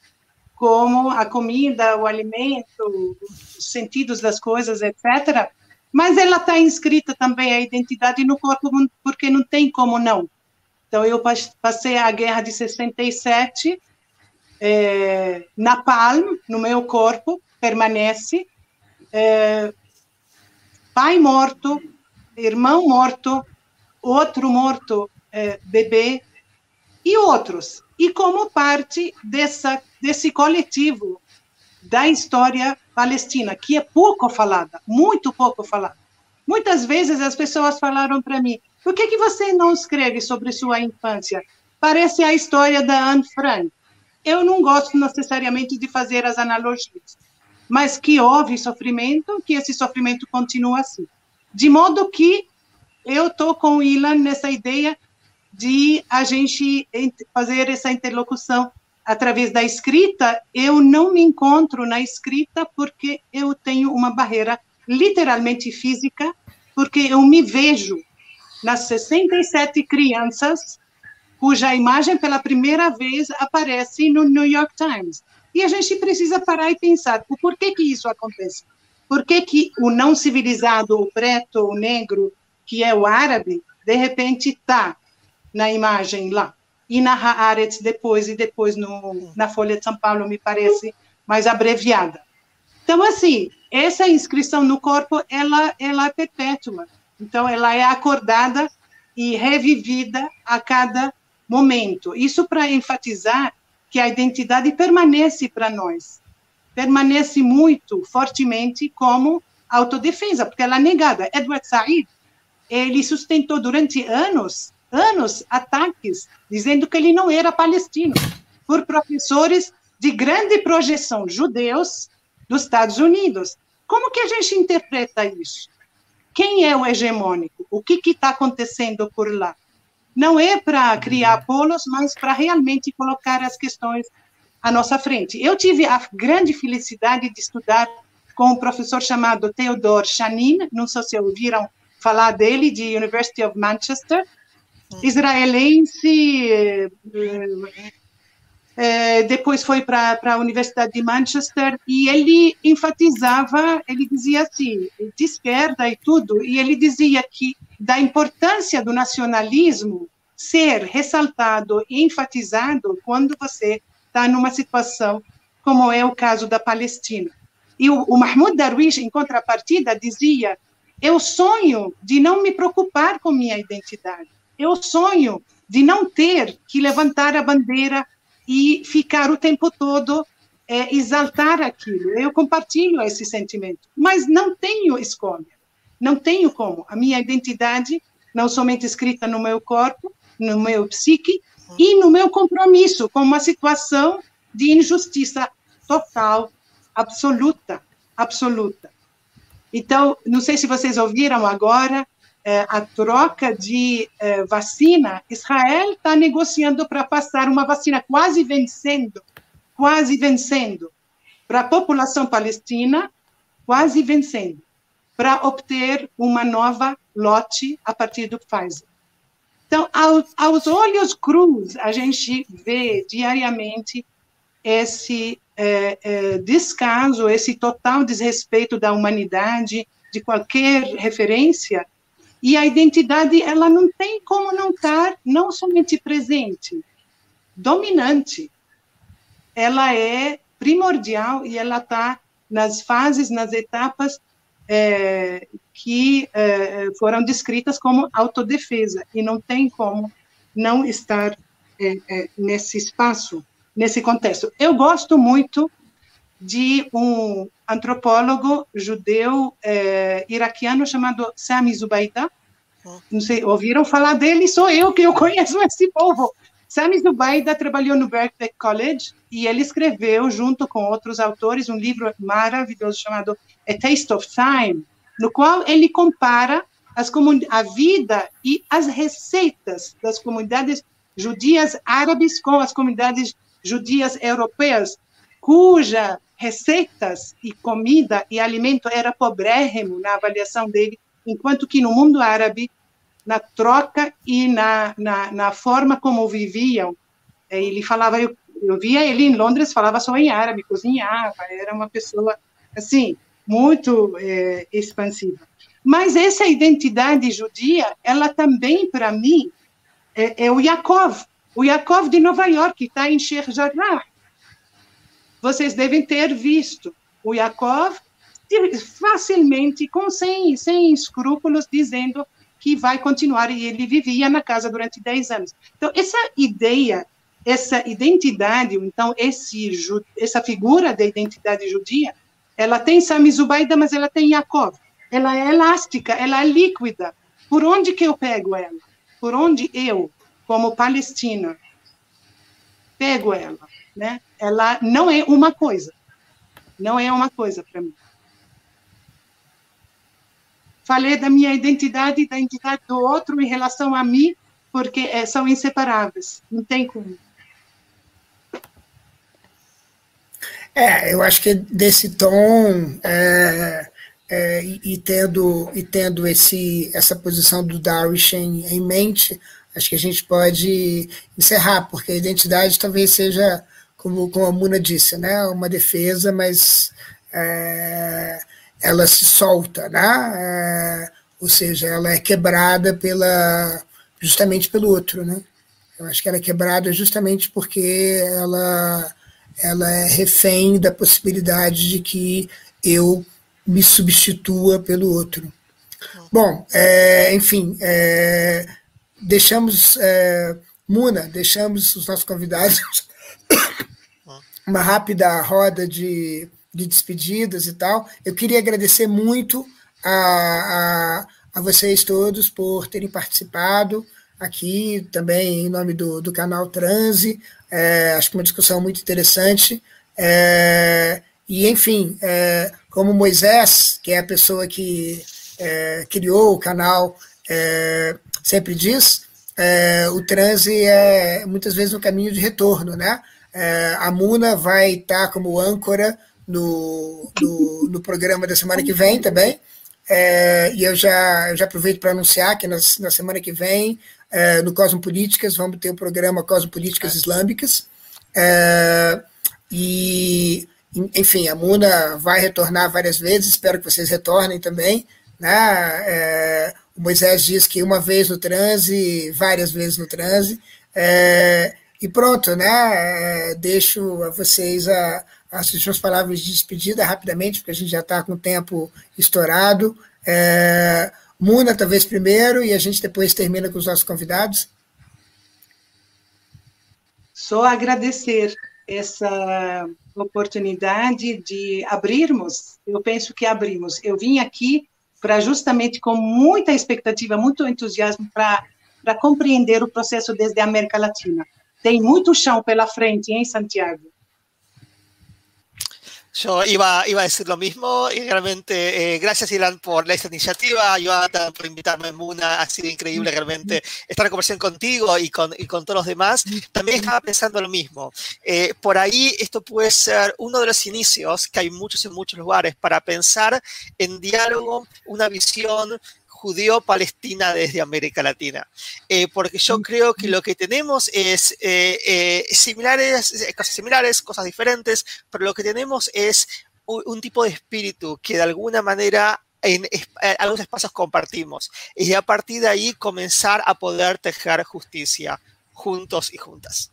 como a comida, o alimento, os sentidos das coisas, etc. Mas ela está inscrita também a identidade no corpo, porque não tem como não. Então, eu passei a guerra de 67, é, na palma, no meu corpo, permanece. É, pai morto, irmão morto, outro morto, é, bebê, e outros. E como parte dessa desse coletivo da história palestina, que é pouco falada, muito pouco falada. Muitas vezes as pessoas falaram para mim: por que, que você não escreve sobre sua infância? Parece a história da Anne Frank. Eu não gosto necessariamente de fazer as analogias, mas que houve sofrimento, que esse sofrimento continua assim. De modo que eu estou com o Ilan nessa ideia de a gente fazer essa interlocução através da escrita, eu não me encontro na escrita porque eu tenho uma barreira literalmente física, porque eu me vejo nas 67 crianças cuja imagem pela primeira vez aparece no New York Times. E a gente precisa parar e pensar, o porquê que isso acontece? Por que, que o não civilizado, o preto, o negro, que é o árabe, de repente está na imagem lá? e na Haaretz depois, e depois no, na Folha de São Paulo, me parece mais abreviada. Então, assim, essa inscrição no corpo, ela, ela é perpétua. Então, ela é acordada e revivida a cada momento. Isso para enfatizar que a identidade permanece para nós. Permanece muito fortemente como autodefesa, porque ela é negada. Edward Said, ele sustentou durante anos anos ataques dizendo que ele não era palestino, por professores de grande projeção judeus dos Estados Unidos. Como que a gente interpreta isso? Quem é o hegemônico? O que está acontecendo por lá? Não é para criar polos, mas para realmente colocar as questões à nossa frente. Eu tive a grande felicidade de estudar com um professor chamado Theodor Chanin, não sei se ouviram falar dele, de University of Manchester, israelense, é, depois foi para a Universidade de Manchester e ele enfatizava, ele dizia assim, de esquerda e tudo, e ele dizia que da importância do nacionalismo ser ressaltado e enfatizado quando você está numa situação como é o caso da Palestina. E o, o Mahmoud Darwish, em contrapartida, dizia Eu sonho de não me preocupar com minha identidade. Eu sonho de não ter que levantar a bandeira e ficar o tempo todo é, exaltar aquilo. Eu compartilho esse sentimento, mas não tenho escolha. Não tenho como. A minha identidade, não somente escrita no meu corpo, no meu psique e no meu compromisso com uma situação de injustiça total, absoluta, absoluta. Então, não sei se vocês ouviram agora é, a troca de é, vacina. Israel está negociando para passar uma vacina quase vencendo, quase vencendo, para a população palestina, quase vencendo, para obter uma nova lote a partir do Pfizer. Então, aos, aos olhos crus, a gente vê diariamente esse é, é, descaso, esse total desrespeito da humanidade, de qualquer referência, e a identidade ela não tem como não estar não somente presente, dominante. Ela é primordial e ela está nas fases, nas etapas é, que é, foram descritas como autodefesa, e não tem como não estar é, nesse espaço, nesse contexto. Eu gosto muito de um antropólogo judeu é, iraquiano chamado Sami Zubaida. Não sei, ouviram falar dele? Sou eu que eu conheço esse povo. Sami Zubaida trabalhou no Berkeley College e ele escreveu, junto com outros autores, um livro maravilhoso chamado A Taste of Time, no qual ele compara as a vida e as receitas das comunidades judias árabes com as comunidades judias europeias, cuja receitas e comida e alimento era pobrérrimo na avaliação dele, enquanto que no mundo árabe na troca e na, na, na forma como viviam. É, ele falava, eu, eu via ele em Londres, falava só em árabe, cozinhava, era uma pessoa, assim, muito é, expansiva. Mas essa identidade judia, ela também, para mim, é, é, o Yaakov, o Yaakov de Nova York, que está em Sheikh Jarrah. Vocês devem ter visto o Yaakov facilmente, com sem, sem escrúpulos, dizendo que vai continuar, e ele vivia na casa durante 10 anos. Então, essa ideia, essa identidade, então, esse, essa figura da identidade judia, ela tem Sami Zubaida, mas ela tem Yaakov. Ela é elástica, ela é líquida. Por onde que eu pego ela? Por onde eu, como palestina, pego ela? Né? Ela não é uma coisa. Não é uma coisa para mim falei da minha identidade e da identidade do outro em relação a mim, porque é, são inseparáveis, não tem como. É, eu acho que desse tom é, é, e, tendo e tendo esse essa posição do Darwish em, mente, acho que a gente pode encerrar, porque a identidade talvez seja como, como a Muna disse, né, uma defesa, mas é, ela se solta, né? É, ou seja, ela é quebrada pela justamente pelo outro, né? Eu acho que ela é quebrada justamente porque ela ela é refém da possibilidade de que eu me substitua pelo outro. Bom, é, enfim, é, deixamos é, Muna, deixamos os nossos convidados uma rápida roda de de despedidas e tal. Eu queria agradecer muito a, a, a vocês todos por terem participado aqui, também em nome do, do canal Transe. É, acho que uma discussão muito interessante. É, e, enfim, é, como Moisés, que é a pessoa que é, criou o canal, é, sempre diz, é, o transe é muitas vezes um caminho de retorno, né? A Muna vai estar como âncora no, no, no programa da semana que vem também. É, e eu já, eu já aproveito para anunciar que nas, na semana que vem, é, no Cosmopolíticas, vamos ter o programa Cosmopolíticas Islâmicas. É, e, enfim, a Muna vai retornar várias vezes, espero que vocês retornem também. Né? É, o Moisés diz que uma vez no transe, várias vezes no transe. É, e pronto, né? É, deixo a vocês a, as suas palavras de despedida rapidamente, porque a gente já está com o tempo estourado. É, Muna, talvez primeiro, e a gente depois termina com os nossos convidados. Só agradecer essa oportunidade de abrirmos. Eu penso que abrimos. Eu vim aqui para justamente com muita expectativa, muito entusiasmo para para compreender o processo desde a América Latina. Tem muito chão pela frente em Santiago. Yo iba, iba a decir lo mismo y realmente eh, gracias Ilan por esta iniciativa, Jonathan por invitarme, Muna, ha sido increíble realmente estar en conversación contigo y con, y con todos los demás. También estaba pensando lo mismo, eh, por ahí esto puede ser uno de los inicios que hay muchos en muchos lugares para pensar en diálogo, una visión judío-palestina desde América Latina. Eh, porque yo creo que lo que tenemos es eh, eh, similares, cosas similares, cosas diferentes, pero lo que tenemos es un, tipo de espíritu que de alguna manera en, algunos espacios compartimos. Y a partir de ahí comenzar a poder tejer justicia juntos y juntas.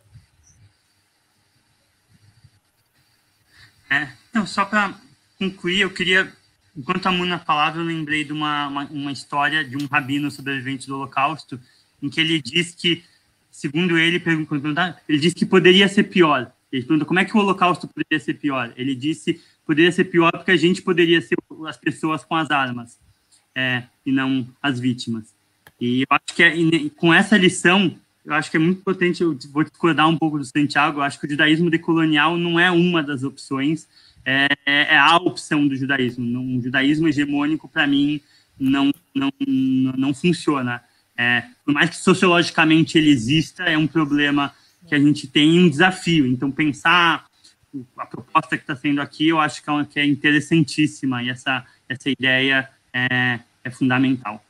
só para concluir, eu queria enquanto a Muna falava, eu lembrei de uma, uma, uma, história de um rabino sobrevivente do Holocausto, em que ele diz que, segundo ele, ele disse que poderia ser pior. Ele perguntou como é que o Holocausto poderia ser pior. Ele disse poderia ser pior porque a gente poderia ser as pessoas com as armas é, e não as vítimas. E eu acho que é, com essa lição, eu acho que é muito potente. Eu vou discordar um pouco do Santiago. Eu acho que o judaísmo decolonial não é uma das opções é, é a opção do judaísmo. Um judaísmo hegemônico, para mim, não, não, não funciona. É, por mais que sociologicamente ele exista, é um problema que a gente tem um desafio. Então, pensar a proposta que está sendo aqui, eu acho que é, que é interessantíssima e essa, essa ideia é, é fundamental.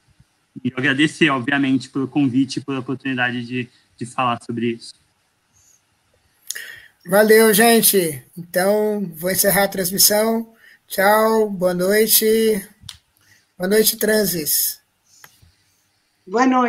E eu agradecer, obviamente, pelo convite e pela oportunidade de, de falar sobre isso. Valeu, gente. Então, vou encerrar a transmissão. Tchau, boa noite. Boa noite, Transis. Boa noite.